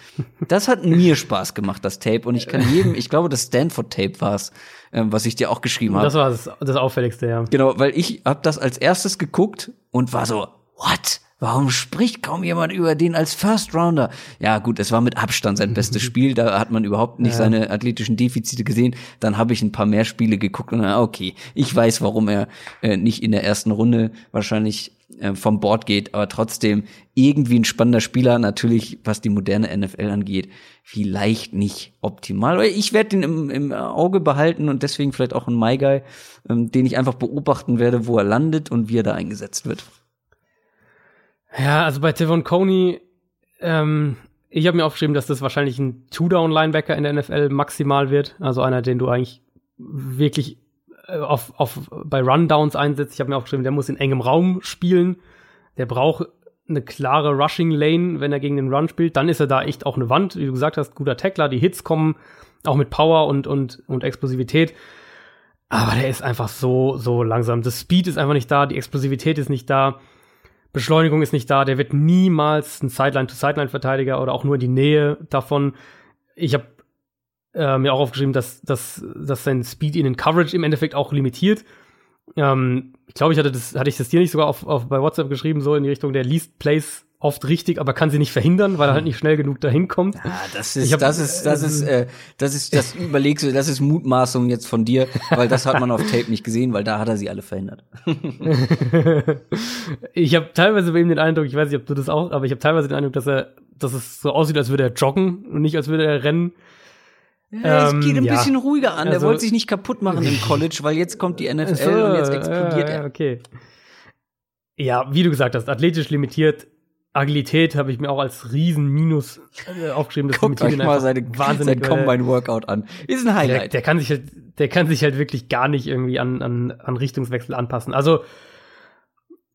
das hat mir Spaß gemacht das Tape und ich kann jedem ich glaube das Stanford Tape war's ähm, was ich dir auch geschrieben habe. Das war das, das auffälligste ja. Genau, weil ich hab das als erstes geguckt und war so what Warum spricht kaum jemand über den als First Rounder? Ja, gut, es war mit Abstand sein bestes Spiel. Da hat man überhaupt nicht ja. seine athletischen Defizite gesehen. Dann habe ich ein paar mehr Spiele geguckt und dann, okay, ich weiß, warum er äh, nicht in der ersten Runde wahrscheinlich äh, vom Board geht, aber trotzdem irgendwie ein spannender Spieler. Natürlich, was die moderne NFL angeht, vielleicht nicht optimal. Aber ich werde den im, im Auge behalten und deswegen vielleicht auch ein My Guy, ähm, den ich einfach beobachten werde, wo er landet und wie er da eingesetzt wird. Ja, also bei Tevon Coney, ähm, ich habe mir aufgeschrieben, dass das wahrscheinlich ein Two-Down-Linebacker in der NFL maximal wird. Also einer, den du eigentlich wirklich äh, auf, auf, bei Rundowns einsetzt. Ich habe mir aufgeschrieben, der muss in engem Raum spielen. Der braucht eine klare Rushing Lane, wenn er gegen den Run spielt. Dann ist er da echt auch eine Wand. Wie du gesagt hast, guter Tackler. Die Hits kommen auch mit Power und, und, und Explosivität. Aber der ist einfach so, so langsam. Das Speed ist einfach nicht da. Die Explosivität ist nicht da. Beschleunigung ist nicht da, der wird niemals ein Sideline-to-Sideline-Verteidiger oder auch nur in die Nähe davon. Ich habe äh, mir auch aufgeschrieben, dass, dass, dass sein Speed ihn in Coverage im Endeffekt auch limitiert. Ähm, ich glaube, ich hatte das, hatte ich das dir nicht sogar auf, auf bei WhatsApp geschrieben, so in die Richtung, der liest Plays oft richtig, aber kann sie nicht verhindern, weil er halt nicht schnell genug dahin kommt. Ja, das ist, hab, das ist, das ist, äh, das ist, das überlegst du, das ist Mutmaßung jetzt von dir, weil das hat man auf Tape nicht gesehen, weil da hat er sie alle verhindert. ich habe teilweise bei ihm den Eindruck, ich weiß nicht, ob du das auch, aber ich habe teilweise den Eindruck, dass er, dass es so aussieht, als würde er joggen und nicht als würde er rennen. Ja, es geht ein ja. bisschen ruhiger an. Also, der wollte sich nicht kaputt machen im College, weil jetzt kommt die NFL so, und jetzt explodiert er. Okay. Ja, wie du gesagt hast, athletisch limitiert, Agilität habe ich mir auch als Riesenminus äh, aufgeschrieben. Das Guckt euch mal seine, sein Combine Workout an. Ist ein Highlight. Der, der, kann sich halt, der kann sich halt wirklich gar nicht irgendwie an, an, an Richtungswechsel anpassen. Also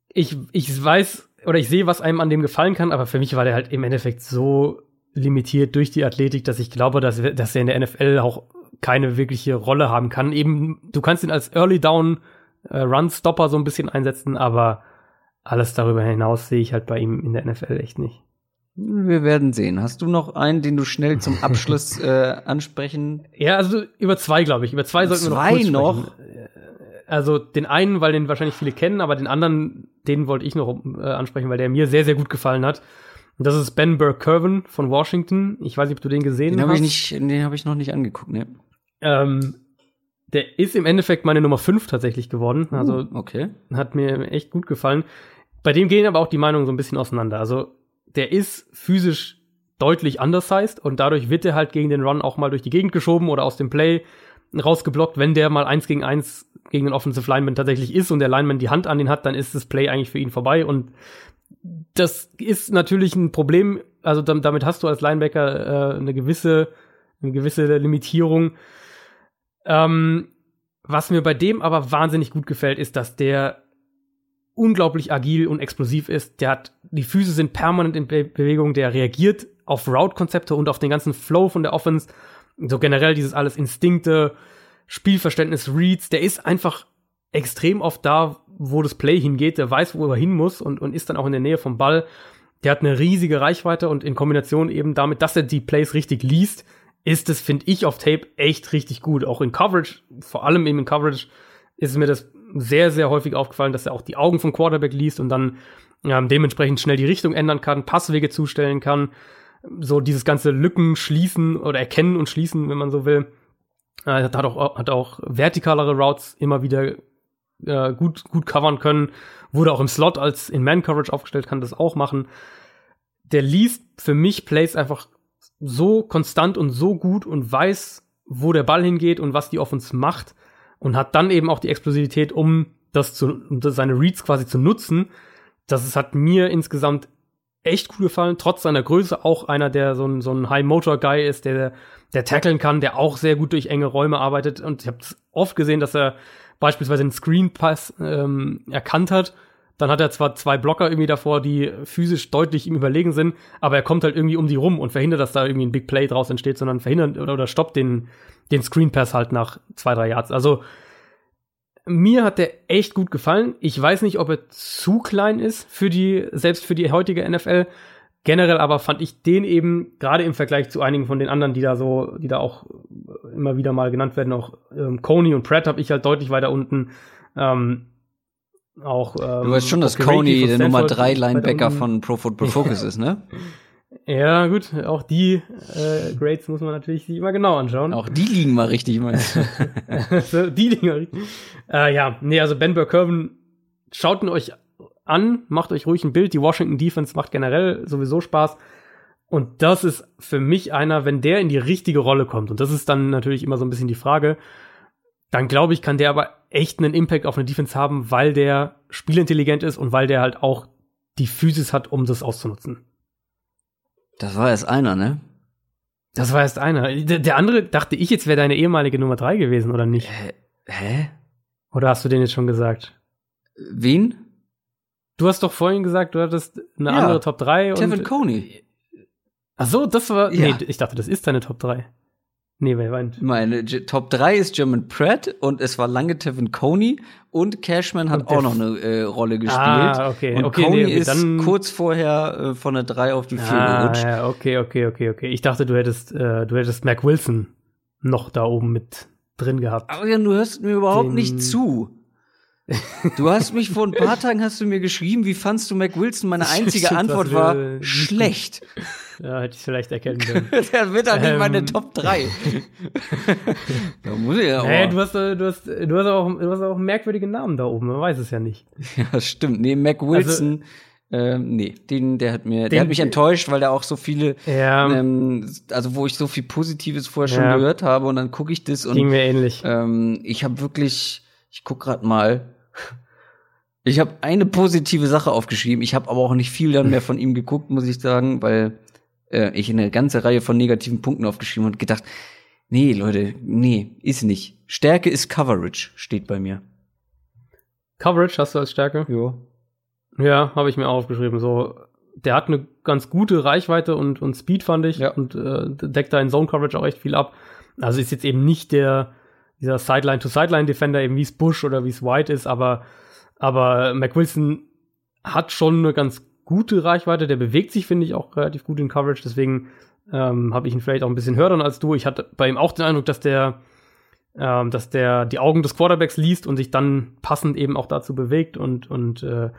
ich, ich weiß oder ich sehe, was einem an dem gefallen kann, aber für mich war der halt im Endeffekt so limitiert durch die Athletik, dass ich glaube, dass, dass er in der NFL auch keine wirkliche Rolle haben kann. Eben, du kannst ihn als Early Down äh, Run Stopper so ein bisschen einsetzen, aber alles darüber hinaus sehe ich halt bei ihm in der NFL echt nicht. Wir werden sehen. Hast du noch einen, den du schnell zum Abschluss äh, ansprechen? Ja, also über zwei, glaube ich. Über zwei sollten zwei wir noch. noch? Also den einen, weil den wahrscheinlich viele kennen, aber den anderen, den wollte ich noch äh, ansprechen, weil der mir sehr, sehr gut gefallen hat. Und das ist Ben Burke-Curvin von Washington. Ich weiß nicht, ob du den gesehen den hab hast. Ich nicht, den habe ich noch nicht angeguckt, ne? Ähm, der ist im Endeffekt meine Nummer 5 tatsächlich geworden. Uh, also okay. hat mir echt gut gefallen. Bei dem gehen aber auch die Meinungen so ein bisschen auseinander. Also der ist physisch deutlich undersized und dadurch wird er halt gegen den Run auch mal durch die Gegend geschoben oder aus dem Play rausgeblockt. Wenn der mal eins gegen eins gegen den Offensive Lineman tatsächlich ist und der Lineman die Hand an ihn hat, dann ist das Play eigentlich für ihn vorbei und das ist natürlich ein Problem. Also damit hast du als Linebacker äh, eine gewisse eine gewisse Limitierung. Ähm, was mir bei dem aber wahnsinnig gut gefällt, ist, dass der unglaublich agil und explosiv ist. Der hat, die Füße sind permanent in Be Bewegung, der reagiert auf Route-Konzepte und auf den ganzen Flow von der Offense. So generell dieses alles Instinkte, Spielverständnis, Reads, der ist einfach extrem oft da, wo das Play hingeht, der weiß, wo er hin muss und, und ist dann auch in der Nähe vom Ball. Der hat eine riesige Reichweite und in Kombination eben damit, dass er die Plays richtig liest, ist es, finde ich, auf Tape echt richtig gut. Auch in Coverage, vor allem eben in Coverage, ist mir das sehr, sehr häufig aufgefallen, dass er auch die Augen vom Quarterback liest und dann ähm, dementsprechend schnell die Richtung ändern kann, Passwege zustellen kann, so dieses ganze Lücken schließen oder erkennen und schließen, wenn man so will. Äh, hat auch, hat auch vertikalere Routes immer wieder äh, gut, gut covern können. Wurde auch im Slot als in Man-Coverage aufgestellt, kann das auch machen. Der liest für mich Plays einfach so konstant und so gut und weiß, wo der Ball hingeht und was die Offense macht und hat dann eben auch die Explosivität, um das zu, um seine Reads quasi zu nutzen. Das ist, hat mir insgesamt echt gut gefallen, trotz seiner Größe auch einer, der so ein, so ein High-Motor-Guy ist, der, der tackeln kann, der auch sehr gut durch enge Räume arbeitet. Und ich habe oft gesehen, dass er beispielsweise einen Screen Pass ähm, erkannt hat, Dann hat er zwar zwei Blocker irgendwie davor, die physisch deutlich ihm überlegen sind, aber er kommt halt irgendwie um die rum und verhindert, dass da irgendwie ein Big Play draus entsteht, sondern verhindert oder, oder stoppt den, den Screen Pass halt nach zwei, drei Yards. Also mir hat der echt gut gefallen. Ich weiß nicht, ob er zu klein ist für die, selbst für die heutige NFL. Generell aber fand ich den eben, gerade im Vergleich zu einigen von den anderen, die da so, die da auch immer wieder mal genannt werden, auch ähm, Coney und Pratt habe ich halt deutlich weiter unten. Ähm, auch, ähm, du weißt schon, dass Coney der Nummer 3 Linebacker von Pro Football Focus ist, ne? Ja, gut, auch die äh, Grades muss man natürlich sich immer genau anschauen. Auch die liegen mal richtig, meinst du? die liegen mal richtig. Äh, ja, nee, also Ben Burkerven, schaut ihn euch an, macht euch ruhig ein Bild. Die Washington Defense macht generell sowieso Spaß. Und das ist für mich einer, wenn der in die richtige Rolle kommt, und das ist dann natürlich immer so ein bisschen die Frage, dann glaube ich, kann der aber echt einen Impact auf eine Defense haben, weil der spielintelligent ist und weil der halt auch die Physis hat, um das auszunutzen. Das war erst einer, ne? Das war erst einer. Der, der andere dachte ich jetzt wäre deine ehemalige Nummer drei gewesen, oder nicht? Hä? Hä? Oder hast du den jetzt schon gesagt? Wen? Du hast doch vorhin gesagt, du hattest eine ja, andere Top 3. Kevin Coney. Ach so, das war. Ja. Nee, ich dachte, das ist deine Top 3. Nee, wer meint? Meine G Top 3 ist German Pratt und es war lange Tevin Coney und Cashman hat auch noch eine äh, Rolle gespielt. Ah, okay. Und okay, Coney nee, ist kurz vorher äh, von der 3 auf die 4 ah, gerutscht. Ja, okay, okay, okay, okay. Ich dachte, du hättest, äh, du hättest Mac Wilson noch da oben mit drin gehabt. Aber ja, du hörst mir überhaupt Den nicht zu. Du hast mich vor ein paar Tagen hast du mir geschrieben, wie fandst du Mac Wilson? Meine einzige Antwort war schlecht. Ja, hätte ich vielleicht erkennen können. Der wird doch nicht ähm, meine Top 3. da muss ich ja hey, du, hast, du, hast, du, hast auch, du hast auch merkwürdige Namen da oben, man weiß es ja nicht. Ja, stimmt. Nee, Mac Wilson. Also, ähm, nee, den, der hat mir, den, der hat mich enttäuscht, weil der auch so viele, ja, ähm, also wo ich so viel Positives vorher schon ja, gehört habe und dann gucke ich das und ging mir ähnlich. Ähm, ich habe wirklich, ich guck gerade mal, ich habe eine positive Sache aufgeschrieben. Ich habe aber auch nicht viel dann mehr von ihm geguckt, muss ich sagen, weil äh, ich eine ganze Reihe von negativen Punkten aufgeschrieben und gedacht, nee, Leute, nee, ist nicht. Stärke ist Coverage, steht bei mir. Coverage hast du als Stärke? Ja. Ja, habe ich mir auch aufgeschrieben. So, der hat eine ganz gute Reichweite und, und Speed, fand ich. Ja. Und äh, deckt da in Zone Coverage auch echt viel ab. Also ist jetzt eben nicht der, dieser Sideline-to-Sideline-Defender, eben wie es Bush oder wie es White ist, aber, aber McWilson hat schon eine ganz gute Reichweite. Der bewegt sich, finde ich, auch relativ gut in Coverage. Deswegen ähm, habe ich ihn vielleicht auch ein bisschen höher dann als du. Ich hatte bei ihm auch den Eindruck, dass der, ähm, dass der die Augen des Quarterbacks liest und sich dann passend eben auch dazu bewegt und, und äh,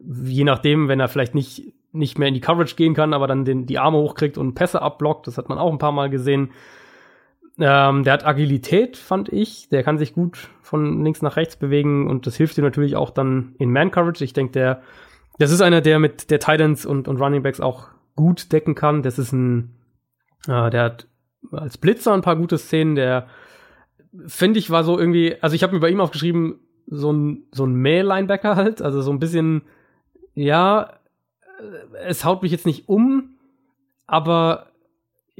je nachdem, wenn er vielleicht nicht, nicht mehr in die Coverage gehen kann, aber dann den, die Arme hochkriegt und Pässe abblockt, das hat man auch ein paar Mal gesehen. Ähm, der hat Agilität, fand ich. Der kann sich gut von links nach rechts bewegen und das hilft ihm natürlich auch dann in Man-Coverage. Ich denke, der das ist einer, der mit der Titans und, und Running Backs auch gut decken kann. Das ist ein, äh, der hat als Blitzer ein paar gute Szenen. Der, finde ich, war so irgendwie, also ich habe mir bei ihm aufgeschrieben, so ein, so ein Mäh-Linebacker halt, also so ein bisschen, ja, es haut mich jetzt nicht um, aber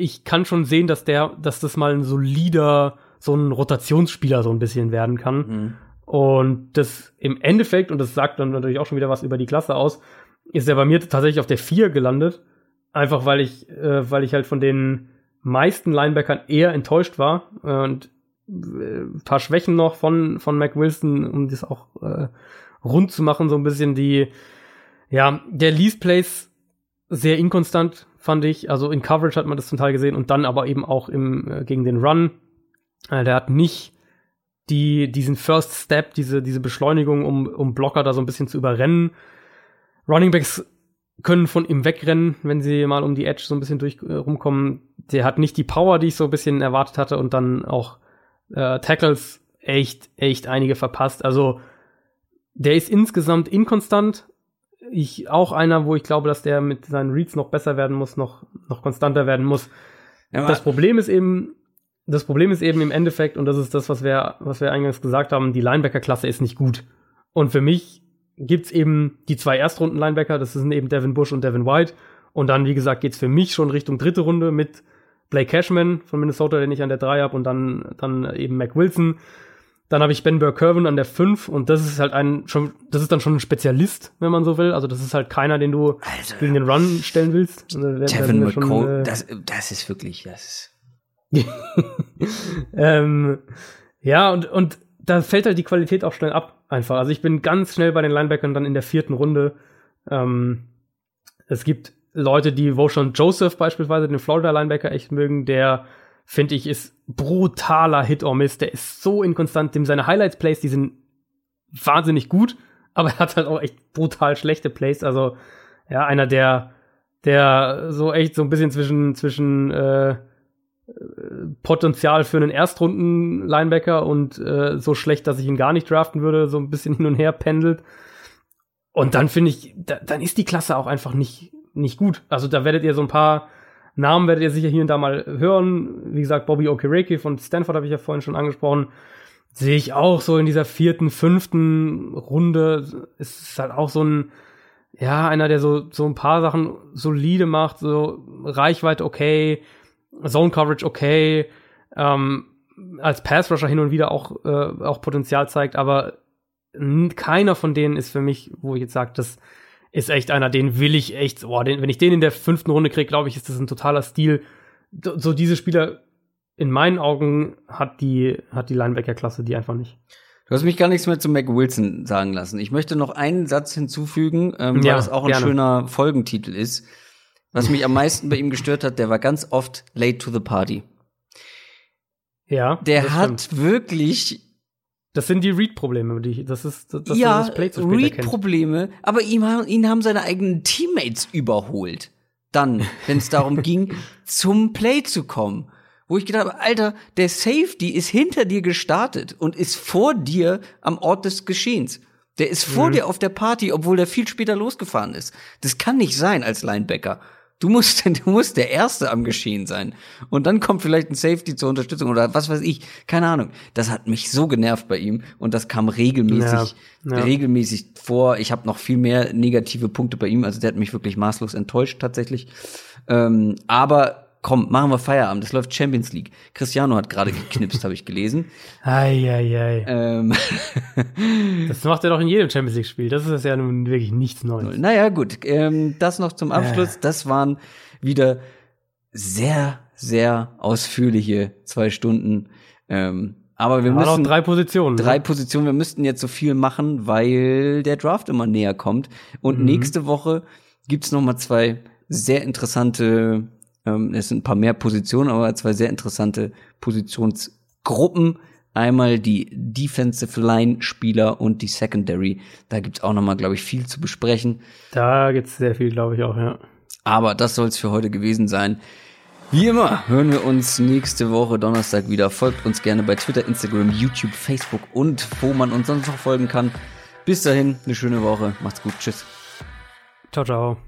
ich kann schon sehen, dass der, dass das mal ein solider, so ein Rotationsspieler so ein bisschen werden kann. Mhm. Und das im Endeffekt, und das sagt dann natürlich auch schon wieder was über die Klasse aus, ist er bei mir tatsächlich auf der 4 gelandet. Einfach weil ich, äh, weil ich halt von den meisten Linebackern eher enttäuscht war. Und äh, ein paar Schwächen noch von, von Mac Wilson, um das auch äh, rund zu machen, so ein bisschen die, ja, der Lease Plays sehr inkonstant, fand ich. Also in Coverage hat man das zum Teil gesehen und dann aber eben auch im, äh, gegen den Run. Äh, der hat nicht die, diesen First Step, diese, diese Beschleunigung, um, um Blocker da so ein bisschen zu überrennen. Running Backs können von ihm wegrennen, wenn sie mal um die Edge so ein bisschen durch äh, rumkommen. Der hat nicht die Power, die ich so ein bisschen erwartet hatte und dann auch äh, Tackles echt, echt einige verpasst. Also der ist insgesamt inkonstant. Ich auch einer, wo ich glaube, dass der mit seinen Reads noch besser werden muss, noch, noch konstanter werden muss. Ja, das Problem ist eben, das Problem ist eben im Endeffekt, und das ist das, was wir, was wir eingangs gesagt haben, die Linebacker-Klasse ist nicht gut. Und für mich gibt's eben die zwei Erstrunden-Linebacker, das sind eben Devin Bush und Devin White. Und dann, wie gesagt, geht's für mich schon Richtung dritte Runde mit Blake Cashman von Minnesota, den ich an der 3 habe, und dann, dann eben Mac Wilson. Dann habe ich Ben Burkervin an der 5 und das ist halt ein schon, das ist dann schon ein Spezialist, wenn man so will. Also das ist halt keiner, den du Also, gegen den Run stellen willst. Also, Tevin sind wir schon, McCall, äh, das, das ist wirklich, das ist. ähm, ja, und, und da fällt halt die Qualität auch schnell ab, einfach. Also ich bin ganz schnell bei den Linebackern dann in der vierten Runde. Ähm, es gibt Leute, die Voshan Joseph beispielsweise, den Florida-Linebacker, echt mögen, der, finde ich, ist brutaler Hit or Miss. Der ist so inkonstant. Dem seine Highlights-Plays, die sind wahnsinnig gut, aber er hat halt auch echt brutal schlechte Plays. Also, ja, einer, der, der so echt so ein bisschen zwischen, zwischen, äh, Potenzial für einen Erstrunden-Linebacker und äh, so schlecht, dass ich ihn gar nicht draften würde, so ein bisschen hin und her pendelt. Und dann finde ich, da, dann ist die Klasse auch einfach nicht, nicht gut. Also da werdet ihr so ein paar Namen werdet ihr sicher hier und da mal hören. Wie gesagt, Bobby Okereke von Stanford habe ich ja vorhin schon angesprochen. Sehe ich auch so in dieser vierten, fünften Runde. Ist halt auch so ein, ja, einer, der so, so ein paar Sachen solide macht, so Reichweite okay, Zone Coverage okay, ähm, als Pass Rusher hin und wieder auch, äh, auch Potenzial zeigt, aber keiner von denen ist für mich, wo ich jetzt sage, das ist echt einer, den will ich echt, boah, den, wenn ich den in der fünften Runde kriege, glaube ich, ist das ein totaler Stil. So, diese Spieler in meinen Augen hat die, hat die Linebacker-Klasse die einfach nicht. Du hast mich gar nichts mehr zu Mac Wilson sagen lassen. Ich möchte noch einen Satz hinzufügen, ähm, weil Ja, das auch ein gerne. schöner Folgentitel ist. Was mich am meisten bei ihm gestört hat, der war ganz oft late to the party. Ja. Der hat stimmt. wirklich Das sind die Read-Probleme, die, das ist, das, dass ja das Play zu spät. Read-Probleme, aber ihm, haben- ihn haben seine eigenen Teammates überholt. Dann, wenn es darum ging, zum Play zu kommen. Wo ich gedacht habe, Alter, der Safety ist hinter dir gestartet und ist vor dir am Ort des Geschehens. Der ist Mhm. vor dir auf der Party, obwohl der viel später losgefahren ist. Das kann nicht sein als Linebacker. Du musst, du musst der Erste am Geschehen sein. Und dann kommt vielleicht ein Safety zur Unterstützung oder was weiß ich. Keine Ahnung. Das hat mich so genervt bei ihm und das kam regelmäßig, Ja, ja. regelmäßig vor. Ich habe noch viel mehr negative Punkte bei ihm. Also der hat mich wirklich maßlos enttäuscht tatsächlich. Ähm, aber komm, machen wir Feierabend. Es läuft Champions League. Cristiano hat gerade geknipst, habe ich gelesen. Eieiei. Ähm, Das macht er doch in jedem Champions League-Spiel. Das ist ja nun wirklich nichts Neues. Naja, gut. Ähm, das noch zum Abschluss. Das waren wieder sehr, sehr ausführliche zwei Stunden. Ähm, aber wir haben müssen noch drei Positionen. ne? drei Positionen. Wir müssten jetzt so viel machen, weil der Draft immer näher kommt. Und nächste Woche gibt's noch mal zwei sehr interessante, ähm, es sind ein paar mehr Positionen, aber zwei sehr interessante Positionsgruppen. Einmal die Defensive Line Spieler und die Secondary. Da gibt's auch noch mal, glaube ich, viel zu besprechen. Da gibt's sehr viel, glaube ich auch, ja. Aber das soll es für heute gewesen sein. Wie immer hören wir uns nächste Woche Donnerstag wieder. Folgt uns gerne bei Twitter, Instagram, YouTube, Facebook und wo man uns sonst noch folgen kann. Bis dahin, eine schöne Woche. Macht's gut. Tschüss. Ciao, ciao.